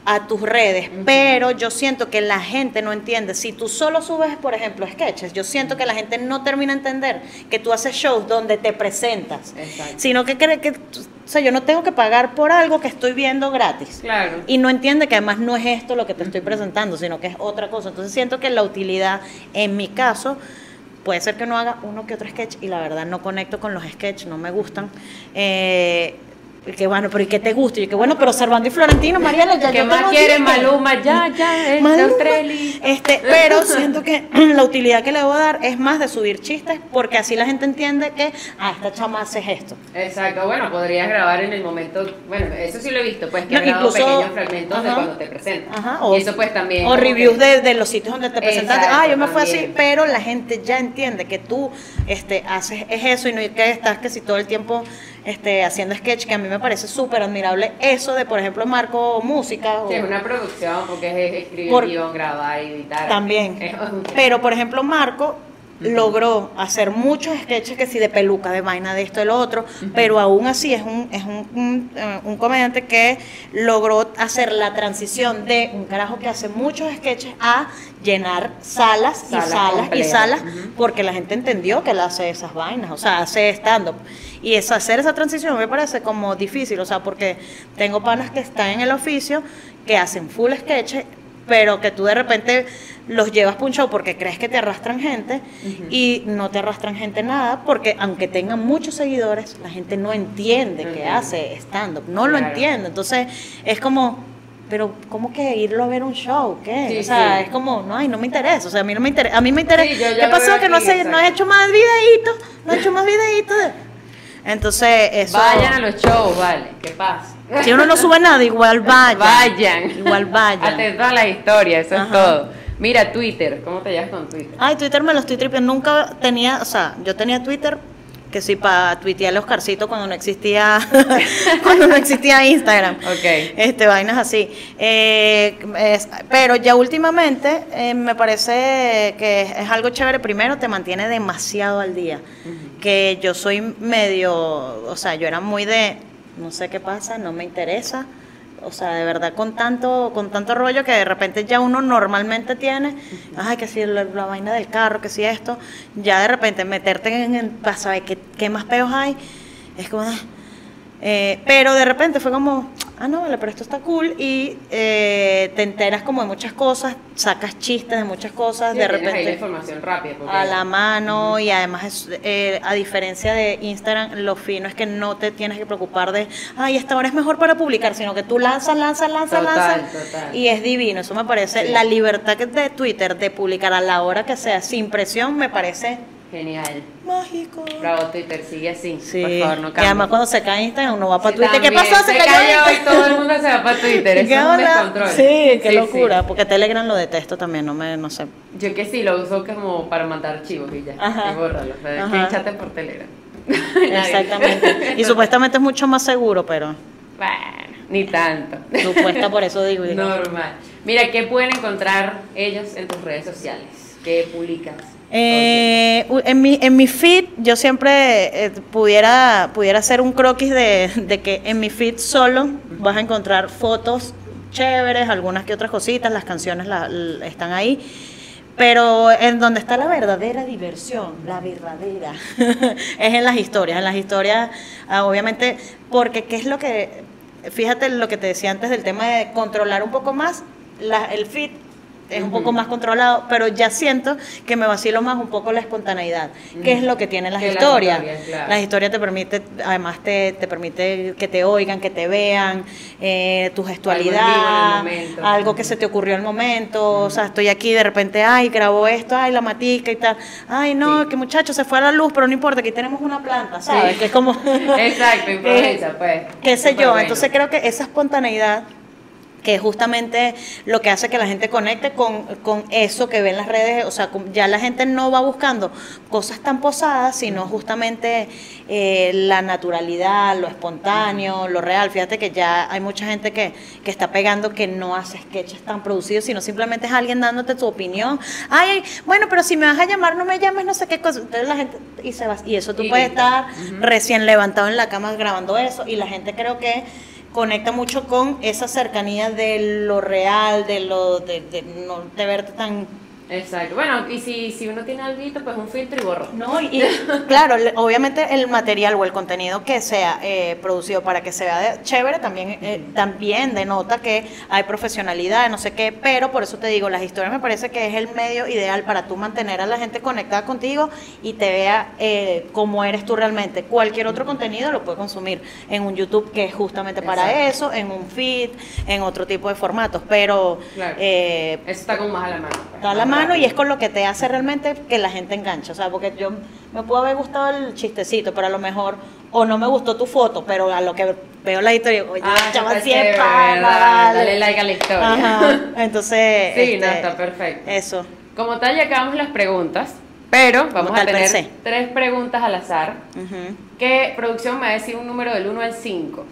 a tus redes, pero yo siento que la gente no entiende. Si tú solo subes, por ejemplo, sketches, yo siento que la gente no termina de entender que tú haces shows donde te presentas, Exacto. sino que cree que, o sea, yo no tengo que pagar por algo que estoy viendo gratis. Claro. Y no entiende que además no es esto lo que te estoy presentando, sino que es otra cosa. Entonces siento que la utilidad, en mi caso, puede ser que no haga uno que otro sketch y la verdad no conecto con los sketches, no me gustan. Eh, y que bueno, pero ¿y qué te gusta? Y que bueno, pero Servando y Florentino, Mariela, ya ¿Qué yo más quiere. Maluma? Ya, ya, es Maluma. Neutrelli. Este, pero siento que la utilidad que le voy a dar es más de subir chistes, porque así la gente entiende que, ah, esta chama hace esto. Exacto, bueno, podrías grabar en el momento, bueno, eso sí lo he visto, pues que No, incluso- pequeños fragmentos de cuando te presentas. Ajá, y eso pues también. O reviews que- de, de los sitios donde te presentaste. Ah, yo me fui así, pero la gente ya entiende que tú este, haces es eso y no que estás que si todo el tiempo este, haciendo sketch, que a mí me parece súper admirable eso de, por ejemplo, Marco Música. o- Sí, es una producción porque es escribir Por- guion, grabar, editar. También. Pero, por ejemplo, Marco logró hacer muchos sketches que sí de peluca, de vaina, de esto, de lo otro, pero aún así es un, es un, un, eh, un comediante que logró hacer la transición de un carajo que hace muchos sketches a llenar salas, y salas y salas, porque la gente entendió que él hace esas vainas, o sea, hace stand-up. Y es hacer esa transición me parece como difícil, o sea, porque tengo panas que están en el oficio, que hacen full sketches, pero que tú de repente los llevas para un show porque crees que te arrastran gente y no te arrastran gente nada, porque aunque tengan muchos seguidores, la gente no entiende No que entiende. hace stand-up, no lo entiende. Entonces es como, pero ¿cómo que irlo a ver un show? ¿Qué? Sí, o sea, sí. es como, no, ay, no me interesa, o sea, a mí no me interesa, a mí me interesa. Sí, ¿Qué pasó? Que no, sé, no has exacto. hecho más videitos, no has hecho más videitos. Entonces, eso... Vayan a los shows, vale, ¿qué pasa? Si uno no sube nada, igual vayan. Vayan. Igual vayan. Atento a la historia, eso Ajá. es todo. Mira, Twitter, ¿cómo te llevas con Twitter? Ay, Twitter me lo estoy tripeando. Nunca tenía, o sea, yo tenía Twitter que sí para tuitear los carcitos cuando no existía cuando no existía Instagram. Ok. Este, vainas así. Eh, es- pero ya últimamente eh, me parece que es, es algo chévere. Primero, te mantiene demasiado al día. Que yo soy medio, o sea, yo era muy de, no sé qué pasa, no me interesa. O sea, de verdad, con tanto, con tanto rollo que de repente ya uno normalmente tiene, ay, que si la, la vaina del carro, que si esto, ya de repente meterte en, en para saber qué, qué más peos hay, es como, ah, eh, pero de repente fue como, ah, no, vale, pero esto está cool y eh, te enteras como de muchas cosas, sacas chistes de muchas cosas, Sí, de tienes ahí la repente información rápida. porque- a la mano y además es, eh, a diferencia de Instagram, lo fino es que no te tienes que preocupar de, ay, esta hora es mejor para publicar, sino que tú lanzas, lanzas, lanzas, lanzas total. y es divino, eso me parece, Sí. la libertad que de Twitter de publicar a la hora que sea, sin presión, me parece Genial. Mágico. Bravo, Twitter, sigue así. Sí. Por favor, no y cambies. además cuando se cae Instagram uno va para Sí, Twitter. ¿Qué pasó? Se, cayó, y todo el mundo se va para Twitter. Eso ¿Qué es un descontrol. Sí, qué Sí, locura. sí. Porque Telegram lo detesto también, no me, no sé. Yo que sí, lo uso como para mandar archivos y ya. Ajá. Y bórralo. O sea, Ajá. que chaten por Telegram. Exactamente. Y supuestamente es mucho más seguro, pero Bueno, ni tanto. supuesta por eso digo. digo. Normal. Mira, ¿qué pueden encontrar ellos en tus redes sociales? ¿Qué publicas? Eh, en, mi, en mi feed yo siempre eh, pudiera, pudiera hacer un croquis de, de que en mi feed solo vas a encontrar fotos chéveres, algunas que otras cositas, las canciones están ahí, pero en donde está la verdadera diversión, la verdadera, es en las historias, en las historias, ah, obviamente, porque qué es lo que, fíjate lo que te decía antes del tema de controlar un poco más el feed es un poco más controlado, pero ya siento que me vacilo más un poco la espontaneidad, que es lo que tienen las Que las historias. claro. Las historias te permite, además te, te permite que te oigan, que te vean, eh, tu en gestualidad, en el algo que se te ocurrió al momento, o sea, estoy aquí de repente, ay, grabó esto, ay, la matica y tal, ay, no, Sí. que muchacho, se fue a la luz, pero no importa, aquí tenemos una planta, ¿sabes? Sí. Que es como... Exacto, improvisa, pues. qué sé yo, bueno. entonces creo que esa espontaneidad que es justamente lo que hace que la gente conecte con, con eso que ve en las redes, o sea, ya la gente no va buscando cosas tan posadas, sino justamente eh, la naturalidad, lo espontáneo, lo real. Fíjate que ya hay mucha gente que, que está pegando que no hace sketches tan producidos, sino simplemente es alguien dándote tu opinión. Ay, bueno, pero si me vas a llamar, no me llames, no sé qué cosa. Entonces la gente, y se va. Y eso tú Y puedes estar recién levantado en la cama grabando eso, y la gente creo que conecta mucho con esa cercanía de lo real, de lo de, de no de verte tan Exacto. Bueno, y si, si uno tiene algo, pues un filtro y borro. no y claro obviamente el material o el contenido que sea eh, producido para que se vea de- chévere también eh, también denota que hay profesionalidad no sé qué pero por eso te digo las historias me parece que es el medio ideal para tú mantener a la gente conectada contigo y te vea eh, cómo eres tú realmente cualquier otro contenido lo puede consumir en un YouTube que es justamente para Exacto. eso en un feed en otro tipo de formatos pero Claro. eh, Eso está como más a la mano. Está a la más mano y es con lo que te hace realmente que la gente engancha. O sea, porque yo me pudo haber gustado el chistecito, pero a lo mejor, o no me gustó tu foto, pero a lo que veo la historia, oye, Ah, chaval, vale. Dale like a la historia. Ajá. Entonces, Sí, no, este, está perfecto. Eso. Como tal, ya acabamos las preguntas, pero vamos a tener se. tres preguntas al azar. Ujú. ¿Qué producción me va a decir un número del 1 al 5?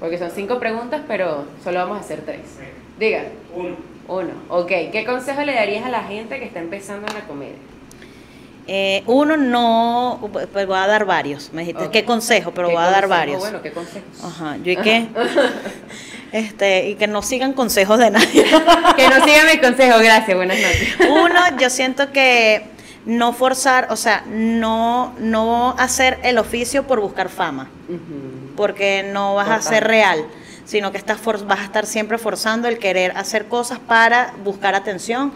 Porque son cinco preguntas, pero solo vamos a hacer tres. Diga, Uno. Uno. Ok, ¿qué consejo le darías a la gente que está empezando en la comedia? Eh, uno no, pues voy a dar varios. Me dijiste. ¿qué consejo? Pero ¿Qué voy a dar consejo? varios. Bueno, ¿qué consejos? Ajá, yo y qué. Este, y que no sigan consejos de nadie. Que no sigan mis consejos, gracias, buenas noches. Uno, yo siento que no forzar, o sea, no, no hacer el oficio por buscar fama, porque no vas a ser real, sino que estás for- vas a estar siempre forzando el querer hacer cosas para buscar atención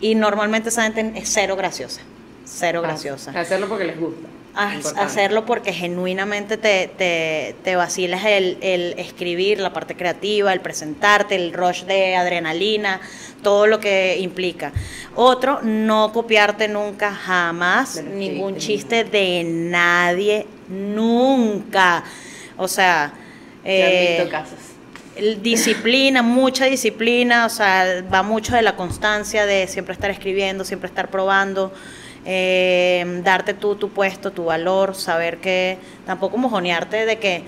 y normalmente esa gente es cero graciosa, cero graciosa. Hacerlo porque les gusta. Importante. hacerlo porque genuinamente te, te, te vacilas el, el escribir, la parte creativa, el presentarte, el rush de adrenalina, todo lo que implica. Otro, no copiarte nunca, jamás, ningún chiste de nadie, nunca. O sea, Se han eh, visto casos. Disciplina, mucha disciplina, o sea, va mucho de la constancia de siempre estar escribiendo, siempre estar probando, eh, darte tú tu puesto, tu valor, saber que tampoco mojonearte de que,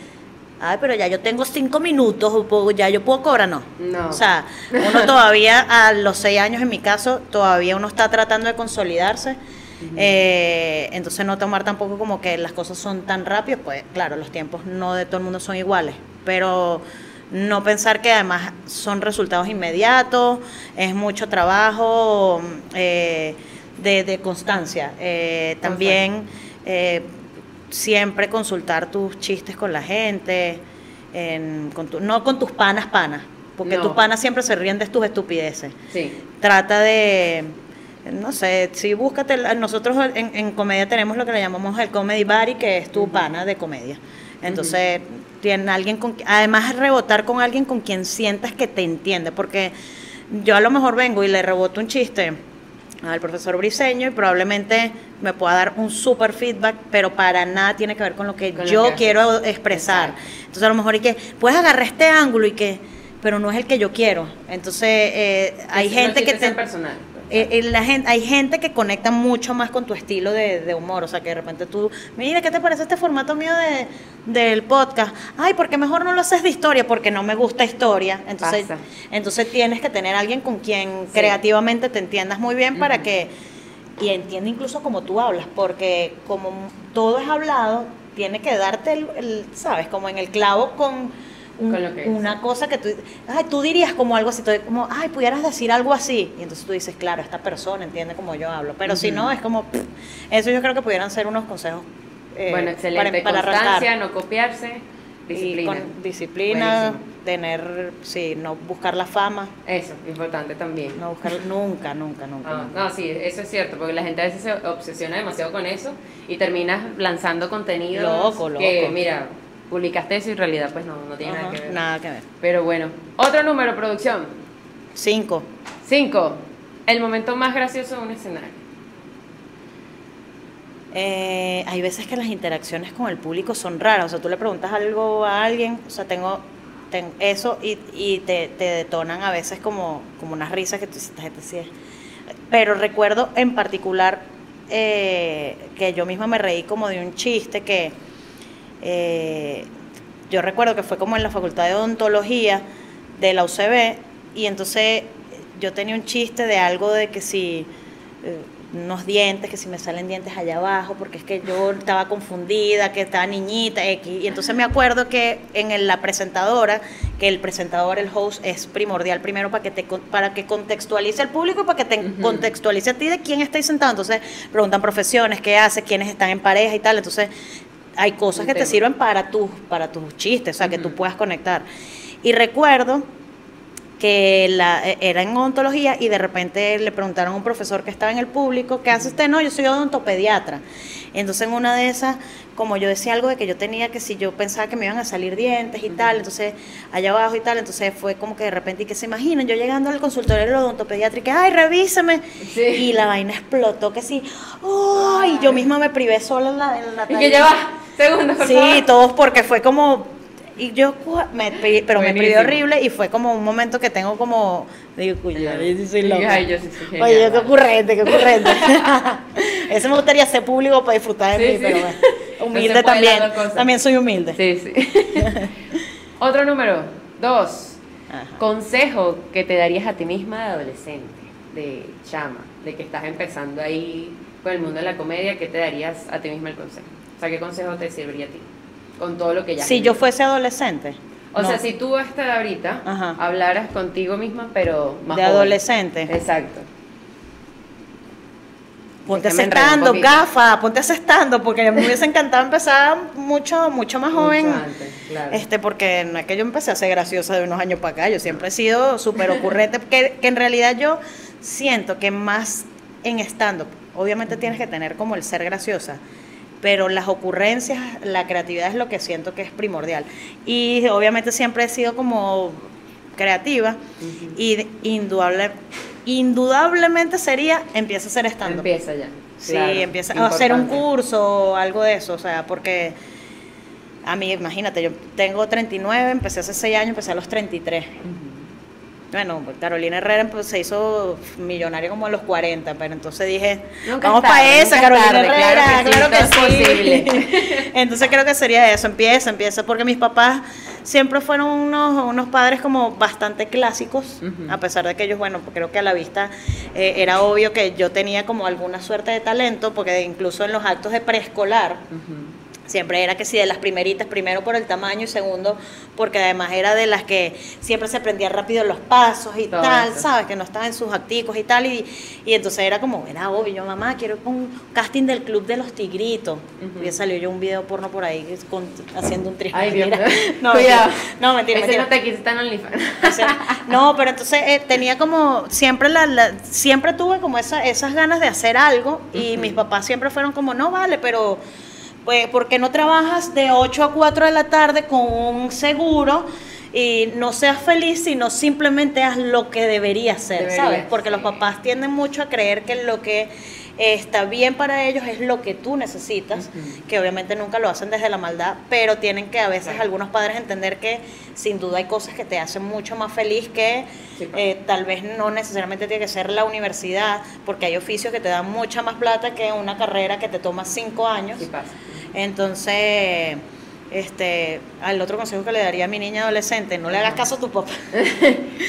ay, pero ya yo tengo cinco minutos, ya yo puedo cobrar, no. No. O sea, uno todavía, a los seis años en mi caso, todavía uno está tratando de consolidarse. eh, entonces no tomar tampoco como que las cosas son tan rápidas, pues claro, los tiempos no de todo el mundo son iguales, pero no pensar que además son resultados inmediatos, es mucho trabajo eh, de, de constancia. Eh, también eh, siempre consultar tus chistes con la gente, en- con tu- no con tus panas panas, porque No. tus panas siempre se ríen de tus estupideces Sí. trata de, no sé, si búscate, nosotros en, en comedia tenemos lo que le llamamos el comedy buddy, que es tu pana de comedia. Entonces, tiene alguien con, además rebotar con alguien con quien sientas que te entiende, porque yo a lo mejor vengo y le reboto un chiste al profesor Briseño y probablemente me pueda dar un super feedback, pero para nada tiene que ver con lo que Con lo yo que quiero expresar. Entonces a lo mejor y que puedes agarrar este ángulo y que, pero no es el que yo quiero. Entonces eh, hay gente que te, personal. Eh, eh, la gente, hay gente que conecta mucho más con tu estilo de, de humor, o sea, que de repente tú, mira, ¿qué te parece este formato mío de, del podcast? Ay, porque mejor no lo haces de historia, porque no me gusta historia. Entonces, Pasa. entonces tienes que tener alguien con quien Sí. creativamente te entiendas muy bien para que, y entienda incluso como tú hablas, porque como todo es hablado, tiene que darte, el, el, ¿sabes? Como en el clavo con... un- que es. una cosa que tú, ay, tú dirías como algo así, tú- como, ay, pudieras decir algo así. Y entonces tú dices, claro, esta persona entiende como yo hablo. Pero si Ujú. no, es como, pff, eso yo creo que pudieran ser unos consejos eh, bueno, excelente. para, para Constancia, no copiarse, Y disciplina. con disciplina, Buenísimo. tener, sí, no buscar la fama, Eso, importante también. no buscar, nunca, nunca, nunca. Ah, nunca. no, sí, eso es cierto, porque la gente a veces se obsesiona demasiado con eso y terminas lanzando contenido Loco, que, loco. mira, publicaste eso y en realidad pues no, no tiene nada que ver. nada que ver. Pero bueno, otro número, producción. Cinco. Cinco, el momento más gracioso de un escenario. Eh, hay veces que las interacciones con el público son raras. O sea, tú le preguntas algo a alguien, o sea, tengo, ten- eso y, y te, te detonan a veces como, como unas risas que tú "Esta gente sí es". Pero recuerdo en particular eh, que yo misma me reí como de un chiste que eh, yo recuerdo que fue como en la facultad de odontología de la UCB y entonces yo tenía un chiste de algo de que si eh, unos dientes, que si me salen dientes allá abajo, porque es que yo estaba confundida, que estaba niñita, X. y entonces me acuerdo que en la presentadora, que el presentador, el host, es primordial primero para que te para que contextualice al público y para que te contextualice a ti de quién está ahí sentado. Entonces preguntan profesiones, qué hace, quiénes están en pareja y tal. Entonces hay cosas que te sirven para tus para tus chistes, o sea, que tú puedas conectar. Y recuerdo que la, eh, era en odontología y de repente le preguntaron a un profesor que estaba en el público, ¿qué hace usted? No, yo soy odontopediatra. Entonces en una de esas, como yo decía algo de que yo tenía que si yo pensaba que me iban a salir dientes y tal, entonces allá abajo y tal, entonces fue como que de repente y que se imaginan, yo llegando al consultorio del odontopediatra y que, ay, revísame. Sí. Y la vaina explotó que sí, ¡ay! yo misma me privé sola en la, en la Y que ya va, segundo, por Sí, favor. todos porque fue como y yo me pero me Buenísimo. horrible y fue como un momento que tengo como digo, cuya, yo sí soy loca. ay, yo sí soy Oye, qué ocurrente, qué ocurrente. Ese me gustaría ser público para disfrutar de Sí, mí, sí. pero bueno. No Humilde también. También soy humilde. Sí, sí. Otro número, dos. Ajá. Consejo que te darías a ti misma de adolescente, de chama, de que estás empezando ahí con el mundo de la comedia, ¿qué te darías a ti misma el consejo? O sea, ¿qué consejo te serviría a ti? Con todo lo que ya Si yo fuese adolescente. O no, sea, si tú hasta ahorita Ajá. hablaras contigo misma, pero más de joven. adolescente. Exacto. Ponte Es que gafa, ponte ese estando, porque me hubiese encantado empezar mucho, mucho más Mucho joven. antes, claro. Este, porque no es que yo empecé a ser graciosa de unos años para acá, yo siempre he sido súper ocurrente, que, que en realidad yo siento que más en stand-up, obviamente tienes que tener como el ser graciosa, pero las ocurrencias, la creatividad es lo que siento que es primordial. Y obviamente siempre he sido como creativa y indudable, indudablemente sería empieza a ser stand-up. Empieza ya. Sí, claro, empieza a hacer un curso o algo de eso, o sea, porque a mí, imagínate, yo tengo 39, empecé hace 6 años, empecé a los 33. Ujú. Bueno, Carolina Herrera pues, se hizo millonaria como a los 40, pero entonces dije, Nunca vamos tarde, para esa, Carolina tarde, Herrera, claro que sí, claro que, entonces creo que sería eso, empieza, empieza, porque mis papás siempre fueron unos, unos padres como bastante clásicos, a pesar de que ellos, bueno, creo que a la vista eh, era obvio que yo tenía como alguna suerte de talento, porque incluso en los actos de preescolar. Siempre era que sí, de las primeritas, primero por el tamaño y segundo porque además era de las que siempre se aprendía rápido los pasos y Todo tal. ¿sabes? Que no estaba en sus acticos y tal. Y, y entonces era como, era obvio, yo, mamá, quiero un casting del Club de los Tigritos. Ujú. Y salió yo un video porno por ahí con- haciendo un tris. Ay, Dios. No, Cuidado. No, mentira, mentira. no te quita en OnlyFans. O sea, no, pero entonces eh, tenía como siempre la, la- siempre tuve como esa, esas ganas de hacer algo y mis papás siempre fueron como, no vale, pero pues ¿por qué no trabajas de 8 a 4 de la tarde con un seguro y no seas feliz, sino simplemente haz lo que deberías ser, ¿sabes? Porque los papás tienden mucho a creer que lo que está bien para ellos es lo que tú necesitas, que obviamente nunca lo hacen desde la maldad, pero tienen que a veces Claro. algunos padres entender que sin duda hay cosas que te hacen mucho más feliz que Sí, eh, tal vez no necesariamente tiene que ser la universidad, porque hay oficios que te dan mucha más plata que una carrera que te toma cinco años. Sí pasa. Entonces, este, al otro consejo que le daría a mi niña adolescente, no le hagas caso a tu papá.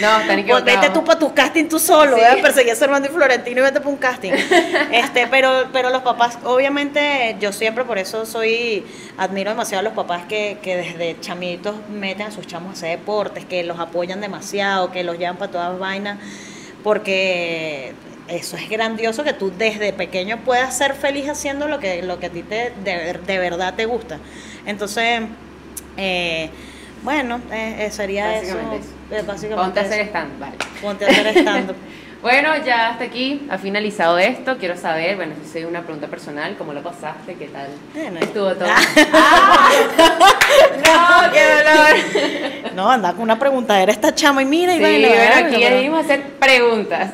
No, están Pues equivocados. vete tú para tu casting tú solo, Sí. ¿eh? perseguí a Servando y Florentino y vete para un casting. Este, pero, pero los papás, obviamente, yo siempre por eso soy, admiro demasiado a los papás que, que desde chamitos meten a sus chamos a hacer deportes, que los apoyan demasiado, que los llevan para todas vainas, porque eso es grandioso que tú desde pequeño puedas ser feliz haciendo lo que, lo que a ti te, de, de verdad te gusta. Entonces, eh, bueno, eh, eh, sería eso. Básicamente eso. eh, básicamente Ponte a hacer eso. stand, vale. Ponte a hacer stand Bueno, ya hasta aquí ha finalizado esto. Quiero saber, bueno, si soy una pregunta personal, ¿cómo lo pasaste? ¿Qué tal? Bueno. Estuvo todo. ¡Ah! ¡No, qué dolor! No, anda con una pregunta, era esta chama y mira y Sí, bueno, vaina, aquí pero- venimos a hacer preguntas.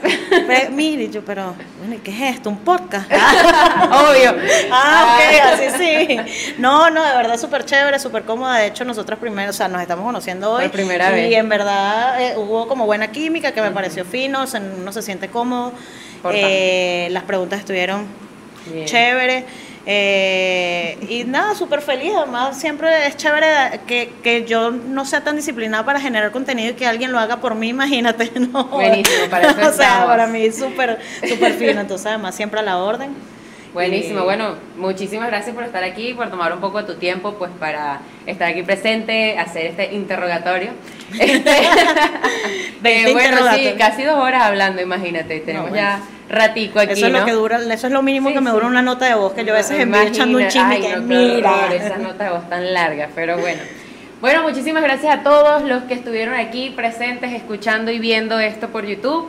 Mira, y yo, pero, bueno, ¿y ¿qué es esto? ¿Un podcast? Obvio. Ah, ok, así sí. No, no, de verdad súper chévere, súper cómoda. De hecho, nosotros primero, o sea, nos estamos conociendo hoy. Por primera y vez. en verdad eh, hubo como buena química que me pareció fino, o sea, uno se siente cómodo. Eh, las preguntas estuvieron Bien. chévere. eh, y nada, súper feliz. Además, siempre es chévere que, que yo no sea tan disciplinada para generar contenido y que alguien lo haga por mí, imagínate. ¿no? Buenísimo, para eso O sea, para mí súper, súper fino. Entonces, además, siempre a la orden. Buenísimo, bueno, muchísimas gracias por estar aquí, por tomar un poco de tu tiempo, pues para estar aquí presente, hacer este interrogatorio. Este, Veinte eh, bueno, sí, interrogatorios. casi dos horas hablando, imagínate, tenemos bueno. ya ratico aquí, Eso es ¿no? lo que dura, eso es lo mínimo Sí, que me sí. dura una nota de voz, que yo a veces envío echando un chisme que no, mira. horror, esas notas de voz tan largas, pero bueno. Bueno, muchísimas gracias a todos los que estuvieron aquí presentes, escuchando y viendo esto por YouTube.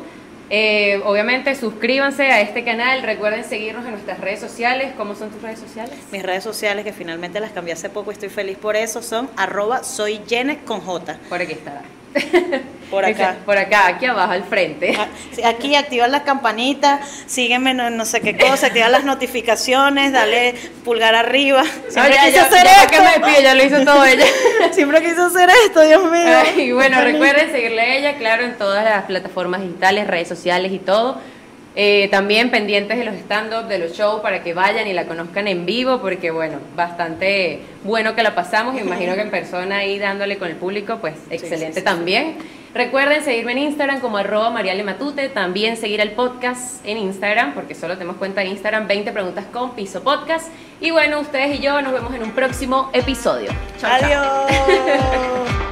Eh, obviamente suscríbanse a este canal, recuerden seguirnos en nuestras redes sociales. ¿Cómo son tus redes sociales? Mis redes sociales, que finalmente las cambié hace poco y estoy feliz por eso, son arroba soy Jenes con J. Por aquí está. Por acá. Por acá, aquí abajo, al frente. Ah, Aquí activar las campanitas, sígueme no, no sé qué cosa, activar las notificaciones, dale pulgar arriba. Siempre No, ya, quise ya, hacer esto. que me despido, ya lo hizo todo ella. Siempre quise hacer esto, Dios mío. Y bueno, recuerden seguirle a ella, claro, en todas las plataformas digitales, redes sociales y todo. Eh, también pendientes de los stand-up, de los shows, para que vayan y la conozcan en vivo, porque bueno, bastante bueno que la pasamos. Imagino que en persona ahí dándole con el público, pues excelente sí, sí. también. Recuerden seguirme en Instagram como arroba Mariale Matute, también seguir el podcast en Instagram, porque solo tenemos cuenta en Instagram 20 preguntas con piso podcast. Y bueno, ustedes y yo nos vemos en un próximo episodio. Adiós.